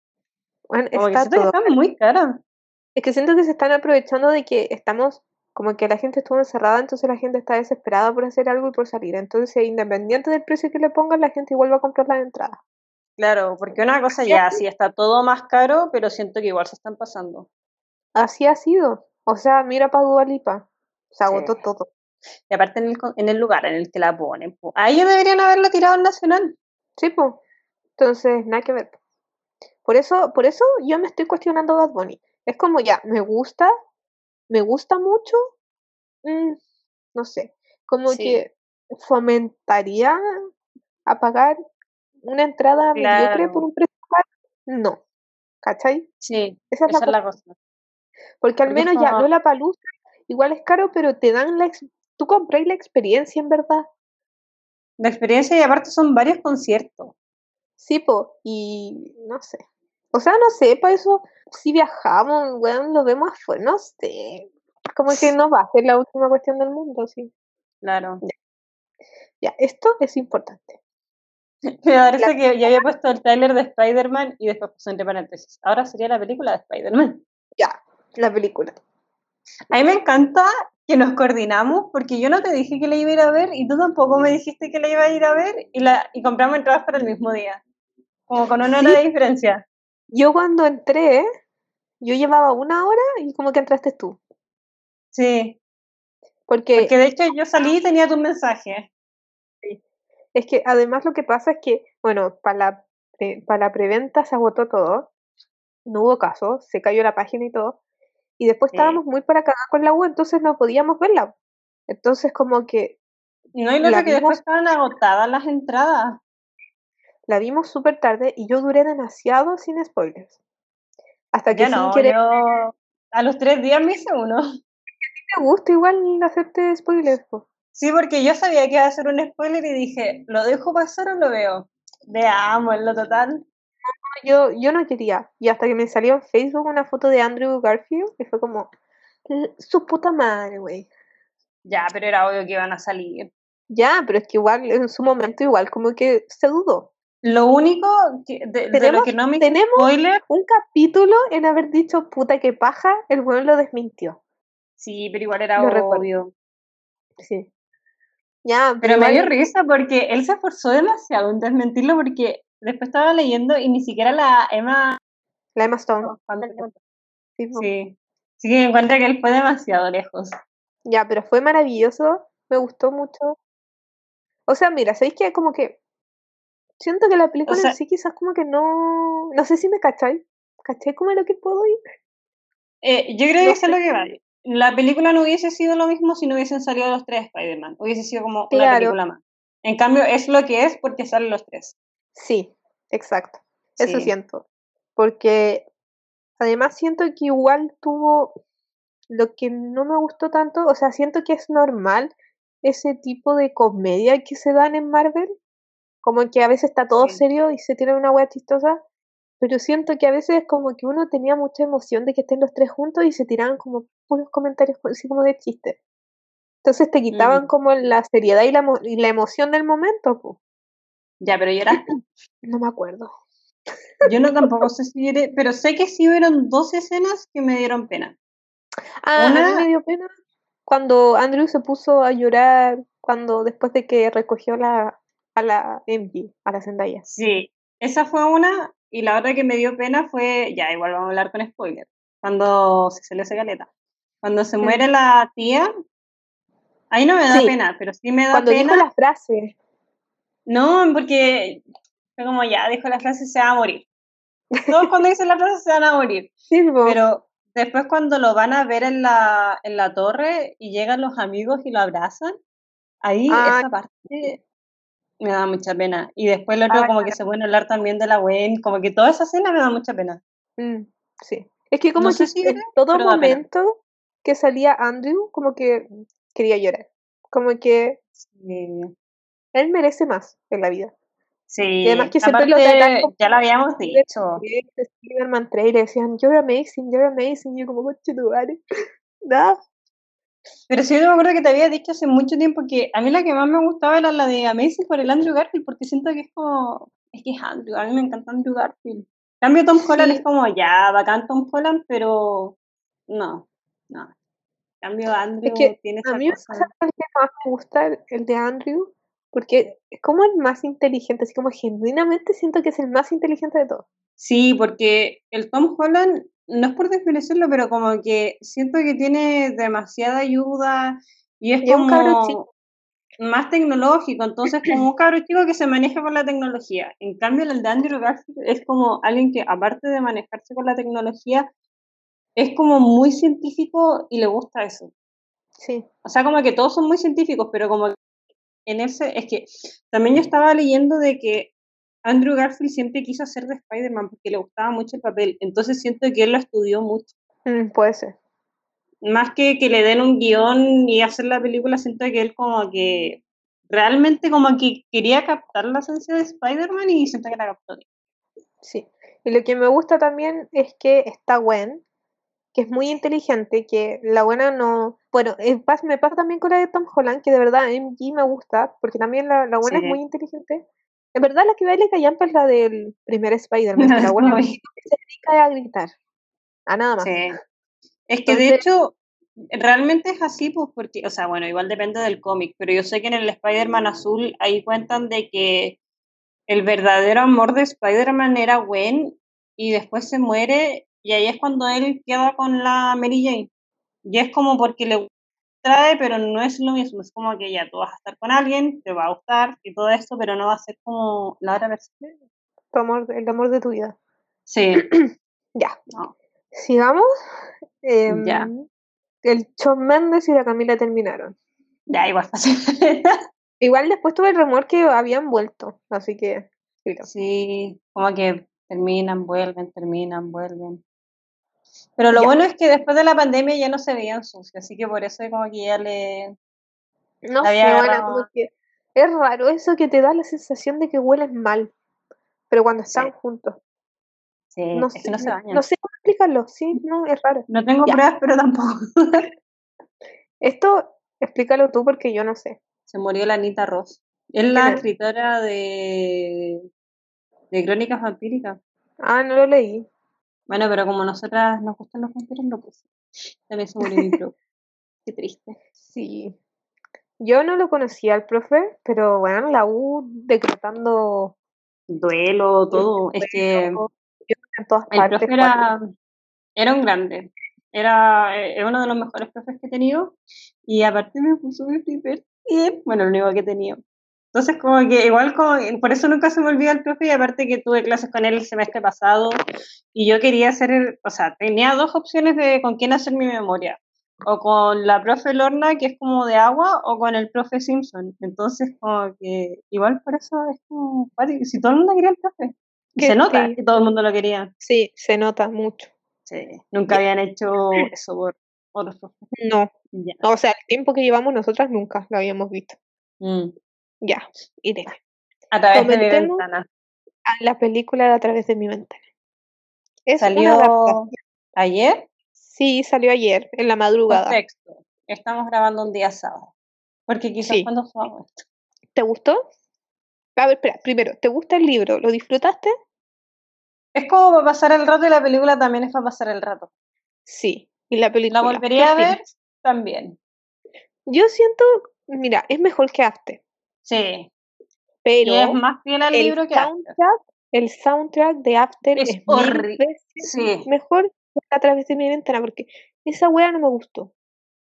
[SPEAKER 2] Bueno,
[SPEAKER 1] Como
[SPEAKER 2] está
[SPEAKER 1] que
[SPEAKER 2] todo.
[SPEAKER 1] están muy caras.
[SPEAKER 2] Es que siento que se están aprovechando de que estamos, como que la gente estuvo encerrada, entonces la gente está desesperada por hacer algo y por salir. Entonces, independiente del precio que le pongan, la gente igual va a comprar las entradas.
[SPEAKER 1] Claro, porque una cosa ya, sí, está todo más caro, pero siento que igual se están pasando.
[SPEAKER 2] Así ha sido. O sea, mira para Dua Lipa. Se agotó
[SPEAKER 1] Sí.
[SPEAKER 2] todo.
[SPEAKER 1] Y aparte en el, en el lugar en el que la ponen. po. A ellos deberían haberlo tirado al Nacional.
[SPEAKER 2] Sí, pues. Entonces, nada que ver. po. Por eso, por eso yo me estoy cuestionando Bad Bunny. Es como ya, me gusta, me gusta mucho, mm, no sé, como
[SPEAKER 1] Sí.
[SPEAKER 2] que fomentaría a pagar una entrada mediocre por
[SPEAKER 1] Claro.
[SPEAKER 2] un precio. No, ¿cachai?
[SPEAKER 1] Sí,
[SPEAKER 2] Esa es la
[SPEAKER 1] esa es la
[SPEAKER 2] cosa. Porque al
[SPEAKER 1] Porque es
[SPEAKER 2] menos ya no la palusa, igual es caro, pero te dan la ex- tú compráis la experiencia en verdad.
[SPEAKER 1] La experiencia y aparte son varios conciertos.
[SPEAKER 2] Sí, po, y no sé. O sea, no sé, para eso, si viajamos, weón, lo vemos afuera, no sé. Como que no va a ser la última cuestión del mundo, sí.
[SPEAKER 1] Claro.
[SPEAKER 2] Ya, esto es importante.
[SPEAKER 1] Me parece que ya había puesto el tráiler de Spider-Man y después puso entre paréntesis. Ahora sería la película de Spider-Man.
[SPEAKER 2] Ya, la película.
[SPEAKER 1] A mí me encanta que nos coordinamos porque yo no te dije que la iba a ir a ver y tú tampoco me dijiste que la iba a ir a ver y, la, y compramos entradas para el mismo día. Como con una hora
[SPEAKER 2] Sí.
[SPEAKER 1] de diferencia.
[SPEAKER 2] Yo cuando entré, yo llevaba una hora y como que entraste tú.
[SPEAKER 1] Sí.
[SPEAKER 2] Porque
[SPEAKER 1] Porque de hecho yo salí y tenía tu mensaje.
[SPEAKER 2] es que además lo que pasa es que, bueno, para la, pre- para la preventa se agotó todo. No hubo caso, se cayó la página y todo. Y después
[SPEAKER 1] Sí.
[SPEAKER 2] estábamos muy para cagar con la U, entonces no podíamos verla. Entonces como que
[SPEAKER 1] No, y lo que después estaban agotadas las entradas.
[SPEAKER 2] La vimos súper tarde y yo duré demasiado sin spoilers. Hasta que
[SPEAKER 1] Ya
[SPEAKER 2] sin
[SPEAKER 1] no,
[SPEAKER 2] querer
[SPEAKER 1] yo a los tres días me hice uno.
[SPEAKER 2] me gusta igual hacerte spoilers. po.
[SPEAKER 1] Sí, porque yo sabía que iba a ser un spoiler y dije, ¿lo dejo pasar o lo veo? Veamos, en lo total.
[SPEAKER 2] Yo, yo no quería. Y hasta que me salió en Facebook una foto de Andrew Garfield y fue como, "L- su puta madre, güey.
[SPEAKER 1] Ya, pero era obvio que iban a salir.
[SPEAKER 2] Ya, pero es que igual en su momento igual como que se dudó.
[SPEAKER 1] Lo único que, de, de lo que no me
[SPEAKER 2] tenemos-
[SPEAKER 1] spoiler,
[SPEAKER 2] Un capítulo en haber dicho puta que paja, el weón lo desmintió.
[SPEAKER 1] sí, pero igual era
[SPEAKER 2] Lo recuerdo.
[SPEAKER 1] obvio.
[SPEAKER 2] Sí. Ya,
[SPEAKER 1] Pero me dio risa porque él se esforzó demasiado en desmentirlo porque después estaba leyendo y ni siquiera la Emma...
[SPEAKER 2] La Emma Stone. sí.
[SPEAKER 1] Sí, sí que encuentra que él fue demasiado lejos.
[SPEAKER 2] Ya, pero fue maravilloso, me gustó mucho. O sea, mira, ¿sabéis que como que siento que la película
[SPEAKER 1] sea-
[SPEAKER 2] en sí quizás como que no, no sé si me cacháis, ¿cachai como lo que puedo ir?
[SPEAKER 1] Eh, yo creo
[SPEAKER 2] No
[SPEAKER 1] que eso es lo que va. La película no hubiese sido lo mismo si no hubiesen salido los tres Spider-Man. Hubiese sido como una
[SPEAKER 2] Claro.
[SPEAKER 1] película más. En cambio, es lo que es porque salen los tres.
[SPEAKER 2] Sí, exacto, eso siento. Porque además siento que igual tuvo lo que no me gustó tanto, o sea, siento que es normal ese tipo de comedia que se dan en Marvel, como que a veces está todo
[SPEAKER 1] Sí.
[SPEAKER 2] serio y se tiene una wea chistosa, pero siento que a veces como que uno tenía mucha emoción de que estén los tres juntos y se tiraban como puros comentarios así como de chiste. Entonces te quitaban
[SPEAKER 1] Mm.
[SPEAKER 2] como la seriedad y la, y la emoción del momento, po.
[SPEAKER 1] Ya, pero lloraste.
[SPEAKER 2] No me acuerdo.
[SPEAKER 1] Yo no tampoco sé si lloré, pero sé que sí hubieron dos escenas que me dieron pena.
[SPEAKER 2] Ah, a mí
[SPEAKER 1] Una-
[SPEAKER 2] me dio pena cuando Andrew se puso a llorar cuando después de que recogió la, a la MJ, a la Zendaya.
[SPEAKER 1] Sí, esa fue una. Y la otra que me dio pena fue, ya, igual vamos a hablar con spoiler. Cuando se salió esa caleta. Cuando se muere la tía, ahí no me da
[SPEAKER 2] Sí.
[SPEAKER 1] pena, pero sí me da
[SPEAKER 2] Cuando
[SPEAKER 1] pena.
[SPEAKER 2] dijo la frase,
[SPEAKER 1] No, porque fue como ya, dijo la frase, se va a morir. Todos cuando dicen la frase se van a morir.
[SPEAKER 2] sí,
[SPEAKER 1] Pero después cuando lo van a ver en la, en la torre y llegan los amigos y lo abrazan, ahí
[SPEAKER 2] Ah,
[SPEAKER 1] esa parte me da mucha pena. Y después el otro
[SPEAKER 2] Ah,
[SPEAKER 1] como que se a hablar también de la Gwen, como que toda esa escena me da mucha pena.
[SPEAKER 2] Mm, sí. Es que como
[SPEAKER 1] No
[SPEAKER 2] que
[SPEAKER 1] si
[SPEAKER 2] en todo momento que salía Andrew, como que quería llorar. Como que
[SPEAKER 1] Sí.
[SPEAKER 2] Él merece más en la vida. Y además
[SPEAKER 1] Sí,
[SPEAKER 2] que siempre lo tratan como
[SPEAKER 1] ya lo habíamos dicho.
[SPEAKER 2] de Spider-Man 3 y le decían, you're amazing, you're amazing. Y yo como, coche tu madre. No.
[SPEAKER 1] Pero sí, yo me acuerdo que te había dicho hace mucho tiempo que a mí la que más me gustaba era la de Amazing por el Andrew Garfield, porque siento que es como, es que es Andrew, a mí me encanta Andrew Garfield. En cambio Tom Holland
[SPEAKER 2] Sí.
[SPEAKER 1] es como, ya, bacán Tom Holland, pero no, no. En cambio
[SPEAKER 2] Es
[SPEAKER 1] Andrew
[SPEAKER 2] que
[SPEAKER 1] tiene
[SPEAKER 2] a
[SPEAKER 1] esa
[SPEAKER 2] mí me
[SPEAKER 1] cosa.
[SPEAKER 2] el que más me gusta el, el de Andrew, porque es como el más inteligente, así como genuinamente siento que es el más inteligente de todos.
[SPEAKER 1] Sí, porque el Tom Holland, no es por desmerecerlo, pero como que siento que tiene demasiada ayuda y es
[SPEAKER 2] Y es un cabro
[SPEAKER 1] como
[SPEAKER 2] chico.
[SPEAKER 1] más tecnológico, entonces como un cabro chico que se maneja con la tecnología. En cambio, el de Andrew Garfield es como alguien que aparte de manejarse con la tecnología, es como muy científico y le gusta eso.
[SPEAKER 2] Sí.
[SPEAKER 1] O sea, como que todos son muy científicos, pero como en ese, es que también yo estaba leyendo de que Andrew Garfield siempre quiso hacer de Spider-Man porque le gustaba mucho el papel, entonces siento que él lo estudió mucho.
[SPEAKER 2] Mm, puede ser.
[SPEAKER 1] Más que que le den un guion y hacer la película, siento que él como que realmente como que quería captar la esencia de Spider-Man y siento que la captó.
[SPEAKER 2] Sí. Y lo que me gusta también es que está Gwen, que es muy inteligente, que la buena no... Bueno, eh, me pasa también con la de Tom Holland, que de verdad MG me gusta, porque también la, la buena
[SPEAKER 1] Sí.
[SPEAKER 2] es muy inteligente. En verdad la que baila callampa es la del primer Spider-Man, que la buena
[SPEAKER 1] No,
[SPEAKER 2] se dedica a gritar, a nada más.
[SPEAKER 1] Sí. Es que de hecho, realmente es así, pues, porque, o sea, bueno, igual depende del cómic, pero yo sé que en el Spider-Man azul ahí cuentan de que el verdadero amor de Spider-Man era Gwen y después se muere y ahí es cuando él queda con la Mary Jane. Y es como porque le trae, pero no es lo mismo, es como que ya tú vas a estar con alguien, te va a gustar y todo esto, pero no va a ser como la otra versión.
[SPEAKER 2] Tu amor, el amor de tu vida.
[SPEAKER 1] Sí,
[SPEAKER 2] Ya,
[SPEAKER 1] no.
[SPEAKER 2] sigamos. Em,
[SPEAKER 1] Ya.
[SPEAKER 2] El Shawn Mendes y la Camila terminaron.
[SPEAKER 1] ya igual.
[SPEAKER 2] Igual después tuve el rumor que habían vuelto, así que...
[SPEAKER 1] Sí, como que terminan, vuelven, terminan, vuelven. Pero lo
[SPEAKER 2] Ya.
[SPEAKER 1] bueno es que después de la pandemia ya no se veían sucios, así que por eso como que ya le...
[SPEAKER 2] No sé, bueno, como que es raro eso que te da la sensación de que huelen mal, pero cuando están
[SPEAKER 1] Sí.
[SPEAKER 2] juntos.
[SPEAKER 1] Sí,
[SPEAKER 2] No
[SPEAKER 1] es
[SPEAKER 2] sé,
[SPEAKER 1] que no se
[SPEAKER 2] no,
[SPEAKER 1] bañan.
[SPEAKER 2] no sé cómo explicarlo, sí, no, es raro.
[SPEAKER 1] No tengo
[SPEAKER 2] Ya.
[SPEAKER 1] pruebas, pero tampoco.
[SPEAKER 2] Esto, explícalo tú porque yo no sé.
[SPEAKER 1] se murió la Anita Ross. Es la escritora de, de Crónicas Vampíricas.
[SPEAKER 2] Ah, no lo leí.
[SPEAKER 1] Bueno, pero como nosotras nos gustan los vampiros, lo puse. También se murió mi profe. Qué triste.
[SPEAKER 2] Sí. Yo no lo conocía al profe, pero bueno, la U decretando
[SPEAKER 1] Duelo, todo. Es que...
[SPEAKER 2] duelo, en todas
[SPEAKER 1] El
[SPEAKER 2] partes.
[SPEAKER 1] profe era, era un grande. Era, eh, uno de los mejores profes que he tenido. Y aparte me puso mi primer 10. Bueno, lo único que he tenido. Entonces, como que igual, como, por eso nunca se me olvida el profe. Y aparte que tuve clases con él el semestre pasado. Y yo quería hacer, el- o sea, tenía dos opciones de con quién hacer mi memoria. O con la profe Lorna, que es como de agua, o con el profe Simpson. Entonces, como que igual por eso es como, si todo el mundo quería el profe.
[SPEAKER 2] Que
[SPEAKER 1] se nota que todo el mundo lo quería.
[SPEAKER 2] Sí, se nota mucho.
[SPEAKER 1] Sí, nunca habían hecho eso por otros profes.
[SPEAKER 2] No,
[SPEAKER 1] Ya.
[SPEAKER 2] o sea, el tiempo que llevamos nosotras nunca lo habíamos visto.
[SPEAKER 1] Mm.
[SPEAKER 2] Ya, iré.
[SPEAKER 1] A través de mi ventana.
[SPEAKER 2] A la película a través de mi ventana. Es
[SPEAKER 1] Salió ayer.
[SPEAKER 2] Sí, salió ayer, en la madrugada.
[SPEAKER 1] Contexto. Estamos grabando un día sábado. Porque quizás
[SPEAKER 2] Sí.
[SPEAKER 1] cuando subamos esto.
[SPEAKER 2] ¿Te gustó? A ver, espera, primero, ¿te gusta el libro? ¿Lo disfrutaste?
[SPEAKER 1] Es como para pasar el rato y la película también es para pasar el rato.
[SPEAKER 2] Sí. ¿Y la película?
[SPEAKER 1] La
[SPEAKER 2] ¿Qué
[SPEAKER 1] volvería a ver también.
[SPEAKER 2] Yo siento, mira, es mejor que After,
[SPEAKER 1] Sí.
[SPEAKER 2] pero
[SPEAKER 1] y es más fiel al
[SPEAKER 2] el
[SPEAKER 1] libro que After.
[SPEAKER 2] soundtrack, el soundtrack de After
[SPEAKER 1] Es
[SPEAKER 2] es, mil veces
[SPEAKER 1] Sí.
[SPEAKER 2] mejor que a través de mi ventana, porque esa wea no me gustó.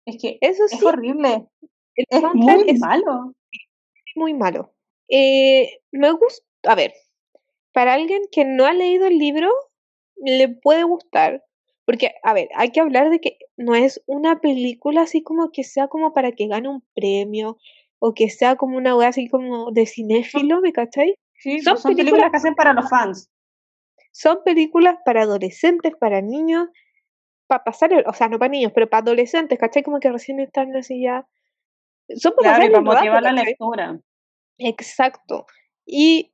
[SPEAKER 1] Es que
[SPEAKER 2] Eso
[SPEAKER 1] es
[SPEAKER 2] sí,
[SPEAKER 1] horrible.
[SPEAKER 2] el
[SPEAKER 1] Es
[SPEAKER 2] soundtrack
[SPEAKER 1] muy
[SPEAKER 2] es
[SPEAKER 1] malo.
[SPEAKER 2] muy malo. Eh, me gusta, a ver, para alguien que no ha leído el libro, le puede gustar, Porque, a ver, hay que hablar de que no es una película así como que sea como para que gane un premio o que sea como una wea así como de cinéfilo, ¿me cachai?
[SPEAKER 1] Sí,
[SPEAKER 2] Son
[SPEAKER 1] pues son películas
[SPEAKER 2] películas-
[SPEAKER 1] que hacen para los fans.
[SPEAKER 2] Son películas para adolescentes, para niños, para pasar, el- o sea, no para niños, pero para adolescentes, ¿cachai? Como que recién están así ya. Son para
[SPEAKER 1] Claro,
[SPEAKER 2] pasar
[SPEAKER 1] y para
[SPEAKER 2] el
[SPEAKER 1] motivar la
[SPEAKER 2] ¿cachai?
[SPEAKER 1] lectura.
[SPEAKER 2] Exacto. Y,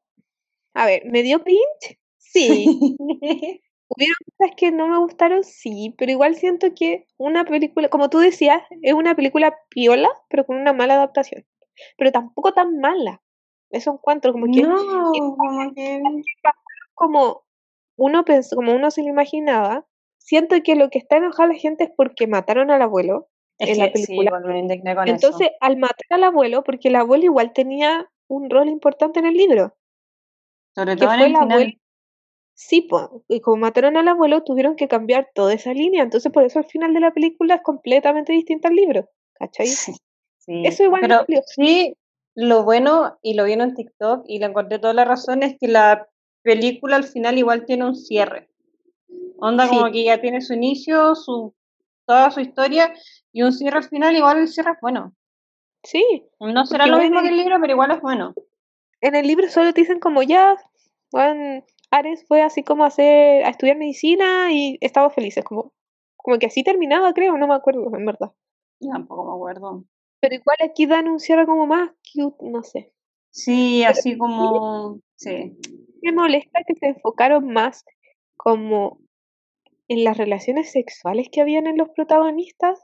[SPEAKER 2] a ver, ¿me dio cringe? Sí. ¿Hubieron cosas que no me gustaron? Sí, pero igual siento que una película, como tú decías, es una película piola, pero con una mala adaptación. Pero tampoco tan mala. Eso encuentro, como que
[SPEAKER 1] no, como que...
[SPEAKER 2] como uno pensó, como uno se lo imaginaba. Siento que lo que está enojada la gente es porque mataron al abuelo
[SPEAKER 1] Es
[SPEAKER 2] en la
[SPEAKER 1] que
[SPEAKER 2] película.
[SPEAKER 1] con
[SPEAKER 2] Entonces,
[SPEAKER 1] eso.
[SPEAKER 2] al matar al abuelo, porque el abuelo igual tenía un rol importante en el libro,
[SPEAKER 1] Sobre
[SPEAKER 2] que
[SPEAKER 1] todo en
[SPEAKER 2] fue
[SPEAKER 1] el
[SPEAKER 2] abuelo.
[SPEAKER 1] final.
[SPEAKER 2] Sí, po, y como mataron al abuelo, tuvieron que cambiar toda esa línea. Entonces, por eso el final de la película es completamente distinto al libro. ¿Cachai?
[SPEAKER 1] Sí, sí.
[SPEAKER 2] Eso igual
[SPEAKER 1] Pero
[SPEAKER 2] dolió.
[SPEAKER 1] sí, lo bueno, y lo vi en TikTok, y le encontré toda la razón, es que la película al final igual tiene un cierre. Onda
[SPEAKER 2] Sí.
[SPEAKER 1] como que ya tiene su inicio, su toda su historia, y un cierre al final, igual el cierre es bueno.
[SPEAKER 2] Sí,
[SPEAKER 1] No será lo mismo que
[SPEAKER 2] el-
[SPEAKER 1] libro, pero igual es bueno.
[SPEAKER 2] en el libro solo te dicen como ya, weón, Ares fue así como a hacer, a estudiar medicina y estaba feliz. Es como, como que así terminaba, creo, no me acuerdo, en verdad.
[SPEAKER 1] Yo tampoco me acuerdo.
[SPEAKER 2] Pero igual aquí dan un cierre como más cute, no sé.
[SPEAKER 1] Sí, así como... Sí.
[SPEAKER 2] Me molesta que se enfocaron más como en las relaciones sexuales que habían en los protagonistas,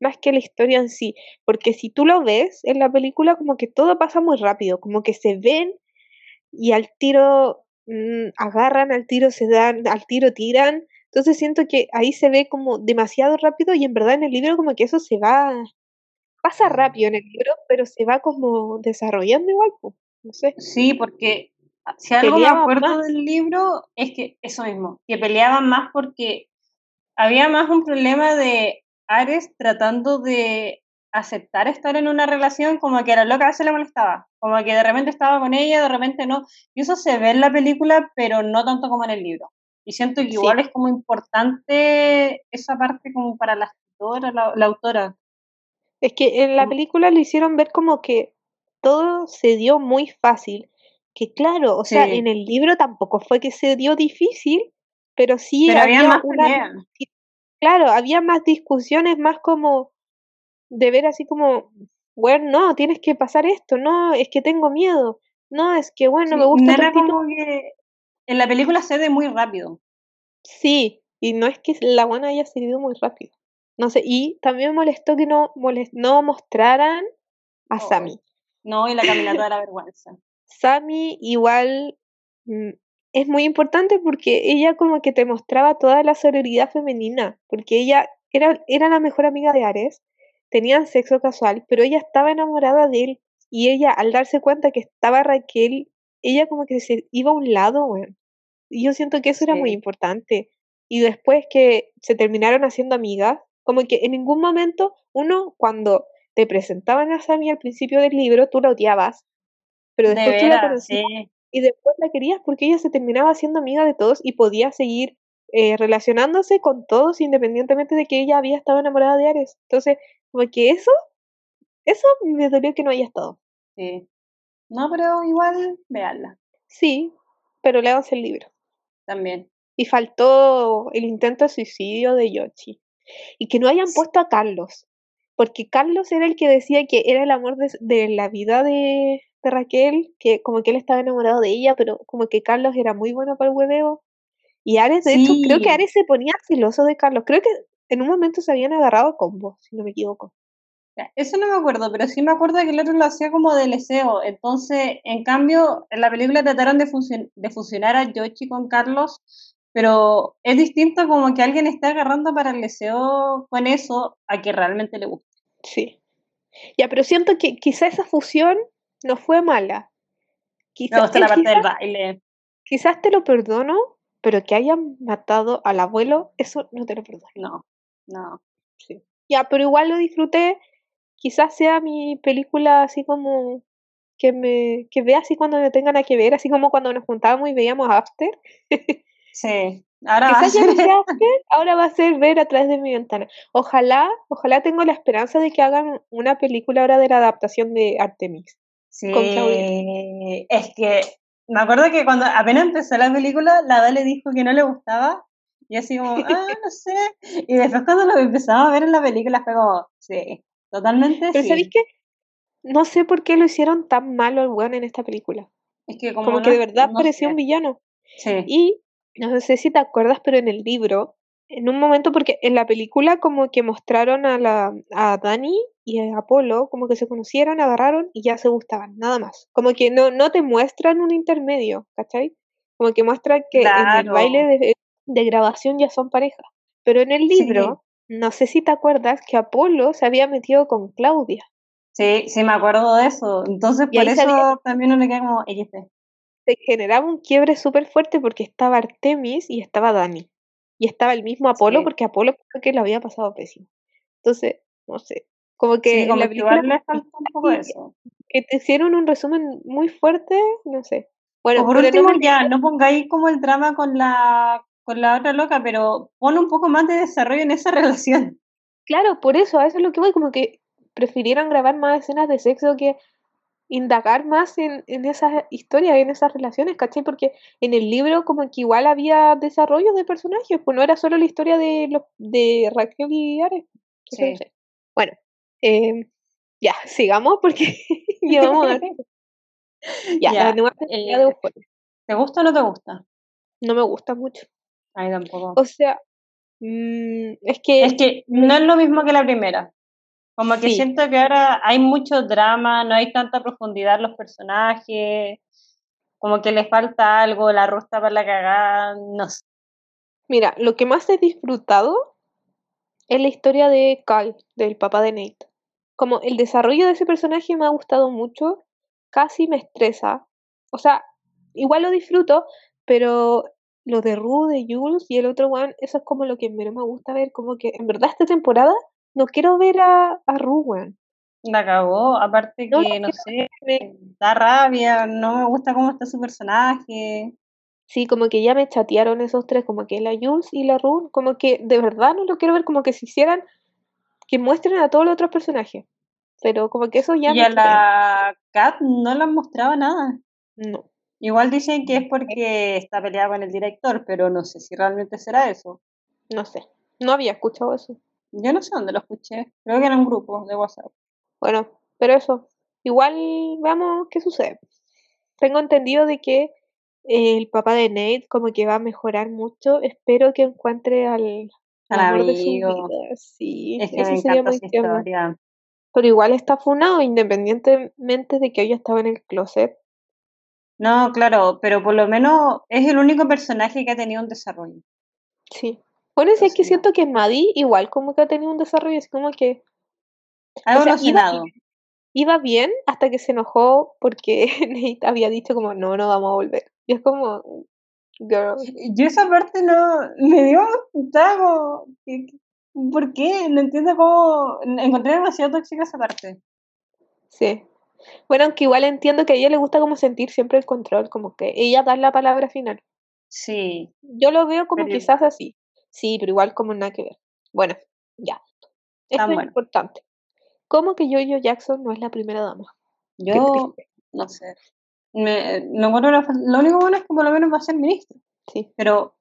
[SPEAKER 2] más que la historia en sí. Porque si tú lo ves en la película, como que todo pasa muy rápido, como que se ven y al tiro mm, agarran, al tiro se dan, al tiro tiran. Entonces siento que ahí se ve como demasiado rápido y en verdad en el libro como que eso se va, pasa rápido en el libro, pero se va como desarrollando igual, po, no sé.
[SPEAKER 1] Sí, porque si algo me acuerdo
[SPEAKER 2] más.
[SPEAKER 1] del libro es que eso mismo, que peleaban más porque había más un problema de Ares tratando de aceptar estar en una relación como que a la loca a veces le molestaba, como que de repente estaba con ella, de repente no, y eso se ve en la película, pero no tanto como en el libro. Y siento que
[SPEAKER 2] Sí.
[SPEAKER 1] igual es como importante esa parte como para la escritora, la, la autora.
[SPEAKER 2] Es que en la película lo hicieron ver como que todo se dio muy fácil. Que claro, o sea,
[SPEAKER 1] Sí.
[SPEAKER 2] en el libro tampoco fue que se dio difícil, pero sí
[SPEAKER 1] Pero había
[SPEAKER 2] había
[SPEAKER 1] más
[SPEAKER 2] una, claro, había más discusiones, más como de ver así como, bueno, no, tienes que pasar esto, no, es que tengo miedo, no, es que bueno, me gusta tipo.
[SPEAKER 1] como que en la película se ve muy rápido.
[SPEAKER 2] Sí, y no es que la buena haya seguido muy rápido. No sé, y también me molestó que no, moles- no mostraran a
[SPEAKER 1] Oh.
[SPEAKER 2] Sammy.
[SPEAKER 1] No, y la caminata de la vergüenza.
[SPEAKER 2] Sammy igual mm, es muy importante porque ella como que te mostraba toda la sororidad femenina, porque ella era, era la mejor amiga de Ares, tenían sexo casual, pero ella estaba enamorada de él y ella al darse cuenta que estaba Raquel, ella como que se iba a un lado, weón. Y yo siento que eso era muy importante. Y después que se terminaron haciendo amigas, como que en ningún momento uno cuando te presentaban a Sammy al principio del libro, tú la odiabas, pero
[SPEAKER 1] De
[SPEAKER 2] después tú la conocías
[SPEAKER 1] sí.
[SPEAKER 2] y después la querías porque ella se terminaba haciendo amiga de todos y podía seguir eh, relacionándose con todos independientemente de que ella había estado enamorada de Ares. Entonces, como que eso, eso me dolió que no haya estado.
[SPEAKER 1] sí. No, pero igual, veanla
[SPEAKER 2] Sí, pero leanse el libro.
[SPEAKER 1] también.
[SPEAKER 2] Y faltó el intento de suicidio de Yoshi. Y que no hayan puesto a Carlos. Porque Carlos era el que decía que era el amor de, de la vida de, de Raquel, que como que él estaba enamorado de ella, pero como que Carlos era muy bueno para el hueveo. Y Ares, de hecho, creo que. Ares se ponía celoso de Carlos. Creo que en un momento se habían agarrado a combo, si no me equivoco.
[SPEAKER 1] Eso no me acuerdo, pero sí me acuerdo que el otro lo hacía como de deseo. Entonces, en cambio, en la película trataron de, fusion- de fusionar a Yoshi con Carlos, pero es distinto como que alguien está agarrando para el deseo con eso a que realmente le gusta.
[SPEAKER 2] Sí. Ya, pero siento que quizá esa fusión no fue mala.
[SPEAKER 1] Me
[SPEAKER 2] Quizá,
[SPEAKER 1] gusta la parte
[SPEAKER 2] quizá-
[SPEAKER 1] del baile.
[SPEAKER 2] quizás te lo perdono, pero que hayan matado al abuelo, eso no te lo perdono.
[SPEAKER 1] No, no.
[SPEAKER 2] Sí. Ya, pero igual lo disfruté. Quizás sea mi película así como que me que vea así cuando me tengan a que ver, así como cuando nos juntábamos y veíamos After.
[SPEAKER 1] Sí. Ahora va a ser
[SPEAKER 2] ahora va a ser ver a través de mi ventana. Ojalá, ojalá tengo la esperanza de que hagan una película ahora de la adaptación de Artemis.
[SPEAKER 1] Sí,
[SPEAKER 2] con Claudia.
[SPEAKER 1] es que me acuerdo que cuando apenas empezó la película, la Dale dijo que no le gustaba. Y así como, ah, no sé. Y después cuando lo empezamos a ver en la película fue como, sí, totalmente
[SPEAKER 2] Pero
[SPEAKER 1] sí.
[SPEAKER 2] ¿sabéis qué? No sé por qué lo hicieron tan malo al weón en esta película.
[SPEAKER 1] Es que como,
[SPEAKER 2] Como
[SPEAKER 1] no
[SPEAKER 2] que de verdad
[SPEAKER 1] no
[SPEAKER 2] parecía
[SPEAKER 1] sé.
[SPEAKER 2] un villano.
[SPEAKER 1] Sí,
[SPEAKER 2] Y no sé si te acuerdas, pero en el libro, en un momento, porque en la película como que mostraron a la a Dani y a Apolo, como que se conocieron, agarraron y ya se gustaban, nada más. Como que no, no te muestran un intermedio, ¿cachai? Como que muestran que en el baile de, de grabación ya son pareja. Pero en el
[SPEAKER 1] Sí.
[SPEAKER 2] libro, no sé si te acuerdas que Apolo se había metido con Claudia.
[SPEAKER 1] sí, sí me acuerdo de eso. Entonces
[SPEAKER 2] Y
[SPEAKER 1] por eso
[SPEAKER 2] salía-
[SPEAKER 1] también uno le queda como.
[SPEAKER 2] Se generaba un quiebre súper fuerte porque estaba Artemis y estaba Dani. Y estaba el mismo Apolo
[SPEAKER 1] Sí.
[SPEAKER 2] porque Apolo creo que lo había pasado pésimo. Entonces, no sé. Como que
[SPEAKER 1] Sí,
[SPEAKER 2] en
[SPEAKER 1] como
[SPEAKER 2] la
[SPEAKER 1] que igual
[SPEAKER 2] película
[SPEAKER 1] le falta un poco
[SPEAKER 2] sí,
[SPEAKER 1] eso.
[SPEAKER 2] que te hicieron un resumen muy fuerte, no sé. Bueno,
[SPEAKER 1] O por
[SPEAKER 2] no
[SPEAKER 1] último,
[SPEAKER 2] me-
[SPEAKER 1] ya, no pongáis como el drama con la, con la otra loca, pero pon un poco más de desarrollo en esa relación.
[SPEAKER 2] claro, por eso, a eso es lo que voy, como que prefirieron grabar más escenas de sexo que indagar más en, en esas historias, en esas relaciones, ¿cachai? Porque en el libro como que igual había desarrollo de personajes, pues no era solo la historia de los de Raquel y Ares.
[SPEAKER 1] Sí.
[SPEAKER 2] Bueno, eh, ya, sigamos porque llevamos a- ya,
[SPEAKER 1] Ya,
[SPEAKER 2] la de
[SPEAKER 1] eh,
[SPEAKER 2] Euphoria.
[SPEAKER 1] ¿Te gusta o no te gusta?
[SPEAKER 2] No me gusta mucho.
[SPEAKER 1] A mí tampoco.
[SPEAKER 2] O sea, mm, es que
[SPEAKER 1] Es que no es lo mismo que la primera. Como que
[SPEAKER 2] Sí.
[SPEAKER 1] siento que ahora hay mucho drama, no hay tanta profundidad en los personajes, como que le falta algo, la rusta para la cagada, no sé.
[SPEAKER 2] Mira, lo que más he disfrutado es la historia de Kyle, del papá de Nate. Como el desarrollo de ese personaje me ha gustado mucho, casi me estresa. O sea, igual lo disfruto, pero lo de Rue, de Jules y el otro one, eso es como lo que menos me gusta ver. Como que en verdad esta temporada no quiero ver a, a weón.
[SPEAKER 1] La cagó, aparte
[SPEAKER 2] No,
[SPEAKER 1] que,
[SPEAKER 2] no
[SPEAKER 1] no sé, da rabia, no me gusta cómo está su personaje.
[SPEAKER 2] Sí, como que ya me chatearon esos tres, como que la Jules y la Rue, como que de verdad no lo quiero ver, como que si hicieran que muestren a todos los otros personajes. Pero como que eso ya
[SPEAKER 1] Y
[SPEAKER 2] me
[SPEAKER 1] a la Kat no le han mostrado nada.
[SPEAKER 2] No.
[SPEAKER 1] Igual dicen que es porque está peleada con el director, pero no sé si realmente será eso.
[SPEAKER 2] No sé, no había escuchado eso.
[SPEAKER 1] Yo no sé dónde lo escuché. Creo que era un grupo de WhatsApp.
[SPEAKER 2] Bueno, pero eso, igual veamos qué sucede. Tengo entendido de que eh, el papá de Nate como que va a mejorar mucho. Espero que encuentre al,
[SPEAKER 1] Al
[SPEAKER 2] amor de su
[SPEAKER 1] amigo.
[SPEAKER 2] vida. Sí,
[SPEAKER 1] Es que
[SPEAKER 2] eso sería muy
[SPEAKER 1] historia.
[SPEAKER 2] Pero igual está funado independientemente de que ella estaba en el closet.
[SPEAKER 1] No, claro, pero por lo menos es el único personaje que ha tenido un desarrollo.
[SPEAKER 2] Sí. Bueno, si es que siento que Maddie igual como que ha tenido un desarrollo así como que
[SPEAKER 1] Ha
[SPEAKER 2] O sea, iba bien hasta que se enojó porque Nate había dicho como no, no vamos a volver. Y es como, girl,
[SPEAKER 1] Yo esa parte no me dio estaba como, ¿qué- qué- ¿Por qué? No entiendo cómo. Encontré demasiado tóxica esa parte.
[SPEAKER 2] sí. Bueno, aunque igual entiendo que a ella le gusta como sentir siempre el control, como que ella da la palabra final.
[SPEAKER 1] Sí.
[SPEAKER 2] Yo lo veo como
[SPEAKER 1] Pero-
[SPEAKER 2] quizás así. Sí, pero igual como nada que ver. Bueno, ya. Esto
[SPEAKER 1] Tan
[SPEAKER 2] es
[SPEAKER 1] bueno.
[SPEAKER 2] importante. ¿Cómo que Yo-Yo Jackson no es la primera dama?
[SPEAKER 1] Yo, no sé. Me, no encuentro la fal- lo único bueno es que por lo menos va a ser ministro.
[SPEAKER 2] Sí.
[SPEAKER 1] Pero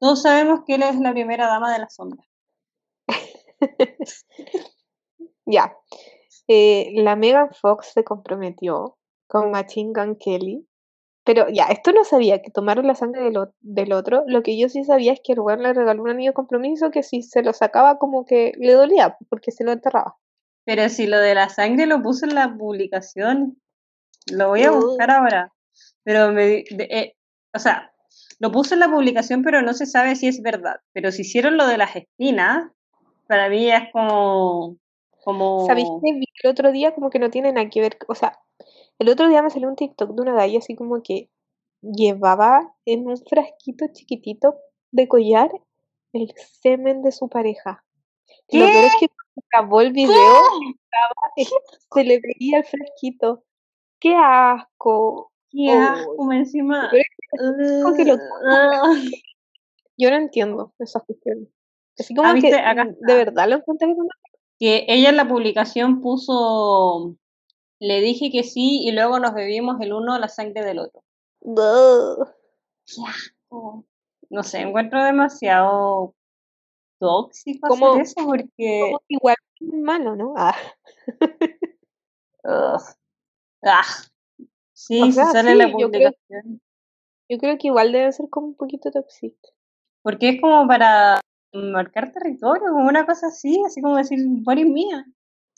[SPEAKER 1] todos sabemos que él es la primera dama de la sombra.
[SPEAKER 2] Ya. Eh, la Megan Fox se comprometió con Machine Gun Kelly. Pero ya, esto no sabía que tomaron la sangre del, del otro. Lo que yo sí sabía es que el weón le regaló un anillo de compromiso que si se lo sacaba como que le dolía porque se lo enterraba.
[SPEAKER 1] Pero si lo de la sangre lo puso en la publicación, lo voy a buscar ahora. Pero me, de- eh, o sea, lo puso en la publicación, pero no se sabe si es verdad. Pero si hicieron lo de las espinas, para mí es como, como,
[SPEAKER 2] ¿Sabéis que vi el otro día como que no tiene nada que ver? O sea, el otro día me salió un TikTok de una galla así como que llevaba en un frasquito chiquitito de collar el semen de su pareja. Lo peor es que cuando acabó el video estaba- se le veía el frasquito. ¡Qué asco!
[SPEAKER 1] qué
[SPEAKER 2] Oh,
[SPEAKER 1] asco, encima.
[SPEAKER 2] pero es que lo-
[SPEAKER 1] Ah,
[SPEAKER 2] Yo no entiendo esas cuestiones. Así como
[SPEAKER 1] Ah,
[SPEAKER 2] que
[SPEAKER 1] viste, acá
[SPEAKER 2] mm, de verdad lo encontré como...
[SPEAKER 1] Que ella en la publicación puso, le dije que sí y luego nos bebimos el uno la sangre del otro.
[SPEAKER 2] Ugh.
[SPEAKER 1] Oh, No sé, encuentro demasiado tóxico
[SPEAKER 2] Como-
[SPEAKER 1] hacer eso porque...
[SPEAKER 2] Como que igual es malo, ¿no? Ah,
[SPEAKER 1] ugh. Ah. Sí,
[SPEAKER 2] O sea,
[SPEAKER 1] sale la
[SPEAKER 2] sí, yo creo-
[SPEAKER 1] publicación.
[SPEAKER 2] yo creo que igual debe ser como un poquito tóxico.
[SPEAKER 1] Porque es como para marcar territorio, como una cosa así, así como decir, vos eres mía.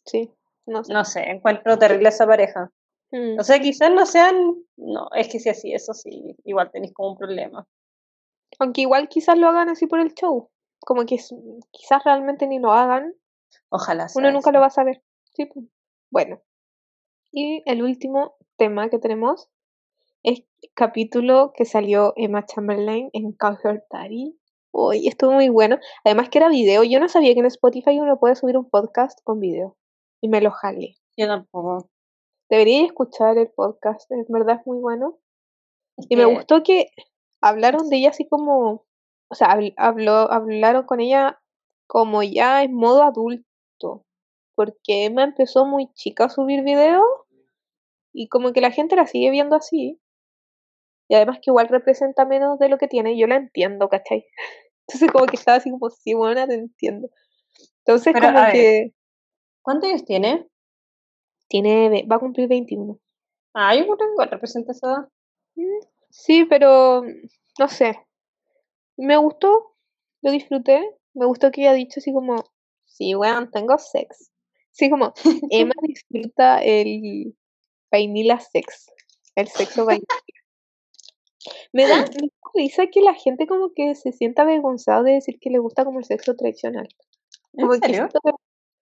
[SPEAKER 2] Sí, no sé.
[SPEAKER 1] No sé, encuentro terrible esa pareja.
[SPEAKER 2] Mm,
[SPEAKER 1] O sea, quizás no sean, no, es que si así, eso sí, igual tenéis como un problema.
[SPEAKER 2] Aunque igual quizás lo hagan así por el show. Como que quizás realmente ni lo hagan.
[SPEAKER 1] Ojalá sea
[SPEAKER 2] Uno nunca
[SPEAKER 1] eso.
[SPEAKER 2] lo va a saber. Sí, pues. Bueno. Y el último tema que tenemos es el capítulo que salió Emma Chamberlain en Call Her Daddy. Uy, estuvo muy bueno. Además que era video. Yo no sabía que en Spotify uno puede subir un podcast con video. Y me lo jalé.
[SPEAKER 1] Yo tampoco.
[SPEAKER 2] Debería escuchar el podcast. En verdad es muy bueno.
[SPEAKER 1] Es
[SPEAKER 2] Y me gustó que hablaron de ella así como, o sea, habl- habló, hablaron con ella como ya en modo adulto, porque Emma empezó muy chica a subir videos y como que la gente la sigue viendo así. Y además que igual representa menos de lo que tiene, yo la entiendo, ¿cachai? Entonces como que estaba así como, sí, buena, te entiendo. Entonces
[SPEAKER 1] Pero,
[SPEAKER 2] como que
[SPEAKER 1] ¿Cuántos años tiene?
[SPEAKER 2] tiene, va a cumplir 21.
[SPEAKER 1] Ah, yo creo que igual representa esa edad.
[SPEAKER 2] Sí, pero no sé. Me gustó, lo disfruté. Me gustó que haya dicho así como, sí, weón, tengo sex. Sí, como, Emma disfruta el vainilla sex, el sexo vainilla. Me da, risa que la gente como que se sienta avergonzada de decir que le gusta como el sexo tradicional.
[SPEAKER 1] ¿En
[SPEAKER 2] Como que
[SPEAKER 1] serio?
[SPEAKER 2] que-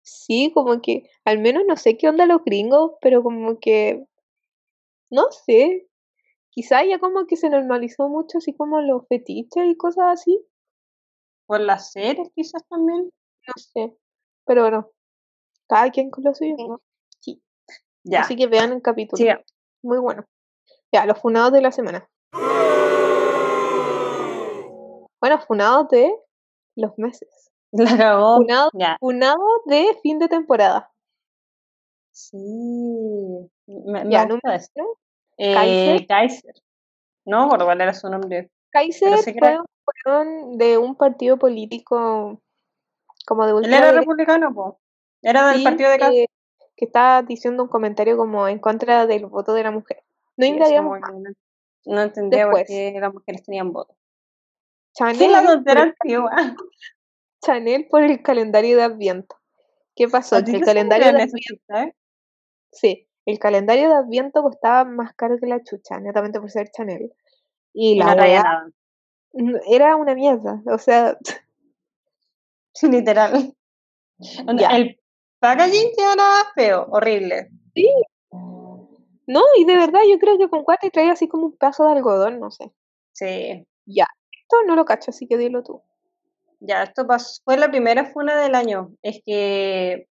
[SPEAKER 2] sí, como que, al menos no sé qué onda los gringos, pero como que, no sé, quizá ya como que se normalizó mucho así como los fetiches y cosas así,
[SPEAKER 1] Por las series quizás también.
[SPEAKER 2] no sé, pero bueno, cada quien con lo suyo, ¿no? Sí,
[SPEAKER 1] Ya.
[SPEAKER 2] así que vean el capítulo, muy bueno. Ya, los funados de la semana. Bueno, funados de los meses.
[SPEAKER 1] La cagó.
[SPEAKER 2] Funados,
[SPEAKER 1] Ya.
[SPEAKER 2] funados de fin de temporada.
[SPEAKER 1] Sí. Me, me
[SPEAKER 2] Ya, número
[SPEAKER 1] Eh,
[SPEAKER 2] Kaiser.
[SPEAKER 1] Kaiser. No acuerdo cuál era su nombre.
[SPEAKER 2] Kaiser
[SPEAKER 1] que
[SPEAKER 2] fue
[SPEAKER 1] era-
[SPEAKER 2] un de un partido político como de
[SPEAKER 1] Él era republicano, po. Era del
[SPEAKER 2] Sí,
[SPEAKER 1] partido de Kaiser.
[SPEAKER 2] que, que estaba diciendo un comentario como en contra del voto de la mujer. No
[SPEAKER 1] Sí, no, no entendía por
[SPEAKER 2] Después.
[SPEAKER 1] qué las mujeres tenían voto.
[SPEAKER 2] Chanel,
[SPEAKER 1] Sí, la
[SPEAKER 2] por
[SPEAKER 1] tontera
[SPEAKER 2] el,
[SPEAKER 1] antigua.
[SPEAKER 2] Chanel por el calendario de Adviento. ¿Qué pasó?
[SPEAKER 1] ¿A
[SPEAKER 2] Que
[SPEAKER 1] ti
[SPEAKER 2] el calendario de
[SPEAKER 1] necesita, eh?
[SPEAKER 2] sí, el calendario de Adviento costaba más caro que la chucha, netamente por ser Chanel. Y
[SPEAKER 1] Y
[SPEAKER 2] la
[SPEAKER 1] no
[SPEAKER 2] n- era una mierda. O sea,
[SPEAKER 1] Literal.
[SPEAKER 2] Ya.
[SPEAKER 1] El packaging era feo, horrible.
[SPEAKER 2] no, y de verdad yo creo que con cuatro traía así como un pedazo de algodón, no sé.
[SPEAKER 1] Sí.
[SPEAKER 2] Ya, esto no lo cacho, así que dilo tú.
[SPEAKER 1] Ya, esto pasó, fue la primera funa del año. Es que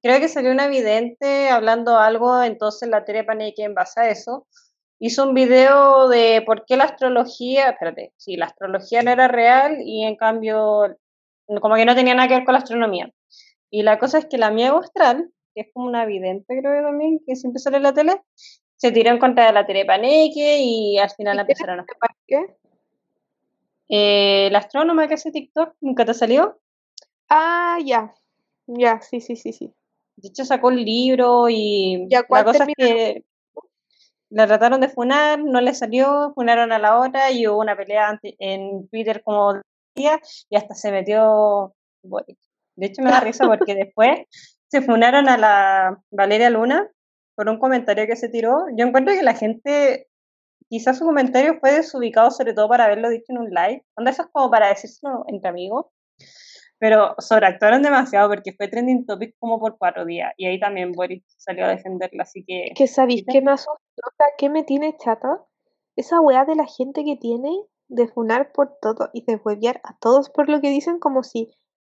[SPEAKER 1] creo que salió una vidente hablando algo, entonces la Tere Paneque en base a eso hizo un video de por qué la astrología, espérate, sí, la astrología no era real y en cambio como que no tenía nada que ver con la astronomía. Y la cosa es que la Mía Austral, que es como una vidente creo que también, que siempre sale en la tele, se tiró en contra de la Tere Paneque y al final
[SPEAKER 2] ¿Y
[SPEAKER 1] empezaron a...
[SPEAKER 2] ¿Para qué?
[SPEAKER 1] Eh, la astrónoma que hace TikTok, ¿nunca te salió?
[SPEAKER 2] Ah, ya. Ya, sí, sí, sí, sí.
[SPEAKER 1] De hecho, sacó un libro y
[SPEAKER 2] Ya,
[SPEAKER 1] la
[SPEAKER 2] ¿cuál
[SPEAKER 1] cosa es que la trataron de funar, no le salió, funaron a la otra y hubo una pelea en Twitter como día y hasta se metió Boric. De hecho, me da risa porque después se funaron a la Valeria Luna por un comentario que se tiró. Yo encuentro que la gente, quizás su comentario fue desubicado, sobre todo para haberlo dicho en un live. Onda, eso es como para decírselo entre amigos. Pero sobreactuaron demasiado porque fue trending topic como por cuatro días. Y ahí también Boris salió a defenderla, así que...
[SPEAKER 2] Que sabéis qué me asustó, qué me tiene chata. Esa weá de la gente que tiene de funar por todo y de huevear a todos por lo que dicen como si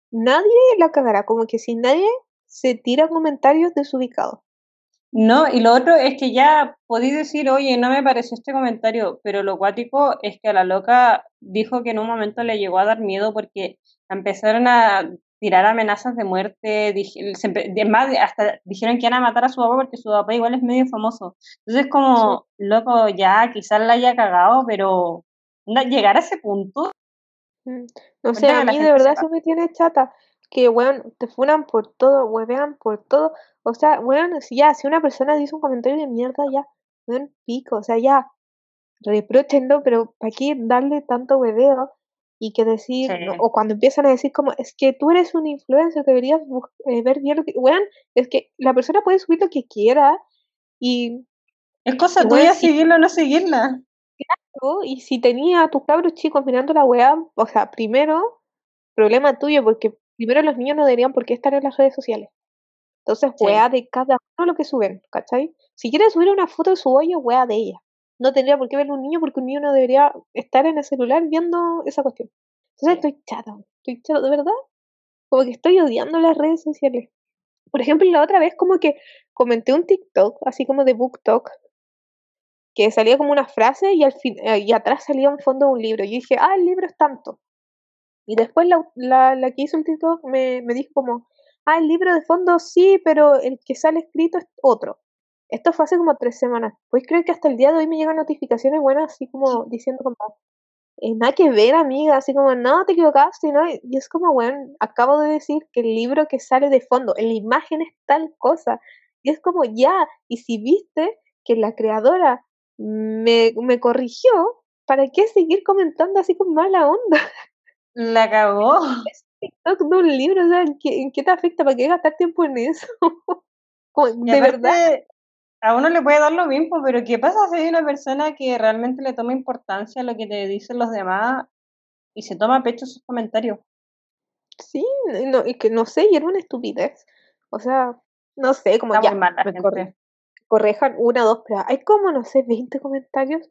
[SPEAKER 2] nadie la cagará, como que si nadie se tira comentarios desubicados.
[SPEAKER 1] No, y lo otro es que ya podéis decir, oye, no me pareció este comentario, pero lo cuático es que a la loca dijo que en un momento le llegó a dar miedo porque empezaron a tirar amenazas de muerte, dije- se hasta dijeron que iban a matar a su papá porque su papá igual es medio famoso. Entonces como, loco, ya quizás la haya cagado, pero llegar a ese punto,
[SPEAKER 2] Mm, No sé,
[SPEAKER 1] Cuéntale
[SPEAKER 2] a mí de verdad eso me tiene chata. Que, weón, te funan por todo, huevean por todo. O sea, weón, si ya, si una persona dice un comentario de mierda, ya, weón, pico. O sea, ya, repróchenlo, pero ¿para qué darle tanto hueveo? Y que decir, no, o cuando empiezan a decir como, es que tú eres un influencer, deberías eh, ver bien lo que, weón, es que la persona puede subir lo que quiera y,
[SPEAKER 1] es cosa tuya seguirla o no seguirla.
[SPEAKER 2] ¿no? y si tenía a tus cabros chicos mirando la weá, o sea, primero, problema tuyo, porque primero los niños no deberían por qué estar en las redes sociales. Entonces,
[SPEAKER 1] Sí.
[SPEAKER 2] weá de cada uno lo que suben, ¿cachai? Si quieres subir una foto de su hoyo, weá de ella. No tendría por qué verlo un niño porque un niño no debería estar en el celular viendo esa cuestión. Entonces
[SPEAKER 1] Sí.
[SPEAKER 2] estoy chata, estoy chata, de verdad. Como que estoy odiando las redes sociales. Por ejemplo, la otra vez como que comenté un TikTok, así como de Book Talk, que salía como una frase y al fin, eh, y atrás salía un fondo de un libro. Y yo dije, ah, el libro es tanto. Y después la, la, la que hizo el TikTok me, me dijo como, ah, el libro de fondo sí, pero el que sale escrito es otro. Esto fue hace como tres semanas. Pues creo que hasta el día de hoy me llegan notificaciones buenas, así como diciendo como, eh, nada que ver, amiga, así como, no, te equivocaste, ¿no? Y es como, bueno, acabo de decir que el libro que sale de fondo, en la imagen es tal cosa. Y es como, ya, y si viste que la creadora me, me corrigió, ¿para qué seguir comentando así con mala onda?
[SPEAKER 1] La cagó.
[SPEAKER 2] TikTok de un libro, o sea, ¿en qué, en qué te afecta? ¿Para qué gastar tiempo en eso? Como, de verdad,
[SPEAKER 1] a uno le puede dar lo mismo, pero ¿qué pasa si hay una persona que realmente le toma importancia a lo que te dicen los demás y se toma a pecho sus comentarios?
[SPEAKER 2] sí, no, y que no sé, y era una estupidez. O sea, no sé, como
[SPEAKER 1] Está
[SPEAKER 2] ya,
[SPEAKER 1] mal
[SPEAKER 2] me
[SPEAKER 1] gente.
[SPEAKER 2] corri- corrijan una, dos, pero hay como, no sé, 20 comentarios.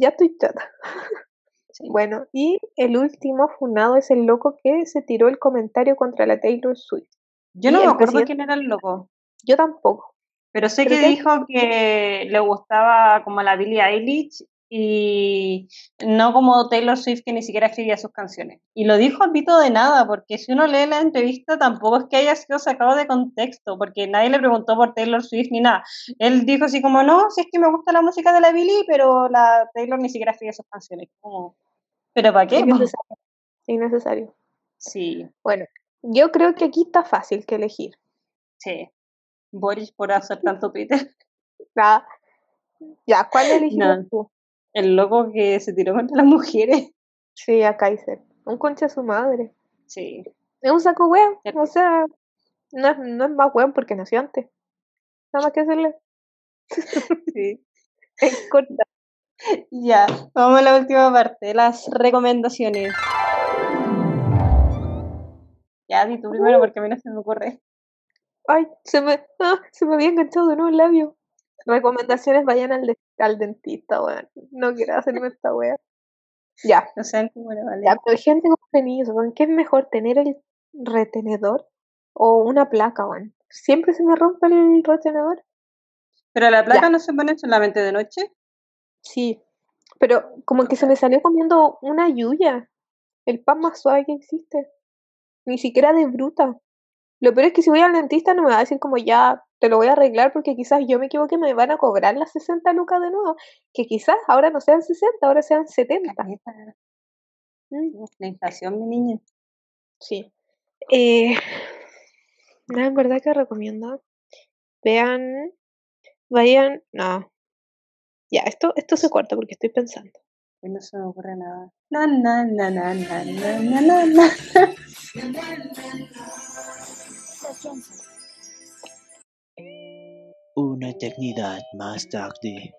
[SPEAKER 2] Ya estoy chata.
[SPEAKER 1] Sí.
[SPEAKER 2] Bueno, y el último funado es el loco que se tiró el comentario contra la Taylor Swift.
[SPEAKER 1] Yo no me acuerdo
[SPEAKER 2] presidente-
[SPEAKER 1] quién era el loco,
[SPEAKER 2] Yo tampoco.
[SPEAKER 1] pero sé
[SPEAKER 2] Pero
[SPEAKER 1] que
[SPEAKER 2] que-
[SPEAKER 1] dijo que le gustaba como la Billie Eilish y no como Taylor Swift que ni siquiera escribía sus canciones. Y lo dijo al pito de nada, porque si uno lee la entrevista tampoco es que haya sido sacado de contexto, porque nadie le preguntó por Taylor Swift ni nada. Él dijo así como, no, si es que me gusta la música de la Billie, pero la Taylor ni siquiera escribía sus canciones. Como, ¿Pero para qué?
[SPEAKER 2] Innecesario. Innecesario.
[SPEAKER 1] Sí,
[SPEAKER 2] Bueno, yo creo que aquí está fácil que elegir.
[SPEAKER 1] sí. Boris por hacer tanto Twitter.
[SPEAKER 2] Nada. Ya, ¿cuál elegirías
[SPEAKER 1] No.
[SPEAKER 2] tú?
[SPEAKER 1] El loco que se tiró contra las mujeres.
[SPEAKER 2] Sí, a Kaiser. Un concha de su madre.
[SPEAKER 1] Sí.
[SPEAKER 2] Es un saco weón. O sea, no es, no es más weón porque nació antes. Nada más que hacerle.
[SPEAKER 1] sí.
[SPEAKER 2] Es corta.
[SPEAKER 1] Ya, vamos a la última parte, las recomendaciones. Ya, di tú primero porque a mí no se me ocurre.
[SPEAKER 2] Ay, se me, ah, se me había enganchado de nuevo el labio. Recomendaciones, vayan al, de- al dentista, weón. No quiero hacerme esta wea. Ya,
[SPEAKER 1] No sean como la vale.
[SPEAKER 2] ya, pero gente con frenillos, weón, ¿qué es mejor, tener el retenedor o una placa, weón? Siempre se me rompe el retenedor.
[SPEAKER 1] Pero la placa no se pone solamente de noche.
[SPEAKER 2] Sí, pero como que se me salió comiendo una yuya, el pan más suave que existe. Ni siquiera de bruta. Lo peor es que si voy al dentista no me va a decir como ya te lo voy a arreglar porque quizás yo me equivoqué, me van a cobrar las 60 lucas de nuevo, que quizás ahora no sean 60, ahora sean 70. Mm.
[SPEAKER 1] La inflación, mi niña.
[SPEAKER 2] Sí. Eh, en verdad que recomiendo. Vean, vayan, no. Ya, esto, esto se corta porque estoy pensando.
[SPEAKER 1] No se me ocurre nada. Na, na, na, na, na, na, na, na
[SPEAKER 4] eternidad más tarde.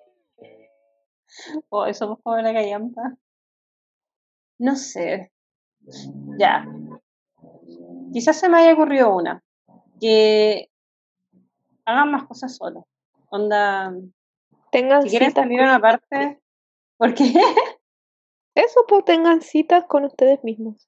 [SPEAKER 1] Oh, somos como la callampa. No sé. Ya. Quizás se me haya ocurrido una. Que hagan más cosas solos. Onda,
[SPEAKER 2] Tengan
[SPEAKER 1] si quieren salir a una parte, porque
[SPEAKER 2] Eso, pues tengan citas con ustedes mismos.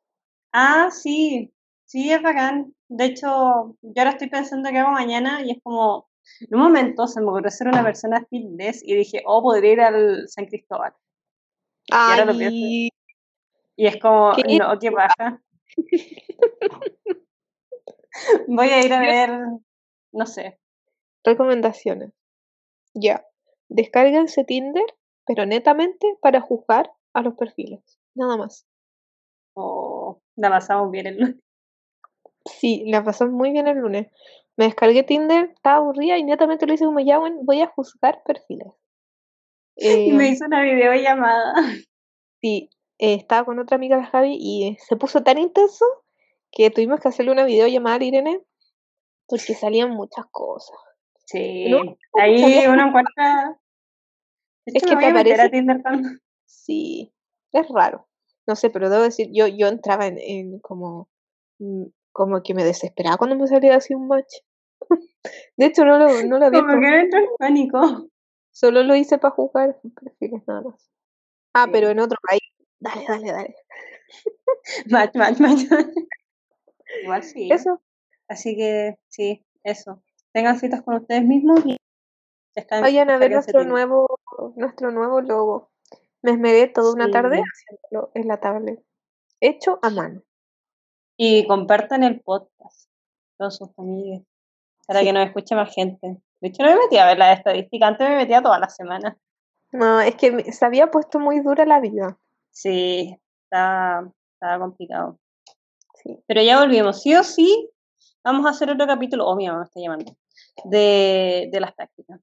[SPEAKER 1] Ah, sí, sí, es bacán. De hecho, yo ahora estoy pensando qué hago mañana y es como, En un momento se me ocurrió ser una persona fitness y dije, oh, podría ir al San Cristóbal. ahora lo Y es como,
[SPEAKER 2] ¿Qué?
[SPEAKER 1] no, qué baja. Voy a ir a ver, no sé.
[SPEAKER 2] recomendaciones. Ya. Descárguense Tinder, pero netamente para juzgar a los perfiles. Nada más.
[SPEAKER 1] O la pasamos bien el lunes.
[SPEAKER 2] Sí, la pasó muy bien el lunes. Me descargué Tinder, estaba aburrida y netamente lo hice como ya, voy a juzgar perfiles.
[SPEAKER 1] Y
[SPEAKER 2] Eh,
[SPEAKER 1] me hizo una videollamada.
[SPEAKER 2] Sí, eh, estaba con otra amiga, la Javi, y se puso tan intenso que tuvimos que hacerle una videollamada a Irene porque salían muchas cosas.
[SPEAKER 1] Sí,
[SPEAKER 2] No,
[SPEAKER 1] ahí uno encuentra.
[SPEAKER 2] Es que
[SPEAKER 1] me
[SPEAKER 2] te
[SPEAKER 1] voy a Tinder
[SPEAKER 2] Sí, es raro. No sé, pero debo decir, yo, yo entraba en, en como, mm, como que me desesperaba cuando me salía así un match. De hecho, no lo, no lo había
[SPEAKER 1] Como que entró en pánico.
[SPEAKER 2] Solo lo hice para jugar perfiles nada más. Ah,
[SPEAKER 1] Sí.
[SPEAKER 2] pero en otro país. Dale, dale, dale.
[SPEAKER 1] Match, match, match. Igual sí.
[SPEAKER 2] Eso.
[SPEAKER 1] Así que sí, eso. Tengan citas con ustedes mismos y descarguen-
[SPEAKER 2] Vayan a ver nuestro nuevo, nuestro nuevo logo. Me esmeré toda una tarde haciéndolo en la tablet. Hecho a mano.
[SPEAKER 1] Y compartan el podcast con sus amigos para
[SPEAKER 2] Sí.
[SPEAKER 1] que nos escuche más gente. De hecho, no me metí a ver la estadística, antes me metía todas las semanas.
[SPEAKER 2] No, es que se había puesto muy dura la vida.
[SPEAKER 1] Sí, estaba, estaba complicado.
[SPEAKER 2] Sí.
[SPEAKER 1] Pero ya volvimos. Sí o sí, vamos a hacer otro capítulo. Oh, mi mamá me está llamando. De, de las prácticas.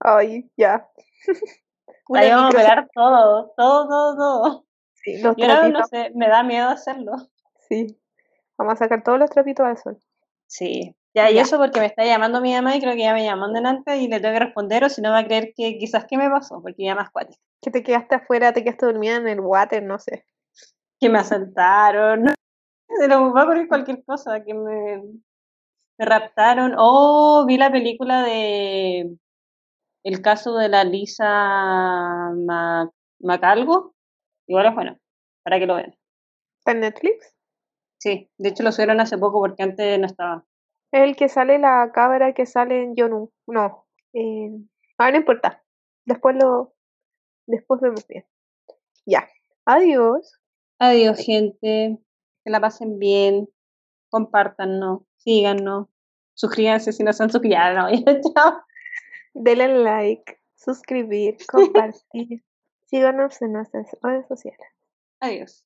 [SPEAKER 2] Ay, ya.
[SPEAKER 1] Ahí vamos a pegar todo, todo, todo, todo.
[SPEAKER 2] sí, los
[SPEAKER 1] Y ahora no sé, me da miedo hacerlo.
[SPEAKER 2] sí. Vamos a sacar todos los trapitos al sol.
[SPEAKER 1] Sí. Ya, y
[SPEAKER 2] Ya.
[SPEAKER 1] eso porque me está llamando mi mamá y creo que ya me llamó delante y le tengo que responder o si no va a creer que quizás qué me pasó, porque mi mamá es cuática.
[SPEAKER 2] Que te quedaste afuera, te quedaste dormida en el water, no sé.
[SPEAKER 1] Que me asaltaron. Se lo va a ocurrir cualquier cosa, que me, me raptaron. Oh, vi la película de el caso de la Lisa Ma- Macalgo. Igual es bueno, para que lo vean.
[SPEAKER 2] ¿Está en Netflix?
[SPEAKER 1] Sí, de hecho lo subieron hace poco porque antes no estaba.
[SPEAKER 2] Es el que sale la cabra que sale en Yonu. No. Eh, ah, no importa. Después lo. Después vemos bien. Ya. Adiós.
[SPEAKER 1] Adiós, gente. Que la pasen bien. Compártanos, síganos, suscríbanse si no se han suscrito. No, chao.
[SPEAKER 2] Denle like, suscribir, compartir. Síganos en nuestras redes sociales.
[SPEAKER 1] Adiós.